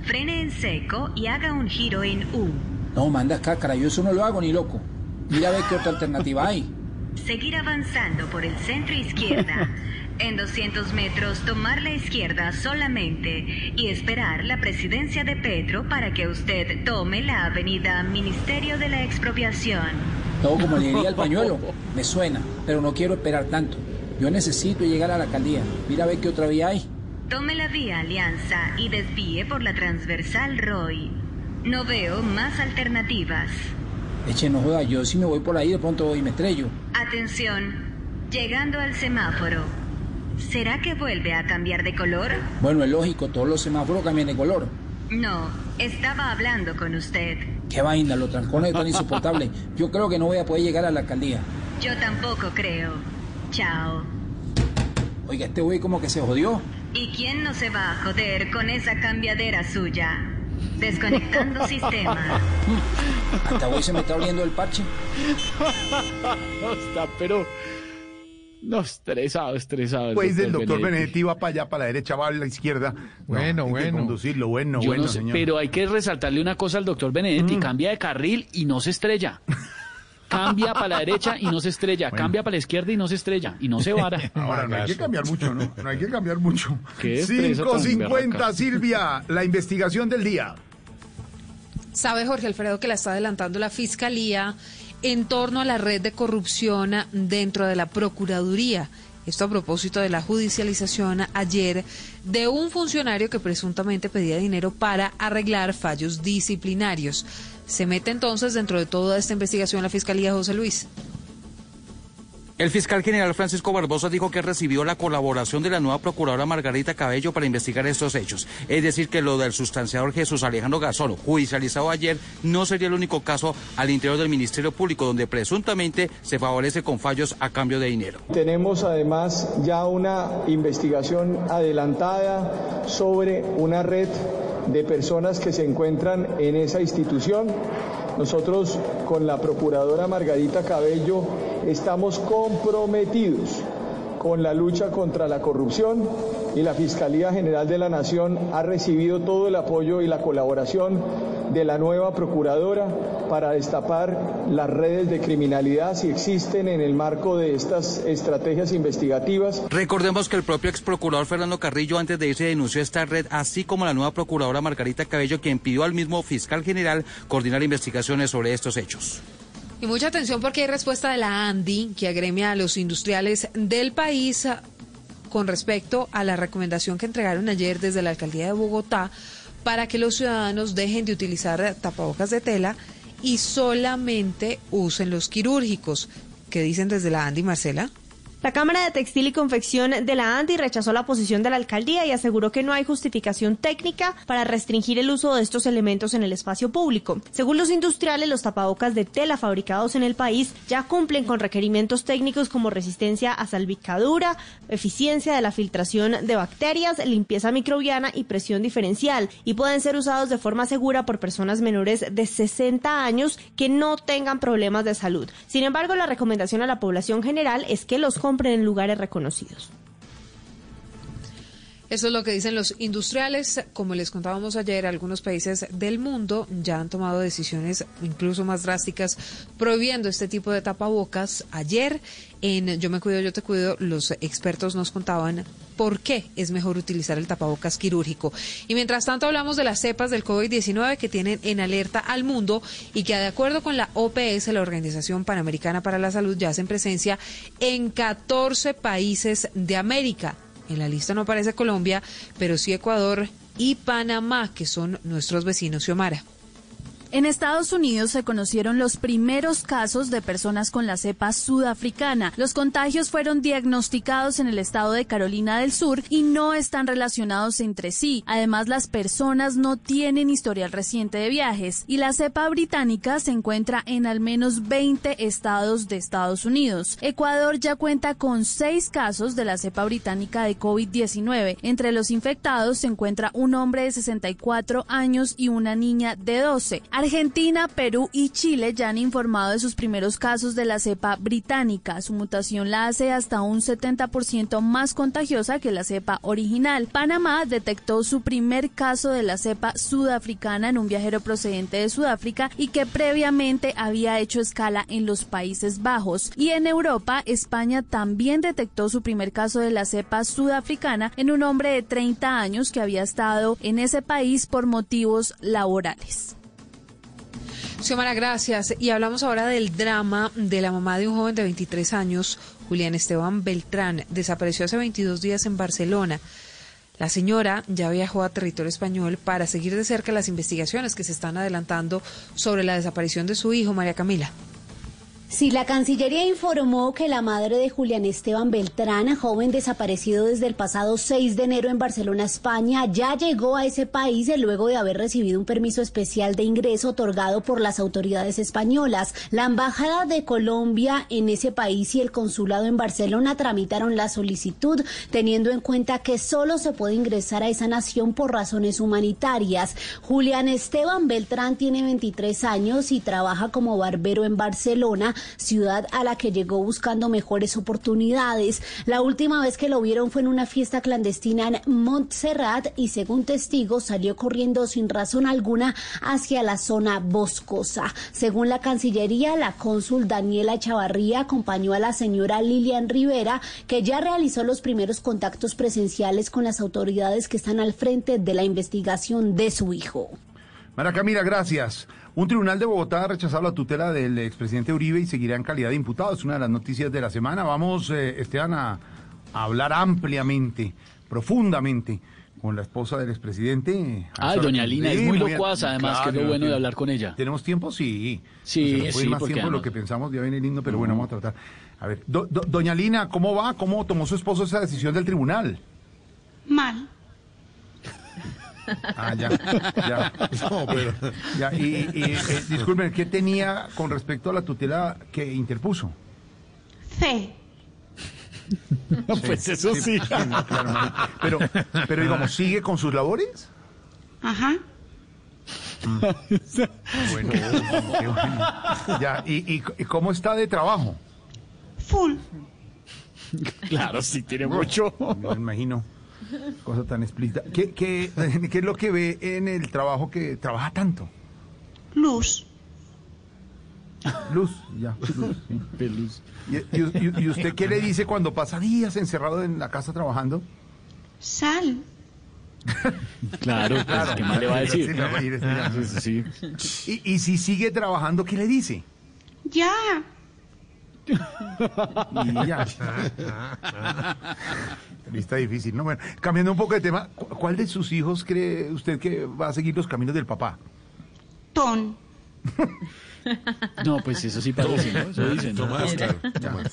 Frene en seco y haga un giro en U. No, mandas cácara, yo eso no lo hago ni loco. Mira, ve qué otra alternativa hay. Seguir avanzando por el centro izquierda. En 200 metros tomar la izquierda solamente y esperar la presidencia de Petro para que usted tome la avenida Ministerio de la Expropiación. Todo como le diría el pañuelo. Me suena, pero no quiero esperar tanto. Yo necesito llegar a la alcaldía. Mira, ve qué otra vía hay. Tome la vía Alianza y desvíe por la transversal Roy. No veo más alternativas. Eche, no joda, yo si me voy por ahí de pronto voy y me estrello. Atención, llegando al semáforo. ¿Será que vuelve a cambiar de color? Bueno, es lógico, todos los semáforos cambian de color. No, estaba hablando con usted. Qué vaina, los trancones están insoportables. Yo creo que no voy a poder llegar a la alcaldía. Yo tampoco creo. Chao. Oiga, este güey como que se jodió. ¿Y quién no se va a joder con esa cambiadera suya? Desconectando sistema. Hasta hoy se me está abriendo el parche. no está, pero. No, estresado, estresado. Pues el doctor Benedetti va para allá, para la derecha, va a la izquierda. Bueno, que bueno. conducirlo, bueno, Yo bueno, no sé, señor. pero hay que resaltarle una cosa al doctor Benedetti. Mm. Cambia de carril y no se estrella. Cambia para la derecha y no se estrella. Bueno. Cambia para la izquierda y no se estrella. Y no se vara. Ahora, no hay que cambiar mucho, ¿no? No hay que cambiar mucho. Qué estrés tan 5.50, berraca. Silvia, la investigación del día. Sabe Jorge Alfredo que la está adelantando la Fiscalía en torno a la red de corrupción dentro de la Procuraduría. Esto a propósito de la judicialización ayer de un funcionario que presuntamente pedía dinero para arreglar fallos disciplinarios. Se mete entonces dentro de toda esta investigación la Fiscalía José Luis. El fiscal general Francisco Barbosa dijo que recibió la colaboración de la nueva procuradora Margarita Cabello para investigar estos hechos. Es decir, que lo del sustanciador Jesús Alejandro Garzón, judicializado ayer, no sería el único caso al interior del Ministerio Público donde presuntamente se favorece con fallos a cambio de dinero. Tenemos además ya una investigación adelantada sobre una red de personas que se encuentran en esa institución. Nosotros con la procuradora Margarita Cabello estamos comprometidos con la lucha contra la corrupción y la Fiscalía General de la Nación ha recibido todo el apoyo y la colaboración de la nueva procuradora para destapar las redes de criminalidad si existen en el marco de estas estrategias investigativas. Recordemos que el propio ex procurador Fernando Carrillo antes de irse denunció esta red, así como la nueva procuradora Margarita Cabello, quien pidió al mismo fiscal general coordinar investigaciones sobre estos hechos. Y mucha atención porque hay respuesta de la ANDI que agremia a los industriales del país con respecto a la recomendación que entregaron ayer desde la alcaldía de Bogotá para que los ciudadanos dejen de utilizar tapabocas de tela y solamente usen los quirúrgicos. ¿Qué dicen desde la ANDI, Marcela? La Cámara de Textil y Confección de la ANDI rechazó la posición de la alcaldía y aseguró que no hay justificación técnica para restringir el uso de estos elementos en el espacio público. Según los industriales, los tapabocas de tela fabricados en el país ya cumplen con requerimientos técnicos como resistencia a salpicadura, eficiencia de la filtración de bacterias, limpieza microbiana y presión diferencial y pueden ser usados de forma segura por personas menores de 60 años que no tengan problemas de salud. Sin embargo, la recomendación a la población general es que los en lugares reconocidos. Eso es lo que dicen los industriales. Como les contábamos ayer, algunos países del mundo ya han tomado decisiones incluso más drásticas prohibiendo este tipo de tapabocas. Ayer en Yo me cuido, yo te cuido, los expertos nos contaban por qué es mejor utilizar el tapabocas quirúrgico. Y mientras tanto hablamos de las cepas del COVID-19 que tienen en alerta al mundo y que de acuerdo con la OPS, la Organización Panamericana para la Salud, ya hacen presencia en 14 países de América. En la lista no aparece Colombia, pero sí Ecuador y Panamá, que son nuestros vecinos, Xiomara. En Estados Unidos se conocieron los primeros casos de personas con la cepa sudafricana. Los contagios fueron diagnosticados en el estado de Carolina del Sur y no están relacionados entre sí. Además, las personas no tienen historial reciente de viajes y la cepa británica se encuentra en al menos 20 estados de Estados Unidos. Ecuador ya cuenta con seis casos de la cepa británica de COVID-19. Entre los infectados se encuentra un hombre de 64 años y una niña de 12. Argentina, Perú y Chile ya han informado de sus primeros casos de la cepa británica. Su mutación la hace hasta un 70% más contagiosa que la cepa original. Panamá detectó su primer caso de la cepa sudafricana en un viajero procedente de Sudáfrica y que previamente había hecho escala en los Países Bajos. Y en Europa, España también detectó su primer caso de la cepa sudafricana en un hombre de 30 años que había estado en ese país por motivos laborales. Xiomara, gracias. Y hablamos ahora del drama de la mamá de un joven de 23 años, Julián Esteban Beltrán. Desapareció hace 22 días en Barcelona. La señora ya viajó a territorio español para seguir de cerca las investigaciones que se están adelantando sobre la desaparición de su hijo, María Camila. Sí, la Cancillería informó que la madre de Julián Esteban Beltrán, joven desaparecido desde el pasado 6 de enero en Barcelona, España, ya llegó a ese país luego de haber recibido un permiso especial de ingreso otorgado por las autoridades españolas. La Embajada de Colombia en ese país y el Consulado en Barcelona tramitaron la solicitud, teniendo en cuenta que solo se puede ingresar a esa nación por razones humanitarias. Julián Esteban Beltrán tiene 23 años y trabaja como barbero en Barcelona ciudad a la que llegó buscando mejores oportunidades. La última vez que lo vieron fue en una fiesta clandestina en Montserrat y según testigos salió corriendo sin razón alguna hacia la zona boscosa. Según la Cancillería, la cónsul Daniela Chavarría acompañó a la señora Lilian Rivera, que ya realizó los primeros contactos presenciales con las autoridades que están al frente de la investigación de su hijo. Mara Camila, gracias. Un tribunal de Bogotá ha rechazado la tutela del expresidente Uribe y seguirá en calidad de imputado. Es una de las noticias de la semana. Vamos, eh, Esteban, a, hablar ampliamente, profundamente con la esposa del expresidente. Ah, doña Lina, es muy locuaz, además, que es lo bueno de hablar con ella. ¿Tenemos tiempo? Sí. Sí, pues sí, más tiempo de lo que pensamos, ya viene lindo, pero bueno, vamos a tratar. A ver, doña Lina, ¿cómo va? ¿Cómo tomó su esposo esa decisión del tribunal? Mal. Ah, ya, ya. No, pero... ya y, eh, disculpen, ¿qué tenía con respecto a la tutela que interpuso? Fe. pues eso sí. pero, pero digamos, ¿sigue con sus labores? Ajá. Mm. Bueno, qué bueno. Ya, ¿y, y, y cómo está de trabajo? Full. Claro, sí, tiene mucho. Me imagino. Cosa tan explícita. ¿Qué, qué, qué es lo que ve en el trabajo que trabaja tanto? Luz. Luz, ya. Luz, ¿Y, y, usted qué le dice cuando pasa días encerrado en la casa trabajando? Sal. claro, claro. ¿qué más le va a decir? Sí, ¿Y, y si sigue trabajando, ¿qué le dice? Ya. Y ya. Está difícil, ¿no? Bueno, cambiando un poco de tema, ¿cuál de sus hijos cree usted que va a seguir los caminos del papá? Ton. No, pues eso sí parece, ¿no? Eso dicen. Tomás, claro.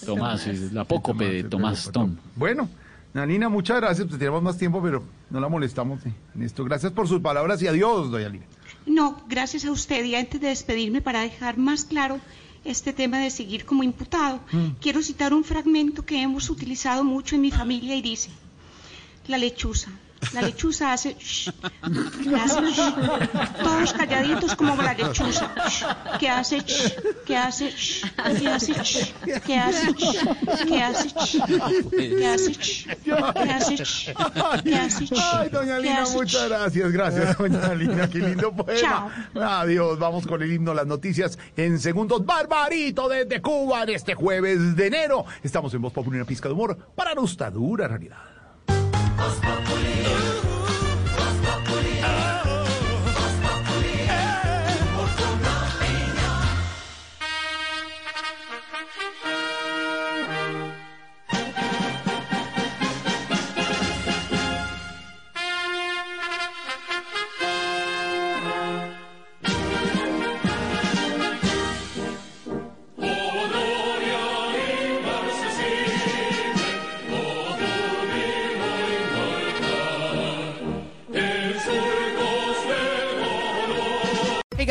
Tomás, la apócope de Tomás Tom. Bueno, Nanina, muchas gracias. Pues tenemos más tiempo, pero no la molestamos en esto. Gracias por sus palabras y adiós, doña Lina. No, gracias a usted. Y antes de despedirme, para dejar más claro este tema de seguir como imputado, mm. quiero citar un fragmento que hemos utilizado mucho en mi familia y dice, la lechuza. La lechuza hace, shh, hace todos calladitos como la lechuza, que hace, shh, que hace, shh, que hace, shh, que hace, shh, que hace, shh, que hace, shh, que hace, shh, que hace, shh, Ay, doña Lina, muchas gracias, gracias, doña Lina, qué lindo poema. Adiós, vamos con el himno, las noticias en segundos. Barbarito desde Cuba en este jueves de enero. Estamos en Voz Popular, una pizca de humor para nuestra dura realidad.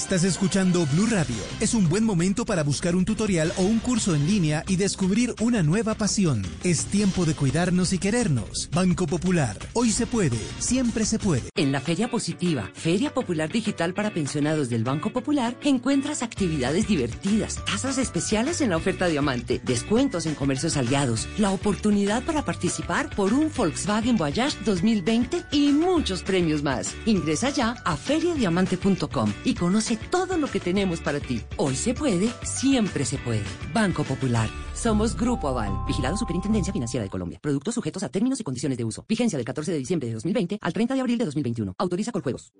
Estás escuchando Blue Radio. Es un buen momento para buscar un tutorial o un curso en línea y descubrir una nueva pasión. Es tiempo de cuidarnos y querernos. Banco Popular. Hoy se puede. Siempre se puede. En la Feria Positiva, Feria Popular Digital para pensionados del Banco Popular, encuentras actividades divertidas, tasas especiales en la oferta Diamante, descuentos en comercios aliados, la oportunidad para participar por un Volkswagen Voyage 2020 y muchos premios más. Ingresa ya a feriadiamante.com y conoce todo lo que tenemos para ti. Hoy se puede, siempre se puede. Banco Popular. Somos Grupo Aval, vigilado Superintendencia Financiera de Colombia. Productos sujetos a términos y condiciones de uso. Vigencia del 14 de diciembre de 2020 al 30 de abril de 2021. Autoriza con juegos.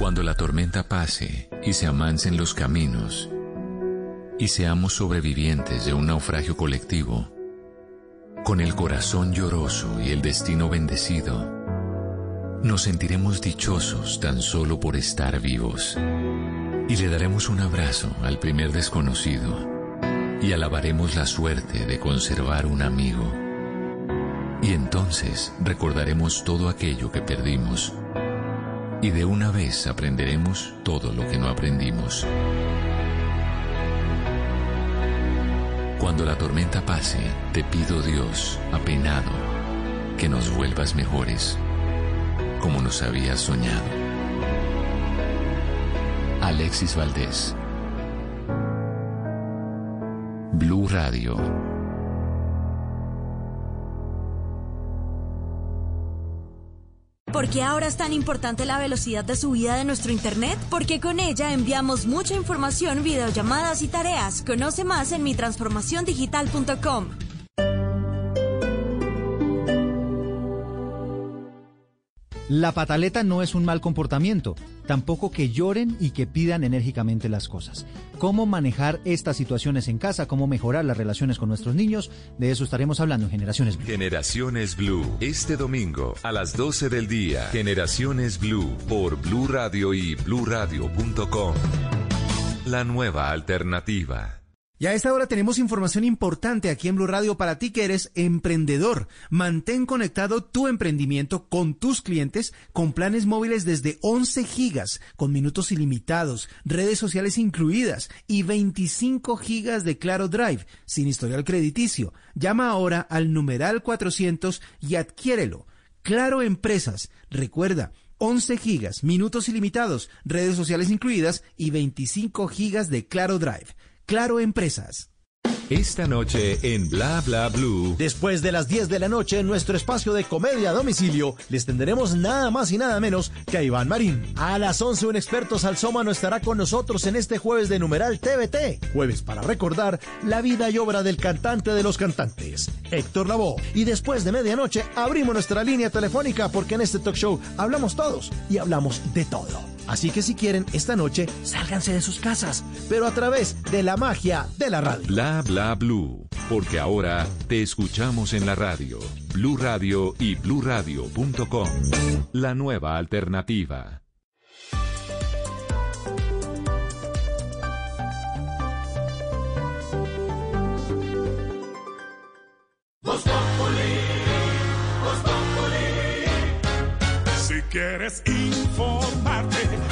Cuando la tormenta pase y se amancen los caminos y seamos sobrevivientes de un naufragio colectivo, con el corazón lloroso y el destino bendecido, nos sentiremos dichosos tan solo por estar vivos. Y le daremos un abrazo al primer desconocido. Y alabaremos la suerte de conservar un amigo. Y entonces recordaremos todo aquello que perdimos. Y de una vez aprenderemos todo lo que no aprendimos. Cuando la tormenta pase, te pido Dios, apenado, que nos vuelvas mejores como nos había soñado. Alexis Valdés. Blue Radio. ¿Por qué ahora es tan importante la velocidad de subida de nuestro Internet? Porque con ella enviamos mucha información, videollamadas y tareas. Conoce más en mitransformaciondigital.com. La pataleta no es un mal comportamiento, tampoco que lloren y que pidan enérgicamente las cosas. ¿Cómo manejar estas situaciones en casa? ¿Cómo mejorar las relaciones con nuestros niños? De eso estaremos hablando en Generaciones Blue. Generaciones Blue, este domingo a las 12 del día. Generaciones Blue por Blue Radio y bluradio.com. La nueva alternativa. Y a esta hora tenemos información importante aquí en Blue Radio para ti que eres emprendedor. Mantén conectado tu emprendimiento con tus clientes con planes móviles desde 11 gigas, con minutos ilimitados, redes sociales incluidas y 25 gigas de Claro Drive, sin historial crediticio. Llama ahora al numeral 400 y adquiérelo. Claro Empresas. Recuerda, 11 gigas, minutos ilimitados, redes sociales incluidas y 25 gigas de Claro Drive. Claro Empresas. Esta noche en Bla Bla Blue. Después de las 10 de la noche en nuestro espacio de comedia a domicilio, les tendremos nada más y nada menos que a Iván Marín. A las 11 un experto salsómano estará con nosotros en este jueves de numeral TVT. Jueves para recordar la vida y obra del cantante de los cantantes, Héctor Lavoe. Y después de medianoche abrimos nuestra línea telefónica porque en este talk show hablamos todos y hablamos de todo. Así que si quieren, esta noche sálganse de sus casas, pero a través de la magia de la radio. Bla Bla Blue, porque ahora te escuchamos en la radio, Blue Radio y bluradio.com. La nueva alternativa. Si quieres informarte,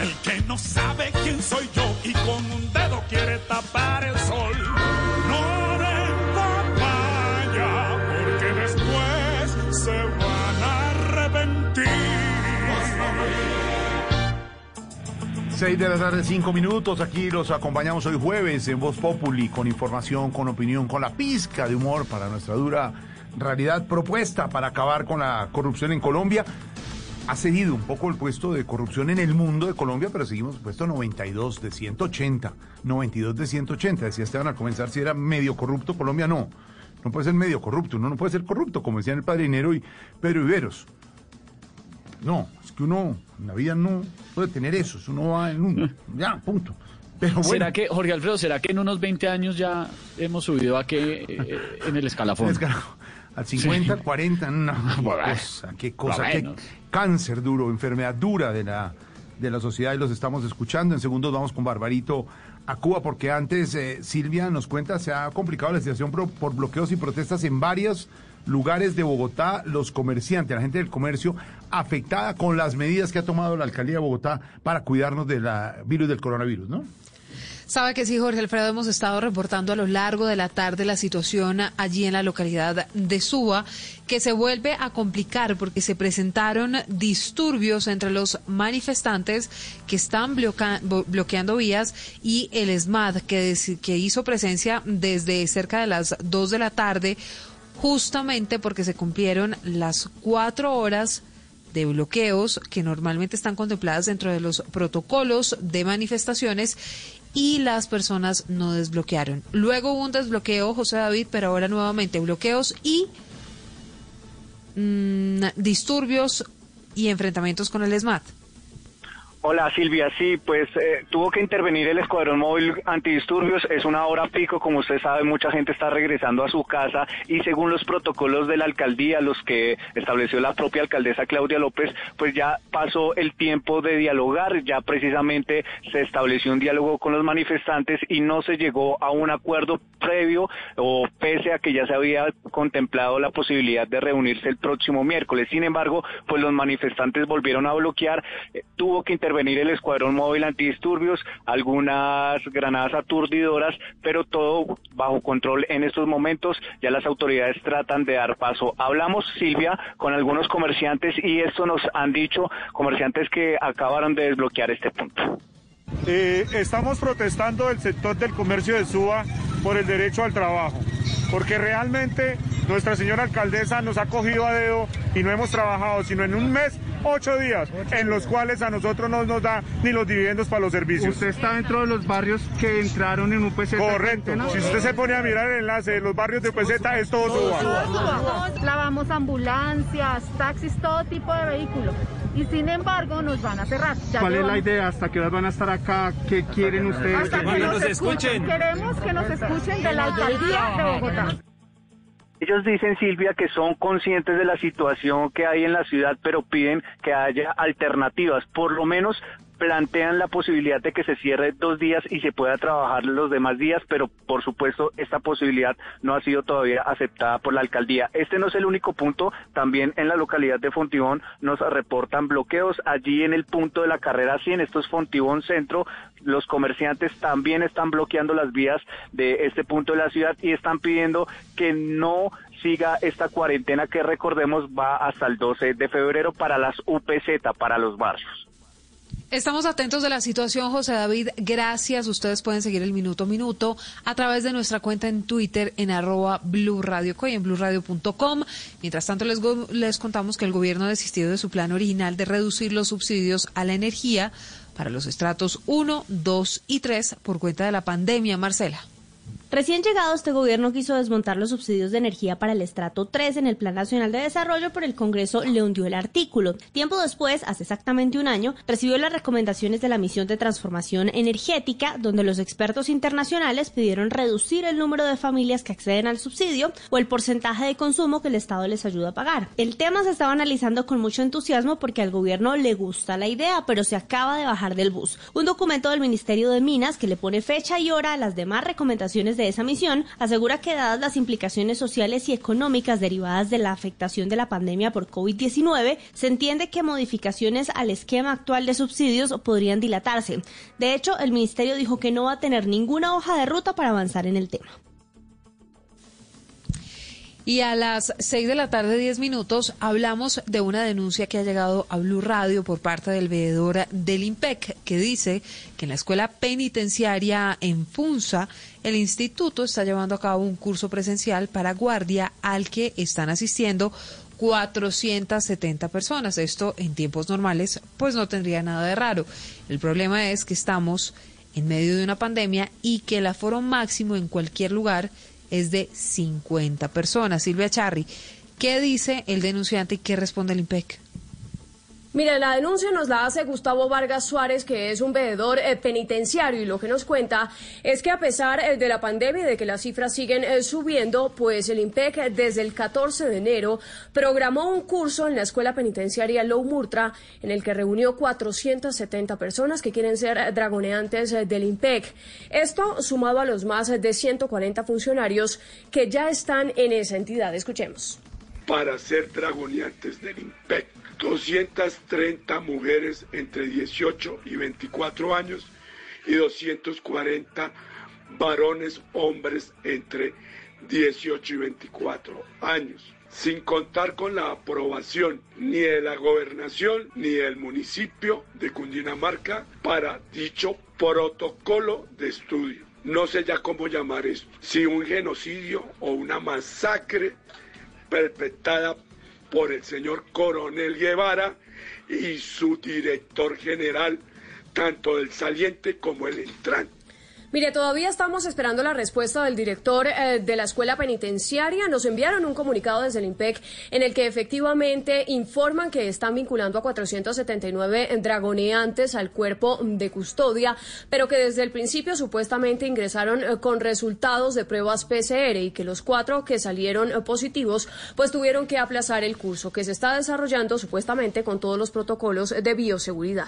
El que no sabe quién soy yo y con un dedo quiere tapar el sol. 6 de la tarde, 5 minutos. Aquí los acompañamos hoy jueves en Voz Populi con información, con opinión, con la pizca de humor para nuestra dura realidad propuesta para acabar con la corrupción en Colombia. Ha cedido un poco el puesto de corrupción en el mundo de Colombia, pero seguimos puesto 92 de 180. 92 de 180. Decía Esteban al comenzar si era medio corrupto, Colombia no. no puede ser medio corrupto, uno no puede ser corrupto, como decían el padrinero y Pedro Iberos. No, es que uno en la vida no puede tener eso, uno va en uno, ya, punto. Pero bueno. ¿Será que, Jorge Alfredo, será que en unos 20 años ya hemos subido a qué eh, en el escalafón? Al 50, 40, no, qué cosa, qué cosa, qué cáncer duro, enfermedad dura de la, de la sociedad y los estamos escuchando. En segundos vamos con Barbarito a Cuba, porque antes eh, Silvia nos cuenta, se ha complicado la situación por, por bloqueos y protestas en varios lugares de Bogotá, los comerciantes, la gente del comercio afectada con las medidas que ha tomado la alcaldía de Bogotá para cuidarnos del virus del coronavirus, ¿no? Sabe que sí, Jorge Alfredo, hemos estado reportando a lo largo de la tarde la situación allí en la localidad de Suba, que se vuelve a complicar porque se presentaron disturbios entre los manifestantes que están bloqueando vías y el ESMAD, que, que hizo presencia desde cerca de las 2 de la tarde, justamente porque se cumplieron las cuatro horas de bloqueos que normalmente están contempladas dentro de los protocolos de manifestaciones y las personas no desbloquearon. Luego hubo un desbloqueo, José David, pero ahora nuevamente bloqueos y mm, disturbios y enfrentamientos con el SMAT. Hola Silvia, sí, pues eh, tuvo que intervenir el Escuadrón Móvil Antidisturbios, es una hora pico, como usted sabe, mucha gente está regresando a su casa y según los protocolos de la alcaldía, los que estableció la propia alcaldesa Claudia López, pues ya pasó el tiempo de dialogar, ya precisamente se estableció un diálogo con los manifestantes y no se llegó a un acuerdo previo o pese a que ya se había contemplado la posibilidad de reunirse el próximo miércoles. Sin embargo, pues los manifestantes volvieron a bloquear, eh, tuvo que intervenir venir el escuadrón móvil antidisturbios, algunas granadas aturdidoras, pero todo bajo control en estos momentos. Ya las autoridades tratan de dar paso. Hablamos, Silvia, con algunos comerciantes y esto nos han dicho comerciantes que acabaron de desbloquear este punto. Eh, estamos protestando el sector del comercio de Suba por el derecho al trabajo, porque realmente nuestra señora alcaldesa nos ha cogido a dedo y no hemos trabajado, sino en un mes ocho días, en los cuales a nosotros no nos da ni los dividendos para los servicios. ¿Usted está dentro de los barrios que entraron en UPZ? Correcto. Si usted se pone a mirar el enlace de los barrios de UPZ, es todo suba. Lavamos ambulancias, taxis, todo tipo de vehículos. Y sin embargo nos van a cerrar. ¿Cuál es la idea? ¿Hasta qué horas van a estar acá? ¿Qué quieren ustedes? Hasta que nos escuchen. Queremos que nos escuchen de la alcaldía de Bogotá. Ellos dicen, Silvia, que son conscientes de la situación que hay en la ciudad, pero piden que haya alternativas, por lo menos plantean la posibilidad de que se cierre dos días y se pueda trabajar los demás días, pero por supuesto esta posibilidad no ha sido todavía aceptada por la alcaldía. Este no es el único punto, también en la localidad de Fontibón nos reportan bloqueos. Allí en el punto de la carrera 100, esto es Fontibón Centro, los comerciantes también están bloqueando las vías de este punto de la ciudad y están pidiendo que no siga esta cuarentena que recordemos va hasta el 12 de febrero para las UPZ, para los barrios. Estamos atentos de la situación, José David. Gracias. Ustedes pueden seguir el minuto a minuto a través de nuestra cuenta en Twitter en arroba Blue y en. Mientras tanto, les, les contamos que el gobierno ha desistido de su plan original de reducir los subsidios a la energía para los estratos 1, 2 y 3 por cuenta de la pandemia. Marcela. Recién llegado, este gobierno quiso desmontar los subsidios de energía para el estrato 3 en el Plan Nacional de Desarrollo, pero el Congreso le hundió el artículo. Tiempo después, hace exactamente un año, recibió las recomendaciones de la misión de transformación energética, donde los expertos internacionales pidieron reducir el número de familias que acceden al subsidio o el porcentaje de consumo que el Estado les ayuda a pagar. El tema se estaba analizando con mucho entusiasmo porque al gobierno le gusta la idea, pero se acaba de bajar del bus. Un documento del Ministerio de Minas que le pone fecha y hora a las demás recomendaciones de esa misión, asegura que dadas las implicaciones sociales y económicas derivadas de la afectación de la pandemia por COVID-19, se entiende que modificaciones al esquema actual de subsidios podrían dilatarse. De hecho, el ministerio dijo que no va a tener ninguna hoja de ruta para avanzar en el tema. Y a las seis de la tarde, diez minutos, hablamos de una denuncia que ha llegado a Blue Radio por parte del veedor del IMPEC, que dice que en la escuela penitenciaria en Funza, el instituto está llevando a cabo un curso presencial para guardia al que están asistiendo 470 personas. Esto en tiempos normales, pues no tendría nada de raro. El problema es que estamos en medio de una pandemia y que el aforo máximo en cualquier lugar es de 50 personas. Silvia Charri, ¿qué dice el denunciante y qué responde el IMPEC? Mira, la denuncia nos la hace Gustavo Vargas Suárez, que es un veedor eh, penitenciario, y lo que nos cuenta es que a pesar eh, de la pandemia y de que las cifras siguen eh, subiendo, pues el IMPEC desde el 14 de enero programó un curso en la escuela penitenciaria Low Murtra, en el que reunió 470 personas que quieren ser dragoneantes del IMPEC. Esto sumado a los más de 140 funcionarios que ya están en esa entidad. Escuchemos. Para ser dragoneantes del IMPEC 230 mujeres entre 18 y 24 años y 240 varones hombres entre 18 y 24 años, sin contar con la aprobación ni de la gobernación ni del municipio de Cundinamarca para dicho protocolo de estudio. No sé ya cómo llamar esto, si un genocidio o una masacre perpetrada por el señor Coronel Guevara y su director general, tanto el saliente como el entrante. Mire, todavía estamos esperando la respuesta del director eh, de la escuela penitenciaria. Nos enviaron un comunicado desde el IMPEC en el que efectivamente informan que están vinculando a 479 dragoneantes al cuerpo de custodia, pero que desde el principio supuestamente ingresaron eh, con resultados de pruebas PCR y que los cuatro que salieron eh, positivos pues tuvieron que aplazar el curso que se está desarrollando supuestamente con todos los protocolos de bioseguridad.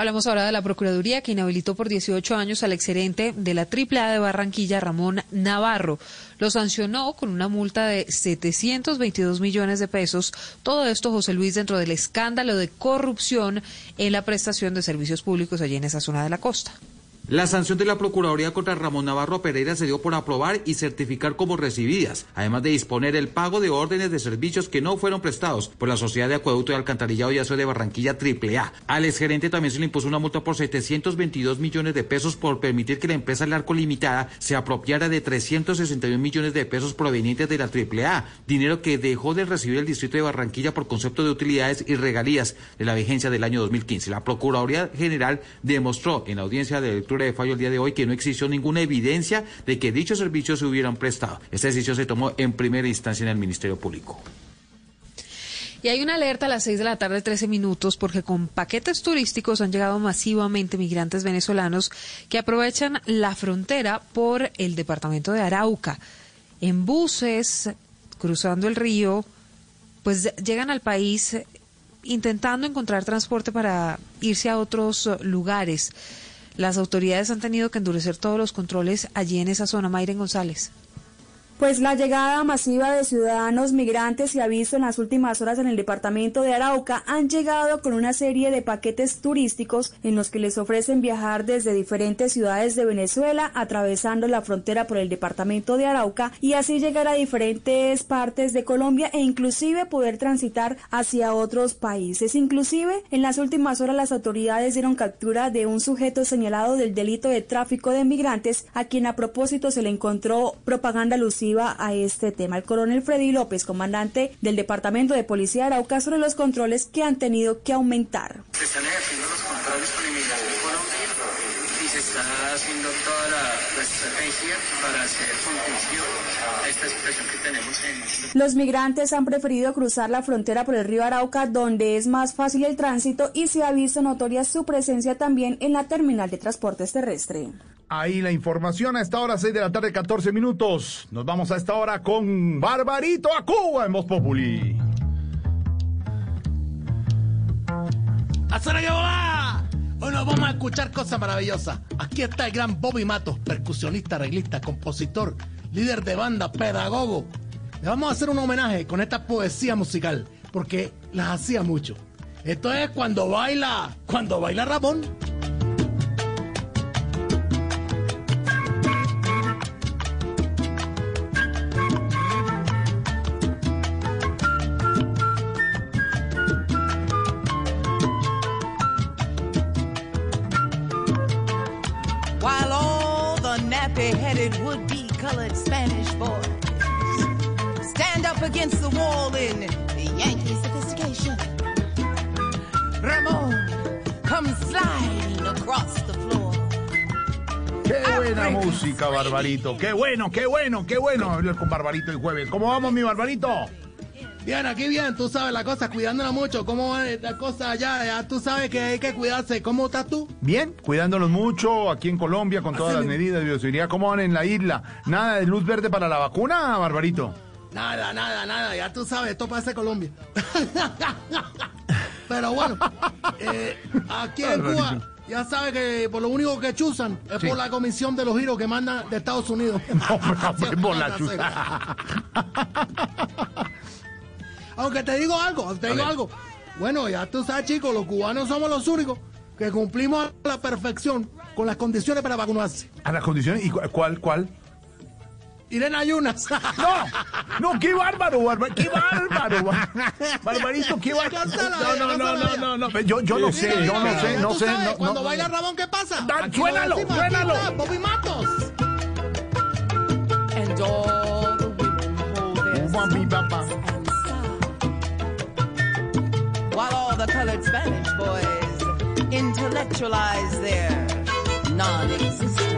Hablamos ahora de la Procuraduría que inhabilitó por 18 años al exgerente de la AAA de Barranquilla, Ramón Navarro. Lo sancionó con una multa de 722 millones de pesos. Todo esto, José Luis, dentro del escándalo de corrupción en la prestación de servicios públicos allí en esa zona de la costa. La sanción de la Procuraduría contra Ramón Navarro Pereira se dio por aprobar y certificar como recibidas, además de disponer el pago de órdenes de servicios que no fueron prestados por la Sociedad de Acueducto y Alcantarillado y Aseo de Barranquilla AAA. Al exgerente también se le impuso una multa por 722 millones de pesos por permitir que la empresa Larco Limitada se apropiara de 361 millones de pesos provenientes de la AAA, dinero que dejó de recibir el distrito de Barranquilla por concepto de utilidades y regalías de la vigencia del año 2015. La Procuraduría General demostró en la audiencia de lectura de fallo el día de hoy que no existió ninguna evidencia de que dichos servicios se hubieran prestado. Esta decisión se tomó en primera instancia en el Ministerio Público. Y hay una alerta a las 6 de la tarde, 13 minutos, porque con paquetes turísticos han llegado masivamente migrantes venezolanos que aprovechan la frontera por el departamento de Arauca. En buses, cruzando el río, pues llegan al país intentando encontrar transporte para irse a otros lugares. Las autoridades han tenido que endurecer todos los controles allí en esa zona. Mayren González. Pues la llegada masiva de ciudadanos migrantes se ha visto en las últimas horas en el departamento de Arauca. Han llegado con una serie de paquetes turísticos en los que les ofrecen viajar desde diferentes ciudades de Venezuela, atravesando la frontera por el departamento de Arauca y así llegar a diferentes partes de Colombia e inclusive poder transitar hacia otros países. Inclusive en las últimas horas las autoridades dieron captura de un sujeto señalado del delito de tráfico de migrantes a quien a propósito se le encontró propaganda lucida a este tema. El coronel Freddy López, comandante del Departamento de Policía de Arauca, sobre los controles que han tenido que aumentar. Se están ejerciendo los controles con inmigración Colombia y se está haciendo toda la estrategia para hacer contención esta situación que tenemos en... Los migrantes han preferido cruzar la frontera por el río Arauca, donde es más fácil el tránsito y se ha visto notoria su presencia también en la terminal de transportes terrestre. Ahí la información a esta hora, 6 de la tarde, 14 minutos. Nos vamos a esta hora con Barbarito a Cuba en Voz Populi. ¡Hacer que volar! Hoy nos vamos a escuchar cosas maravillosas. Aquí está el gran Bobby Matos, percusionista, arreglista, compositor, líder de banda, pedagogo. Le vamos a hacer un homenaje con esta poesía musical, porque las hacía mucho. Esto es cuando baila, cuando baila Ramón. nappy-headed would-be colored Spanish boys stand up against the wall in Yankee sophistication. Ramon comes sliding across the floor. Qué buena música, Barbarito. Qué bueno, qué bueno, qué bueno hablar con Barbarito el jueves. ¿Cómo vamos, mi Barbarito? Bien, aquí bien, tú sabes la cosa, cuidándola mucho. ¿Cómo va la cosa allá? Ya tú sabes que hay que cuidarse. ¿Cómo estás tú? Bien, cuidándolos mucho aquí en Colombia con todas las medidas de bioseguridad. ¿Cómo van en la isla? ¿Nada de luz verde para la vacuna, Barbarito? Nada, nada, nada. Ya tú sabes, esto parece Colombia. Pero bueno, eh, aquí en Cuba, ya sabes que por lo único que chuzan es Sí. por la comisión de los giros que mandan de Estados Unidos. No, por la chuza. Aunque te digo algo, te digo algo. Bueno, ya tú sabes, chicos, los cubanos somos los únicos que cumplimos a la perfección con las condiciones para vacunarse. ¿A las condiciones? ¿Y cu- cuál, cuál? Ir en ayunas. No, no, qué bárbaro, bárbaro, qué bárbaro. bar- Barbarito, qué bárbaro. No, no, no, no, no, no. Yo, yo no sé, yo no sé, no sé. sabes, no, Cuando no. baila Ramón, ¿qué pasa? Suénalo, suénalo. está, Bobby Matos. And all the women hold their while all the colored Spanish boys intellectualize their non-existence.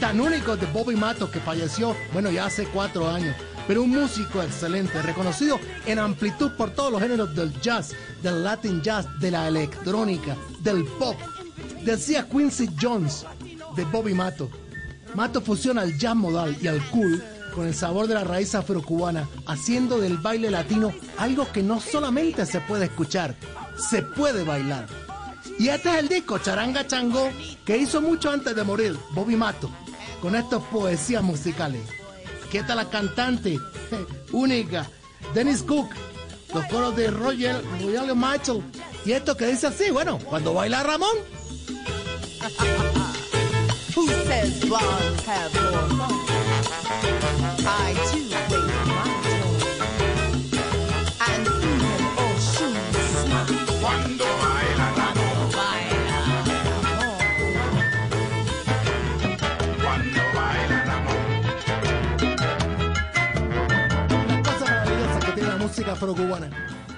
Tan únicos de Bobby Matos que falleció, bueno, ya hace cuatro años, pero un músico excelente, reconocido en amplitud por todos los géneros del jazz, del latin jazz, de la electrónica, del pop. Decía Quincy Jones de Bobby Matos. Matos fusiona el jazz modal y el cool con el sabor de la raíz afrocubana, haciendo del baile latino algo que no solamente se puede escuchar, se puede bailar. Y este es el disco Charanga Changó que hizo mucho antes de morir Bobby Mato con estas poesías musicales. ¿Qué tal la cantante única Dennis Cook? Los coros de Roger, Roger Mitchell. Y esto que dice así, bueno, cuando baila Ramón. Who says blondes have more fun? I too afrocubana.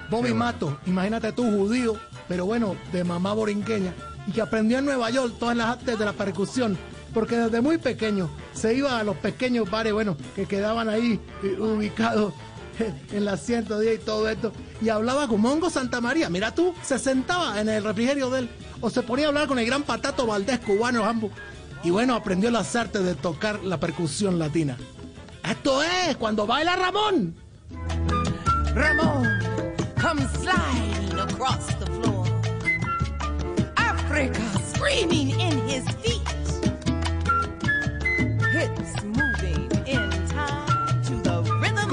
Bobby Mato, imagínate tú, judío, pero bueno, de mamá borinqueña, y que aprendió en Nueva York todas las artes de la percusión, porque desde muy pequeño se iba a los pequeños bares, bueno, que quedaban ahí eh, ubicados en la 110 y todo esto, y hablaba con Mongo Santa María. Mira tú, se sentaba en el refrigerio de él, o se ponía a hablar con el gran Patato Valdés, cubano ambos, y bueno, aprendió las artes de tocar la percusión latina. Esto es cuando baila Ramón. Ramon, come sliding across the floor. Africa screaming in his feet. Hips moving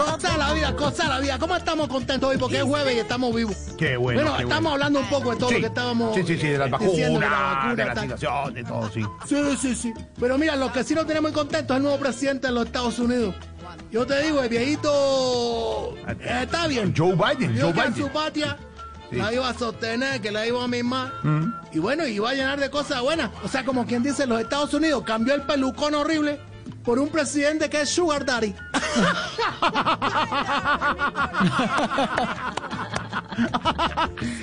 Cosa la vida, cosa la vida. ¿Cómo estamos contentos hoy? Porque es jueves y estamos vivos. Qué bueno. Bueno, qué estamos bueno. hablando un poco de todo Sí, lo que estábamos. Sí, sí, sí, de las vacunas, de la vacuna, de la situación, de todo, sí. Sí, sí, sí. Pero mira, lo que sí nos tenemos muy contentos es el nuevo presidente de los Estados Unidos. Yo te digo, el viejito eh, está bien. Joe Biden, Joe Biden. su patria Sí. la iba a sostener, que la iba a mimar. Mm. Y bueno, iba a llenar de cosas buenas. O sea, como quien dice, los Estados Unidos cambió el pelucón horrible por un presidente que es Sugar Daddy.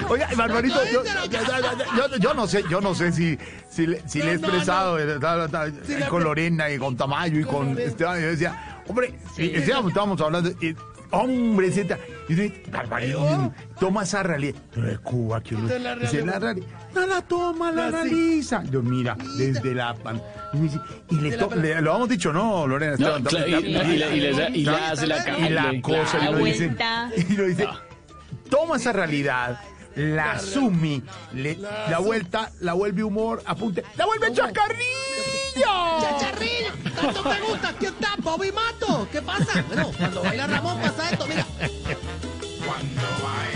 Oiga, Barbarito, yo, yo- yo- yo no sé, yo no sé si, si, le, si le he expresado eh, ta- ta- ta- con Lorena y con Tamayo y con Esteban. Yo decía, hombre, y Esteban, estábamos hablando, y, hombre, etcétera. Y Barbarito, toma esa realidad. No es Cuba, que uno- la dice, la realidad. No la toma, la Así. realiza. Yo, mira, desde la pan. Y, me dice, y le, to- la- le- lo hemos dicho, ¿no, Lorena? No, Esteban? claro, y- y- y le- y le- y le hace la ca- Y la cosa, la y lo dice, vuelta. y lo dice, toma esa realidad, la asume, le, la vuelta, la vuelve humor, apunte, la vuelve chacarrillo. ¡Chacharrillo! ¿Tanto te gusta? Aquí está Bobby Mato. ¿Qué pasa? Bueno, cuando baila Ramón pasa esto, mira. Cuando baila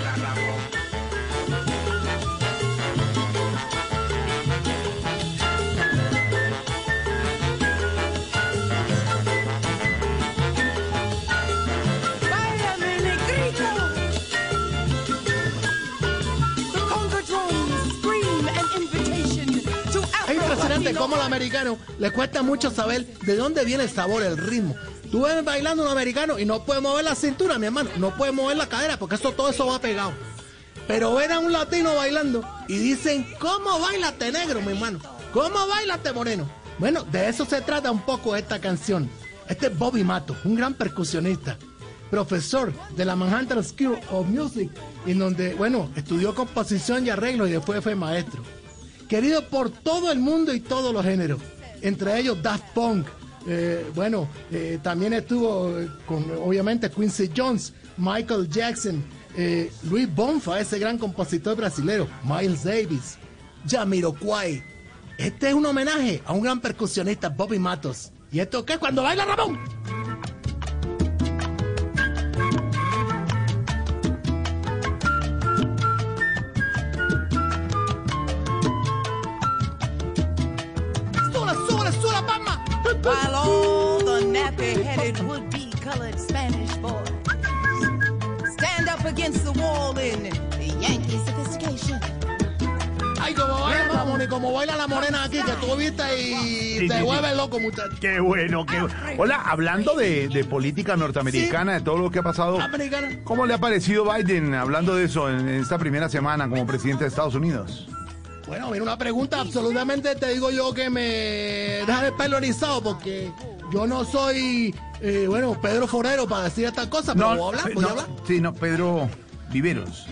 como los americanos les cuesta mucho saber de dónde viene el sabor, el ritmo. Tú ves bailando un americano y no puede mover la cintura, mi hermano, no puede mover la cadera porque eso todo eso va pegado. Pero ven a un latino bailando y dicen, ¿cómo bailaste negro, mi hermano? ¿Cómo bailaste moreno? Bueno, de eso se trata un poco esta canción. Este es Bobby Mato, un gran percusionista, profesor de la Manhattan School of Music, en donde, bueno, estudió composición y arreglo y después fue maestro. Querido por todo el mundo y todos los géneros, entre ellos Daft Punk, eh, bueno, eh, también estuvo eh, con, obviamente, Quincy Jones, Michael Jackson, Luis Bonfa, ese gran compositor brasilero, Miles Davis, Jamiroquai. Este es un homenaje a un gran percusionista, Bobby Matos. ¿Y esto qué cuando baila Ramón? While all the nappy-headed would-be colored Spanish boys stand up against the wall in Yankee sophistication. Ay, como baila Ramón y como baila la morena aquí, que tú viste y Sí, te sí, vuelve sí. loco, muchacho. Qué bueno, qué bueno. Hola, hablando de, de política norteamericana, de todo lo que ha pasado, Americana. ¿cómo le ha parecido Biden hablando de eso en esta primera semana como presidente de Estados Unidos? Bueno, mira, una pregunta absolutamente, te digo yo, que me deja erizado porque yo no soy, eh, bueno, Pedro Forero para decir estas cosas, pero ¿puedo hablar? eh, ¿Puedo no, hablar? Sí, no, Pedro Viveros.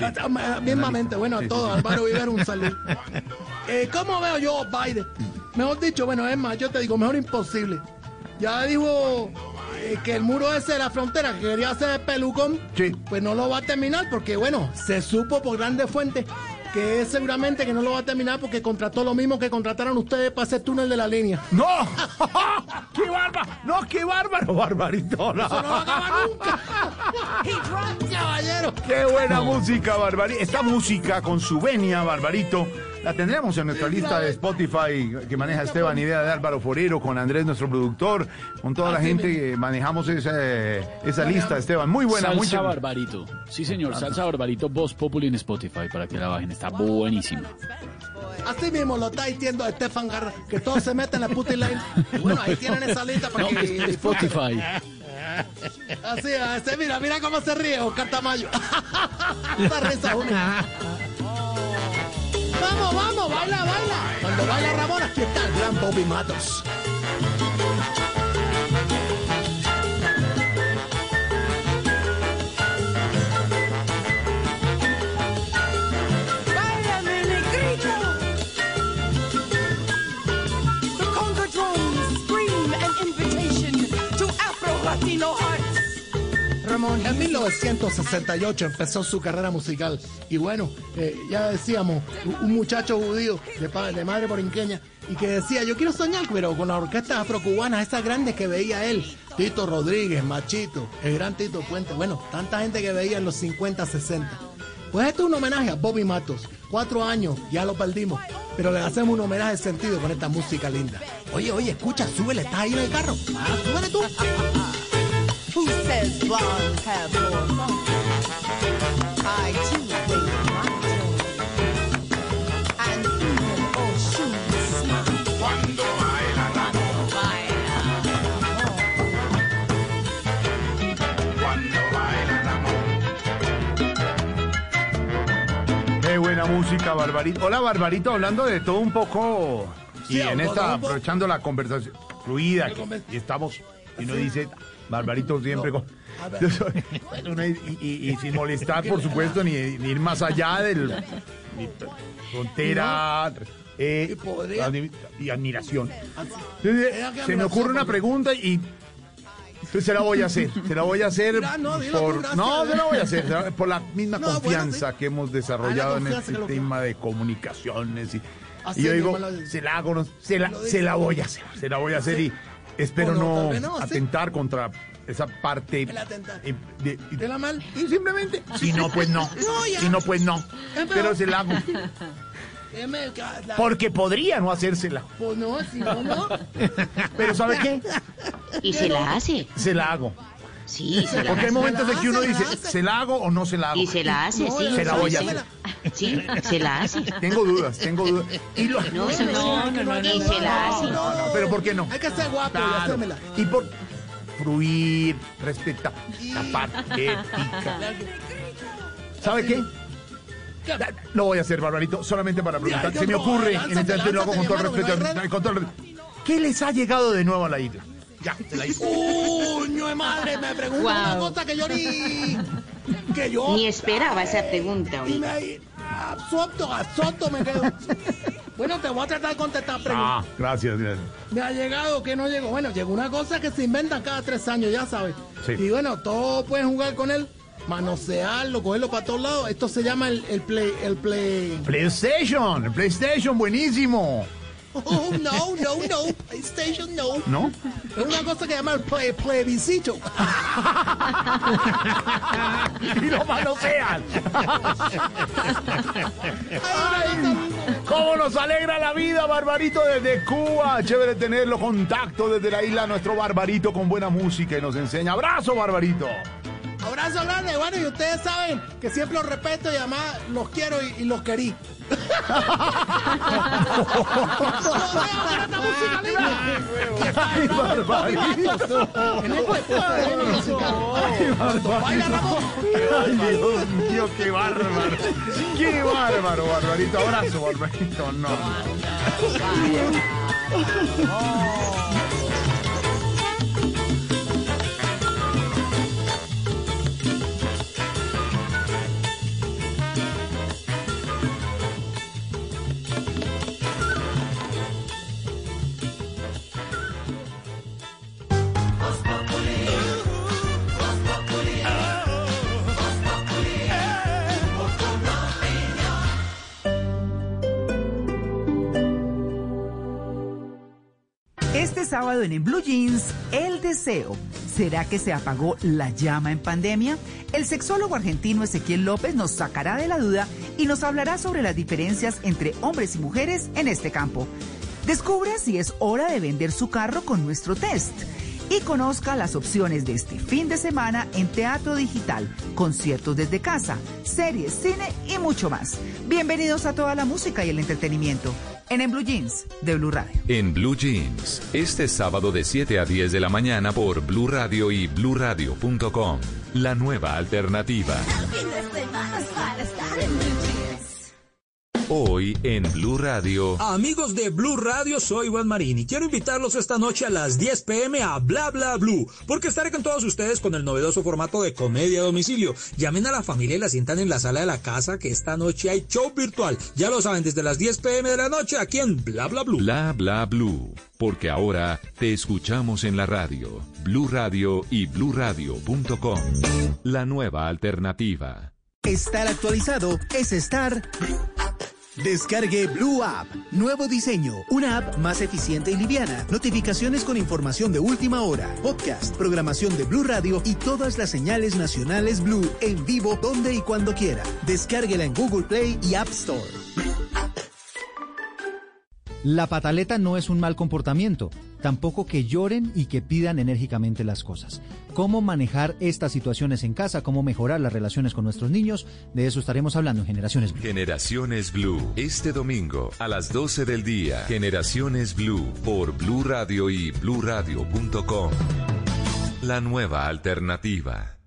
Ah, Mismamente, bueno, a Sí, todos, sí. Álvaro Vivero, un saludo. Eh, ¿Cómo veo yo Biden? Mejor dicho, bueno, es más, yo te digo, mejor imposible. Ya dijo eh, que el muro ese de la frontera que quería hacer el pelucón, pues no lo va a terminar porque, bueno, se supo por grandes fuentes que es seguramente que no lo va a terminar porque contrató lo mismo que contrataron ustedes para ese túnel de la línea. ¡No! ¡Qué bárbaro! ¡No, qué bárbaro! ¡Barbarito! no. Eso no va a acabar nunca. Caballero. ¡Qué buena música, Barbarito! Esta música con su venia, Barbarito, la tendremos en nuestra lista de Spotify que maneja Esteban, idea de Álvaro Forero, con Andrés, nuestro productor, con toda la Así gente que manejamos esa, esa lista, Esteban. Muy buena, Salsa mucha- Barbarito. Sí, señor. Salsa Barbarito, Voz Populi en Spotify para que la bajen. Está buenísima. Así mismo lo está diciendo Estefan Garra, que todos se meten en la puta line. Bueno, ahí tienen esa lista para No, que... es- Spotify. Así, así, mira, mira cómo se ríe Oscar Tamayo. Esa risa única. Vamos, vamos, baila, baila. Cuando baila Ramón, aquí está el gran Bobby Matos. En 1968 empezó su carrera musical. Y bueno, eh, ya decíamos, un muchacho judío de, padre, de madre borinqueña, y que decía, yo quiero soñar, pero con las orquestas afrocubanas, esas grandes que veía él. Tito Rodríguez, Machito, el gran Tito Puente. Bueno, tanta gente que veía en los 50, 60. Pues este es un homenaje a Bobby Matos. Cuatro años, ya lo perdimos. Pero le hacemos un homenaje de sentido con esta música linda. Oye, oye, escucha, súbele, estás ahí en el carro. Ah, súbele tú. Who says blondes have more fun? I too wait my turn. And even shoes smile. Cuando baila, cuando Qué buena música, Barbarito. Hola, Barbarito, hablando de todo un poco. Y Sí, en esta, aprovechando la conversación fluida, que- y estamos, y uno dice, Barbarito siempre con. Soy- y, y- y sin molestar, por supuesto, ni, ni ir más allá del. ni frontera. eh, y admiración. Entonces, que se me ocurre una pregunta y. pues, se la voy a hacer, se la voy a hacer Mira, no, por, gracias. no, se la voy a hacer por la misma No, bueno, confianza que hemos desarrollado en confianza este tema de comunicaciones y, y yo digo, se la hago, no, se la, se la voy a hacer, se la voy a hacer y espero no, sí. atentar contra esa parte El atentar. eh, de- y- ¿De la mal? y simplemente, si no, pues no, No, si no, pues no, pero- pero se la hago, la- porque podría no hacérsela, Pues no, si no, no. pero ¿sabe qué? Y se la hace. Se la hago. Sí, se la Porque hay momentos en que uno Se la dice. ¿se la hago o no se la hago? Y se la hace, No, sí. Se la voy a hacer. Sí, se la hace. Tengo dudas, tengo dudas. Y lo... No, no, no, no, y se la hace. No, no, pero ¿por qué no? Hay que ser guapo y Claro. hacérmela. Y por fruir, respetar, tapar, ética. ¿Sabe qué? Lo voy a hacer, Barbarito, solamente para preguntar. Se me ocurre, en este momento lo hago todo el respeto. con todo el respeto. ¿Qué les ha llegado de nuevo a la isla? Ya, se la hice. Uño de madre, me pregunta una cosa que yo ni. que yo. Ni esperaba esa pregunta, Y oiga. me. Absorto, absorto me quedo. bueno, te voy a tratar de contestar Ah, preguntas. gracias, gracias. Me ha llegado, que no llegó. Bueno, llegó una cosa que se inventan cada tres años, ya sabes. Sí. Y bueno, todos pueden jugar con él, manosearlo, cogerlo para todos lados. Esto se llama el, el play, el play. PlayStation, el PlayStation, buenísimo. Oh, no, no, no, PlayStation no. ¿No? Es una cosa que se llama el play, plebiscito. y lo manosean. Ay, ¿Cómo nos alegra la vida, Barbarito, desde Cuba? Chévere tenerlo, contacto desde la isla, nuestro Barbarito con buena música y nos enseña. ¡Abrazo, Barbarito! Abrazo grande, bueno, y ustedes saben que siempre los respeto y además los quiero y, y los querí. ¡Ay, Dios mío, qué bárbaro! ¡Qué bárbaro, Barbarito! ¡Abrazo, Barbarito! No. Sábado en Blue Jeans, el deseo. ¿Será que se apagó la llama en pandemia? El sexólogo argentino Ezequiel López nos sacará de la duda y nos hablará sobre las diferencias entre hombres y mujeres en este campo. Descubra si es hora de vender su carro con nuestro test. Y conozca las opciones de este fin de semana en Teatro Digital, conciertos desde casa, series, cine y mucho más. Bienvenidos a toda la música y el entretenimiento en En Blue Jeans de Blue Radio. En Blue Jeans, este sábado de 7 a 10 de la mañana por Blue Radio y bluradio.com. La nueva alternativa. Hoy en Blue Radio. Amigos de Blue Radio, soy Juan Marín y quiero invitarlos esta noche a las 10 pm a Bla Bla Blue, porque estaré con todos ustedes con el novedoso formato de comedia a domicilio. Llamen a la familia y la sientan en la sala de la casa que esta noche hay show virtual. Ya lo saben, desde las 10 pm de la noche aquí en Bla Bla Blue. Bla Bla Blue. Porque ahora te escuchamos en la radio. Blue Radio y bluradio.com. La nueva alternativa. Estar actualizado es estar. Descargue Blue App. Nuevo diseño. Una app más eficiente y liviana. Notificaciones con información de última hora. Podcast, programación de Blue Radio y todas las señales nacionales Blue en vivo donde y cuando quiera. Descárguela en Google Play y App Store. La pataleta no es un mal comportamiento, tampoco que lloren y que pidan enérgicamente las cosas. ¿Cómo manejar estas situaciones en casa? ¿Cómo mejorar las relaciones con nuestros niños? De eso estaremos hablando en Generaciones Blue. Generaciones Blue. Este domingo a las 12 del día. Generaciones Blue por Blue Radio y bluradio.com. La nueva alternativa.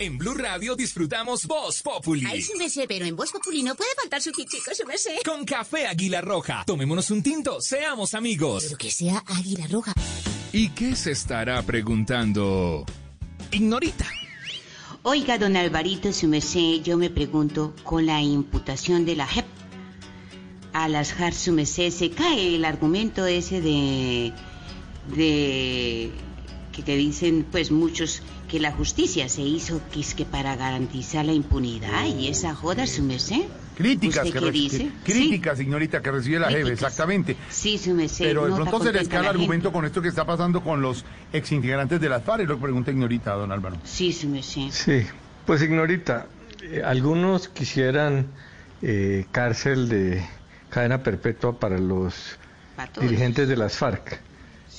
En Blue Radio disfrutamos Voz Populi. Ay, su merced, pero en Voz Populi no puede faltar su su merced. Con café Águila Roja. Tomémonos un tinto, seamos amigos. Pero que sea Águila Roja. ¿Y qué se estará preguntando? Ignorita. Oiga, don Alvarito, su merced, yo me pregunto, con la imputación de la JEP a las JAR, su merced, se cae el argumento ese de. de. que te dicen, pues muchos, que la justicia se hizo que es que para garantizar la impunidad y esa joda, su merced. Críticas, ¿Usted que dice? que- críticas, señorita, que recibe la Críticas. exactamente. Sí, su merced. Pero de no pronto se les cae el argumento gente. con esto que está pasando con los exintegrantes de las FARC, lo que pregunta Ignorita, don Álvaro. Sí, su merced. Sí, pues Ignorita, eh, algunos quisieran eh, cárcel de cadena perpetua para los dirigentes de las FARC.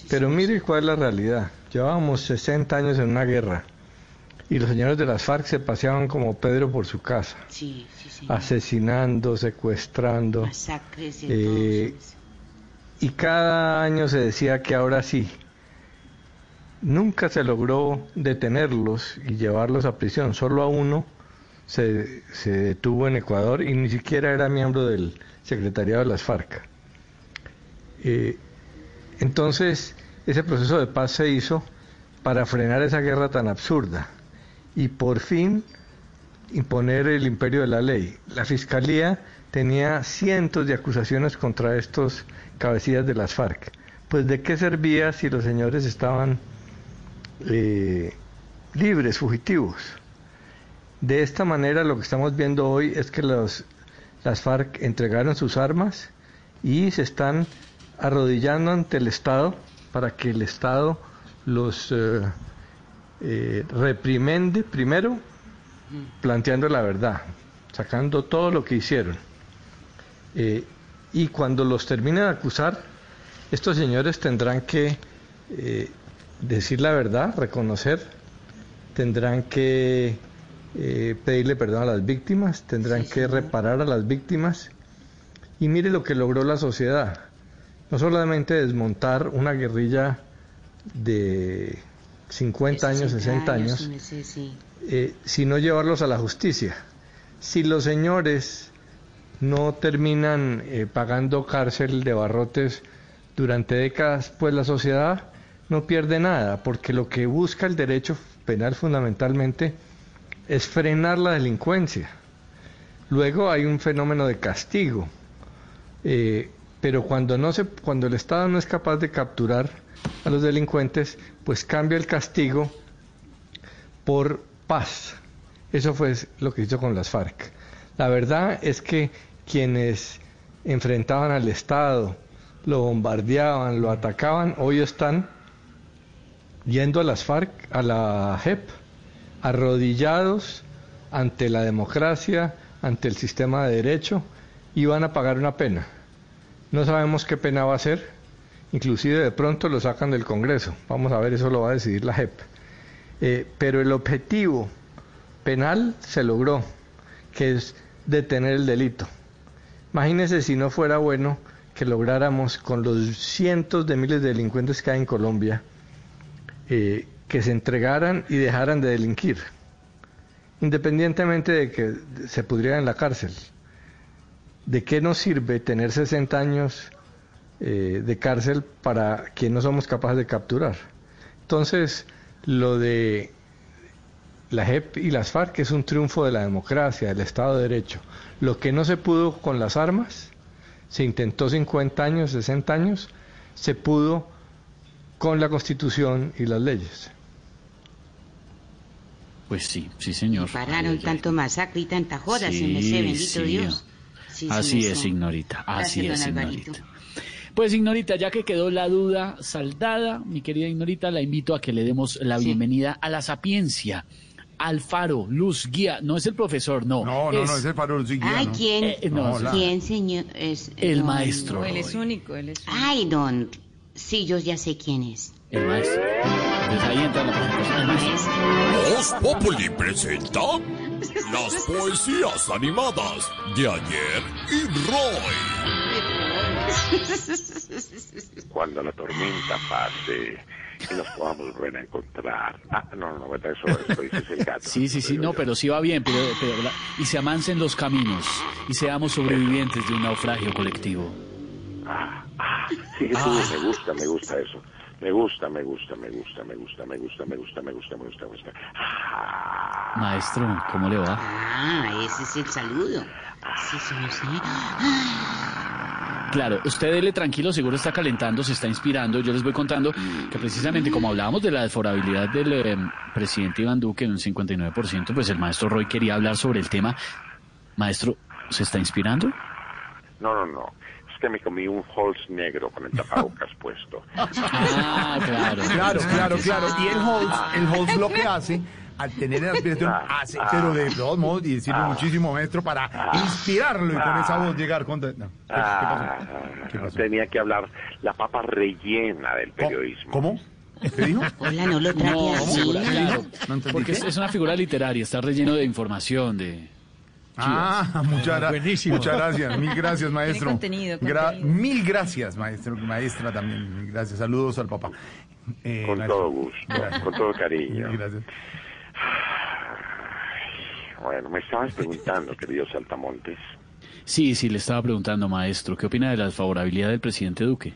Pero mire cuál es la realidad. Llevábamos 60 años en una guerra y los señores de las FARC se paseaban como Pedro por su casa, asesinando, secuestrando. Eh, y cada año se decía que ahora sí. Nunca se logró detenerlos y llevarlos a prisión. Solo a uno se, se detuvo en Ecuador y ni siquiera era miembro del secretariado de las FARC. Eh, entonces, ese proceso de paz se hizo para frenar esa guerra tan absurda y por fin imponer el imperio de la ley. La Fiscalía tenía cientos de acusaciones contra estos cabecillas de las FARC. Pues de qué servía si los señores estaban eh, libres, fugitivos. De esta manera lo que estamos viendo hoy es que las FARC entregaron sus armas y se están arrodillando ante el Estado para que el Estado los eh, eh, reprimende primero planteando la verdad, sacando todo lo que hicieron. Eh, y cuando los terminen de acusar, estos señores tendrán que eh, decir la verdad, reconocer, tendrán que pedirle perdón a las víctimas, tendrán que reparar a las víctimas. Y mire lo que logró la sociedad. No solamente desmontar una guerrilla de 50 años, 60 años, eh, sino llevarlos a la justicia. Si los señores no terminan eh, pagando cárcel de barrotes durante décadas, pues la sociedad no pierde nada, porque lo que busca el derecho penal fundamentalmente es frenar la delincuencia. Luego hay un fenómeno de castigo, eh, pero cuando, no se, cuando el Estado no es capaz de capturar a los delincuentes, pues cambia el castigo por paz. Eso fue lo que hizo con las FARC. La verdad es que quienes enfrentaban al Estado, lo bombardeaban, lo atacaban, hoy están yendo a las FARC, a la JEP, arrodillados ante la democracia, ante el sistema de derecho y van a pagar una pena. No sabemos qué pena va a ser, inclusive de pronto lo sacan del Congreso. Vamos a ver, eso lo va a decidir la JEP. Eh, pero el objetivo penal se logró, que es detener el delito. Imagínense si no fuera bueno que lográramos con los cientos de miles de delincuentes que hay en Colombia, eh, que se entregaran y dejaran de delinquir, independientemente de que se pudrieran en la cárcel. ¿De qué nos sirve tener 60 años eh, de cárcel para quien no somos capaces de capturar. Entonces, lo de la JEP y las FARC es un triunfo de la democracia, del Estado de Derecho. Lo que no se pudo con las armas, se intentó 50 años, 60 años, se pudo con la Constitución y las leyes. Pues sí, sí, señor. pararon tanto masacre y tanta joda, se me sé, bendito Dios. Así es, Ignorita, así es, Ignorita. Pues Ignorita, ya que quedó la duda saldada, mi querida Ignorita, la invito a que le demos la bienvenida a la sapiencia. Al faro, luz, guía. No es el profesor, no. No, no, no es el faro, luz, guía. Ay, ¿quién? Eh, no, ¿Quién, señor? Es, el maestro. él es único, él es único. Ay, don. Sí, yo ya sé quién es. El maestro. Pues ahí entra la presentación. Voz Populi presenta las poesías animadas de ayer y Roy. Cuando la tormenta pase y nos podamos volver a encontrar. Ah, no, no, eso, eso dice el gato. Sí, sí, sí, no, pero sí va bien, pero, y se amancen los caminos y seamos sobrevivientes de un naufragio colectivo. Ah, ah, sí, sí, ah. me gusta, me gusta eso. Me gusta, me gusta, me gusta, me gusta, me gusta, me gusta, me gusta, me gusta, me gusta. Maestro, ¿cómo le va? Ah, ese es el saludo. Sí, sí, sí. Claro, usted dele tranquilo, seguro está calentando, se está inspirando. Yo les voy contando que precisamente como hablábamos de la desfavorabilidad del eh, presidente Iván Duque en un 59%, pues el maestro Roy quería hablar sobre el tema. Maestro, ¿se está inspirando? No, no, no. Que me comí un Halls negro con el tapabocas puesto. Ah, claro. Claro, claro, claro. Y el Halls, el Halls lo que hace al tener la aspiración, hace, pero de todos modos, y decirle muchísimo, maestro, para inspirarlo y con esa voz llegar con... No, ¿qué, pasó? ¿Qué pasó? Tenía que hablar la papa rellena del periodismo. ¿Cómo? ¿Qué dijo? Hola, no lo traje No, así. figura- claro, entendí porque es, qué. es una figura literaria, está relleno de información, de... Ah, muchas, gra- Buenísimo. muchas gracias, mil gracias, maestro. contenido, Gra- contenido. mil gracias, maestro, maestra también, mil gracias. Saludos al papá. Eh, Con maestro. todo gusto, Gracias. con todo cariño. Mil gracias. Bueno, me estabas preguntando, querido Saltamontes. Sí, sí, le estaba preguntando, maestro, ¿qué opina de la favorabilidad del presidente Duque?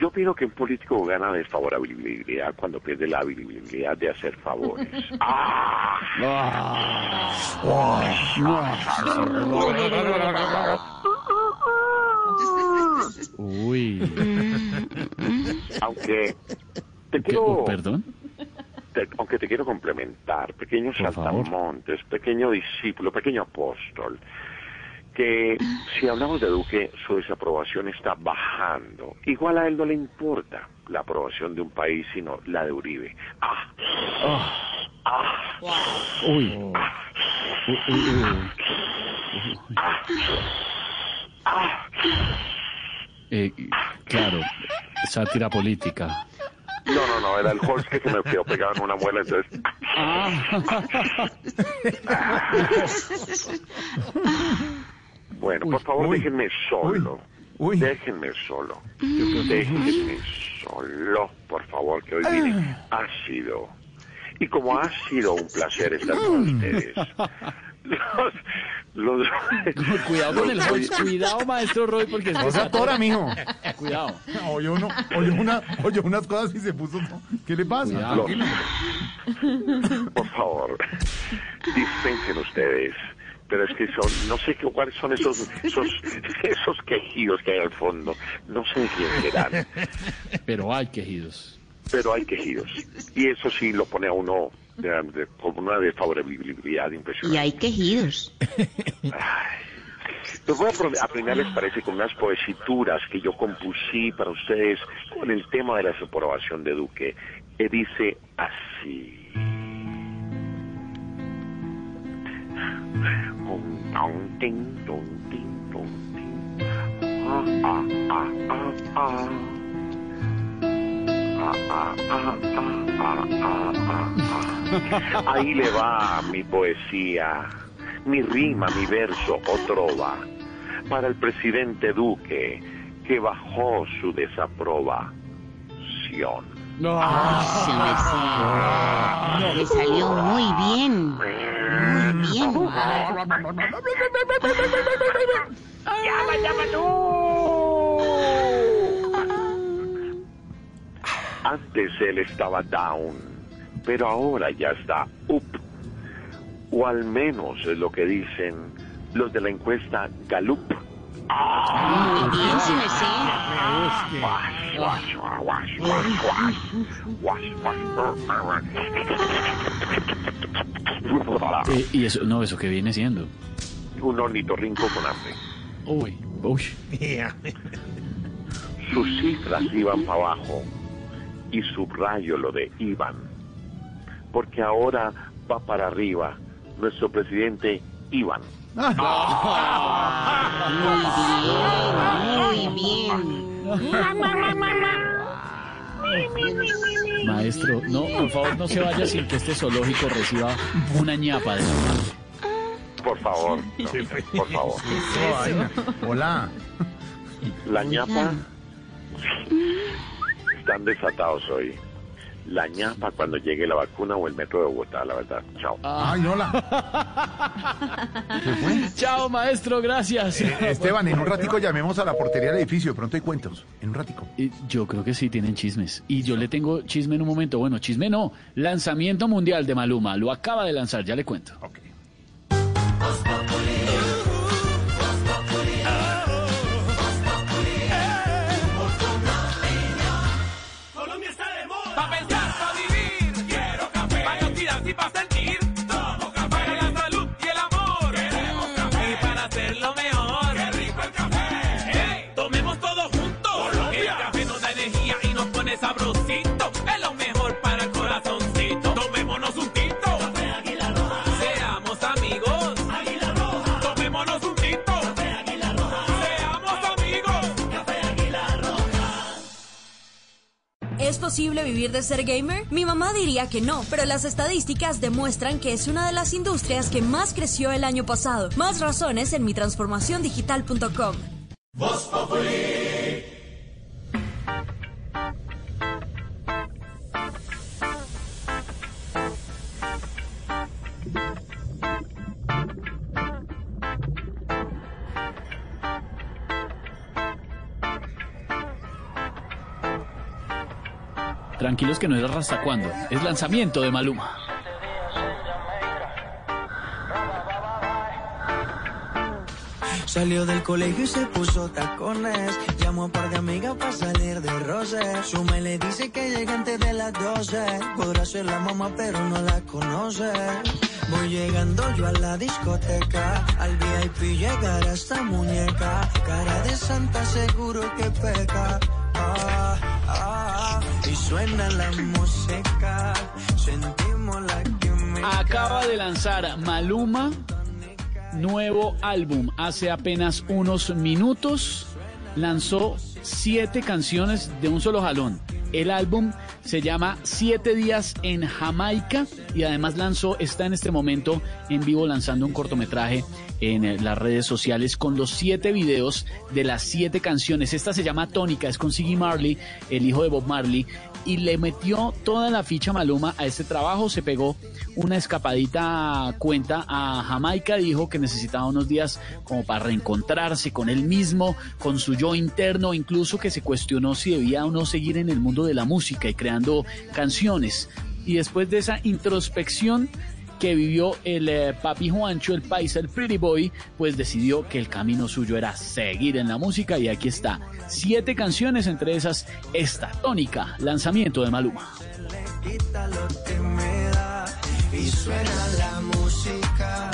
Yo opino que un político gana desfavorabilidad cuando pierde la habilidad de hacer favores. ¡Ah! Uy. Aunque te quiero, Oh, ¿Perdón? te- aunque te quiero complementar, pequeño Por favor. saltamontes, pequeño discípulo, pequeño apóstol, que si hablamos de Duque, su desaprobación está bajando. Igual a él no le importa la aprobación de un país, sino la de Uribe. ¡Ah! ¡Ah! Uy. Uy, uy, uy. Eh, claro, sátira política. No, no, no, era el Holz que se me quedó pegado en una muela, entonces... Bueno, por favor, uy, déjenme solo. Déjenme solo. Déjenme solo, por favor, que hoy viene ácido. Y como ha sido un placer estar con ustedes. Los, los- Cuidado con el Holz, cuidado, maestro Roy, porque... No se atora, mijo. Cuidado. Oyó, uno, oyó, una, oyó unas cosas y se puso... ¿Qué le pasa? Por favor, dispensen ustedes. Pero es que son, no sé qué, cuáles son esos, esos, esos quejidos que hay al fondo. No sé quién serán, Pero hay quejidos. pero hay quejidos. Y eso sí lo pone a uno de, de- con una desfavorabilidad impresionante. Y hay quejidos. Les voy a pro- a primero, les parece, con unas poesituras que yo compusí para ustedes con el tema de la desaprobación de Duque. Que dice así. Un, ton, tin, ton, tin, ton, tin. Ah, ah, ah, ah, ah. Ah, ah, ah, ah, ah, ah, ah. Ahí le va mi poesía, mi rima, mi verso o trova, para el presidente Duque, que bajó su desaprobación. Sí, me Le salió muy bien. Muy bien. ¡Llama, llama Antes él estaba down, pero ahora ya está up. O al menos es lo que dicen los de la encuesta Gallup. Muy bien. Eh, y eso, no, eso que viene siendo. Un ornitorrinco con hambre. Uy, uy. Sus cifras iban para abajo y subrayo lo de iban, porque ahora va para arriba nuestro presidente Iván. Muy bien. Maestro, no, por favor, no se vaya sin que este zoológico reciba una ñapa de su parte. Por favor, no, por favor. Hola. La ñapa están desatados hoy. La ñapa cuando llegue la vacuna o el metro de Bogotá, la verdad. Chao. Ay, hola. Chao, maestro, gracias. Eh, Esteban, en un ratico llamemos a la portería del edificio. De pronto hay cuentos. En un ratico. Y Yo creo que sí tienen chismes. Y yo le tengo chisme en un momento. Bueno, chisme no. Lanzamiento mundial de Maluma. Lo acaba de lanzar, ya le cuento. Colombia posible vivir de ser gamer? Mi mamá diría que no, pero las estadísticas demuestran que es una de las industrias que más creció el año pasado. Más razones en mi transformaciondigital.com. Tranquilos que no es hasta cuándo. Es lanzamiento de Maluma. Salió del colegio y se puso tacones. Llamó a un par de amigas para salir de roce. Su me le dice que llega antes de las 12. Podrá ser la mamá, pero no la conoce. Voy llegando yo a la discoteca. Al VIP llegar a esta muñeca. Cara de santa, seguro que peca. Ah, ah, y suena la música. Sentimos la química. Acaba de lanzar Maluma nuevo álbum. Hace apenas unos minutos lanzó siete canciones de un solo jalón. El álbum se llama Siete días en Jamaica y además lanzó, está en este momento en vivo lanzando un cortometraje en eh, las redes sociales con los siete videos de las siete canciones. Esta se llama Tónica, es con Siggy Marley, el hijo de Bob Marley, y le metió toda la ficha Maluma a este trabajo. Se pegó una escapadita cuenta a Jamaica, dijo que necesitaba unos días como para reencontrarse con él mismo, con su yo interno, incluso que se cuestionó si debía o no seguir en el mundo de la música y creando canciones. Y después de esa introspección, que vivió el eh, papi Juancho, el paisa, el pretty boy, pues decidió que el camino suyo era seguir en la música y aquí está. Siete canciones, entre esas esta tónica, lanzamiento de Maluma. Y suena la música,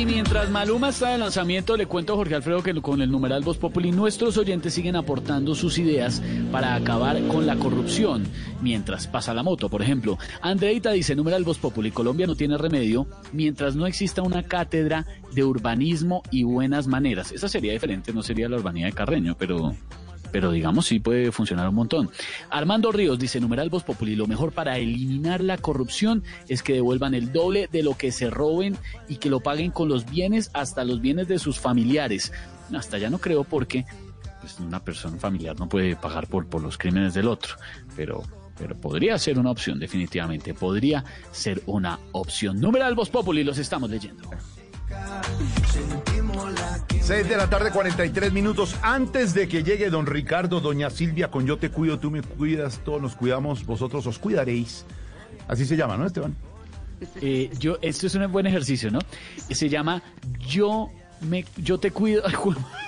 Y mientras Maluma está de lanzamiento, le cuento a Jorge Alfredo que con el numeral Voz Populi nuestros oyentes siguen aportando sus ideas para acabar con la corrupción mientras pasa la moto. Por ejemplo, Andreita dice, numeral Voz Populi, Colombia no tiene remedio mientras no exista una cátedra de urbanismo y buenas maneras. Esa sería diferente, no sería la urbanidad de Carreño, pero pero digamos sí puede funcionar un montón. Armando Ríos dice, numeral Voz Populi, lo mejor para eliminar la corrupción es que devuelvan el doble de lo que se roben y que lo paguen con los bienes, hasta los bienes de sus familiares. Hasta ya no creo porque pues, una persona familiar no puede pagar por, por los crímenes del otro, pero... Pero podría ser una opción, definitivamente. Podría ser una opción. Numeral Voz Populi, los estamos leyendo. 6 de la tarde, 43 minutos. Antes de que llegue don Ricardo, doña Silvia, con Yo te cuido, tú me cuidas, todos nos cuidamos, vosotros os cuidaréis. Así se llama, ¿no, Esteban? Eh, yo, esto es un buen ejercicio, ¿no? Se llama Yo me, yo te cuido.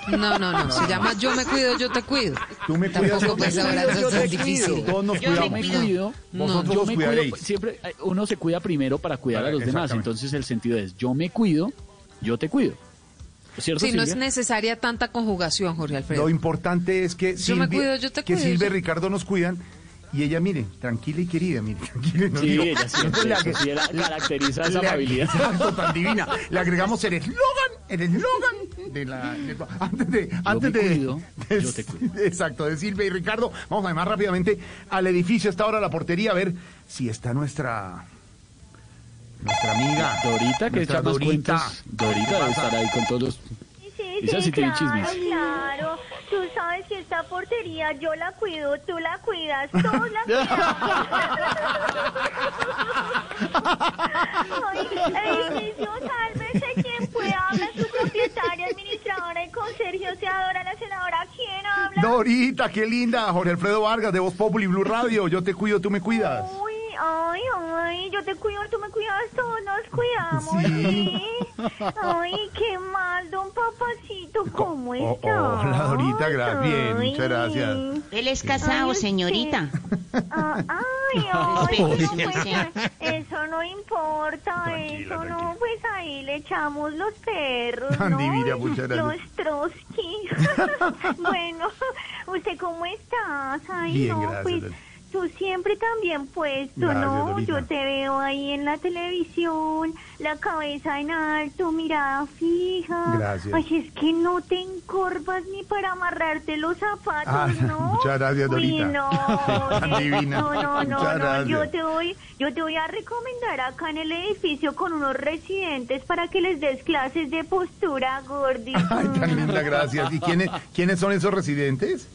No, no, no, se llama Yo me cuido, yo te cuido. Tú me cuidas, Tampoco pues ahora eso es difícil. Todos nos Yo me cuido, Vosotros yo os me cuido, cuidaréis. siempre eh, uno se cuida primero para cuidar a los demás, entonces el sentido es yo me cuido, yo te cuido. ¿Cierto, Sí, no es Silvia? necesaria tanta conjugación, Jorge Alfredo. Lo importante es que Yo me cuido, yo te que cuido, Silvia y yo- Ricardo nos cuidan y ella, mire, tranquila y querida, mire, tranquila. y no Sí, digo- ella siempre, eso agre- sí, ella caracteriza esa amabilidad. Exacto, tan divina. Le agregamos el eslogan, el eslogan de la... de- antes de... Antes me de, cuido, de- yo te cuido. Exacto, de Silvia y Ricardo. Vamos además rápidamente al edificio, hasta ahora la portería, a ver si está nuestra... Nuestra amiga. Dorita, que echa más Dorita. cuentas. Dorita debe estar ahí con todos los... Sí, Esa sí tiene chismes. claro. Tú sabes que esta portería yo la cuido, tú la cuidas, todos la cuidamos. Ay, edificio, sálvese quien pueda. Habla su propietaria, administradora y conserje, oseadora, la senadora. ¿Quién habla? Dorita, qué linda. Jorge Alfredo Vargas de Voz Populi Blue Radio. Yo te cuido, tú me cuidas. Ay, ay, yo te cuido, tú me cuidas, todos nos cuidamos. Sí. Sí. Ay, qué mal, don papacito, ¿cómo Oh, está? hola, Dorita, gra- bien, Ay. muchas gracias. Él es casado, Ay, señorita. Ah, ay, ay, su pues, merced. eso no importa, eso no, pues ahí le echamos los perros, Tan ¿no? divina, muchas gracias. Los Trotsky. bueno, ¿usted cómo estás? Ay, Bien, no, gracias, pues, Dorita. Tú siempre también puesto, ¿no? Yo te veo ahí en la televisión, la cabeza en alto, mirada fija. Gracias. Ay, es que no te encorvas ni para amarrarte los zapatos, Ah, ¿no? muchas gracias, Uy, Dorita. no, divina. No, no, no, yo te voy, yo te voy a recomendar acá en el edificio con unos residentes para que les des clases de postura, Gordy. Ay, tan linda, gracias. ¿Y quiénes, quiénes son esos residentes?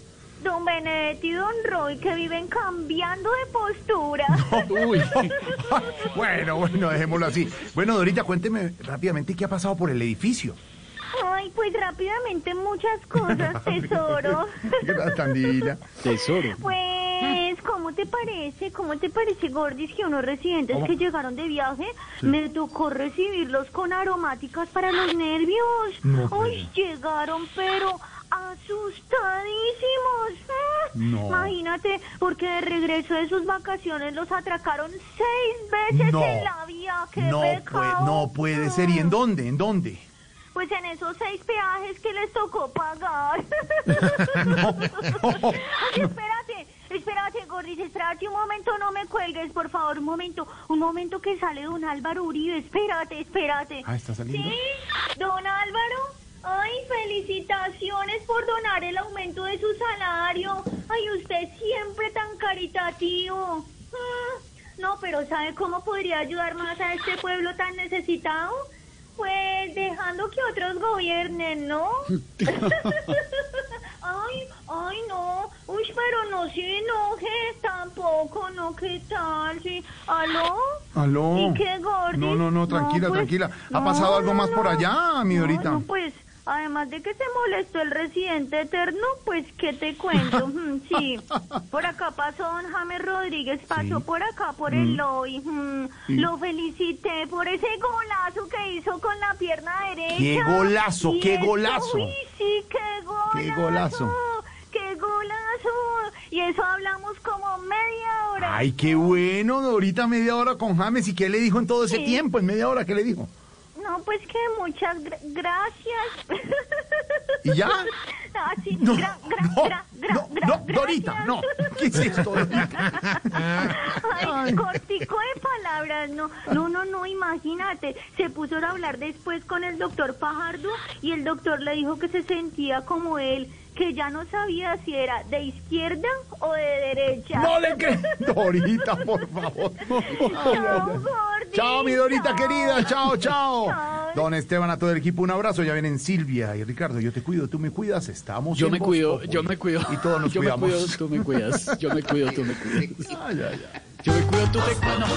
Don Benedetto y Don Roy que viven cambiando de postura. Uy. Bueno, bueno, dejémoslo así. Bueno, Dorita, cuénteme rápidamente qué ha pasado por el edificio. Ay, pues rápidamente muchas cosas, tesoro. Tan divina. Tesoro. Pues, ¿cómo te parece? ¿Cómo te parece, Gordis, que unos residentes ¿Cómo? que llegaron de viaje Sí. me tocó recibirlos con aromáticas para los nervios? No, Ay, llegaron, pero asustadísimos. No. Imagínate, porque de regreso de sus vacaciones los atracaron seis veces No. en la vía. ¡Qué No, puede, no puede ser. ¿Y en dónde? ¿En dónde? Pues en esos seis peajes que les tocó pagar. Ay, espérate, espérate, Gordis, espérate un momento, no me cuelgues, por favor, un momento, un momento que sale don Álvaro Uribe, espérate, espérate. Ah, ¿está saliendo? ¿Sí? Don Álvaro, ay, felicitaciones por donar el aumento de su salario. Ay, usted siempre tan caritativo. Ah, no, pero ¿sabe cómo podría ayudar más a este pueblo tan necesitado? Pues dejando que otros gobiernen, ¿no? ay, ay, no. Uy, pero no se enoje tampoco, ¿no? ¿Qué tal? Sí. ¿Aló? ¿Aló? ¿Y qué, Gordy? No, no, no, tranquila, pues, tranquila. ¿Ha no, pasado algo no, más por allá, mi Dorita? no, pues, además de que se molestó el residente eterno, pues, ¿qué te cuento? Mm, sí, por acá pasó don James Rodríguez, pasó Sí. por acá por Mm. el lobby. mm, Sí. Lo felicité por ese golazo que hizo con la pierna derecha. ¡Qué golazo, Y qué golazo! uy, sí, qué golazo. ¡Qué golazo! ¡Qué golazo! Y eso hablamos como media hora. Ay, qué bueno, Dorita, media hora con James. ¿Y qué le dijo en todo ese Sí. tiempo? En media hora, ¿qué le dijo? No, pues que muchas gra- gracias. ¿Y ya? Ah, sí, No, gra- gra- no, gra- gra- no, gra- no, Dorita, no. ¿Qué es esto, Dorita? Ay, cortico de palabras, no, no, no, no, imagínate, se puso a hablar después con el doctor Fajardo y el doctor le dijo que se sentía como él, que ya no sabía si era de izquierda o de derecha. No le creo. Dorita, por favor. Chao, Chao, mi Dorita querida. Chao, chao. Chao. Don Esteban, a todo el equipo, un abrazo. Ya vienen Silvia y Ricardo. Yo te cuido, tú me cuidas. Estamos Yo en me Voz cuido, Populi. yo me cuido. Y todos nos yo cuidamos. me cuido, tú me cuidas. Yo me cuido, tú me cuidas. Ay, ay, ay. Yo me cuido, tú te cuidas.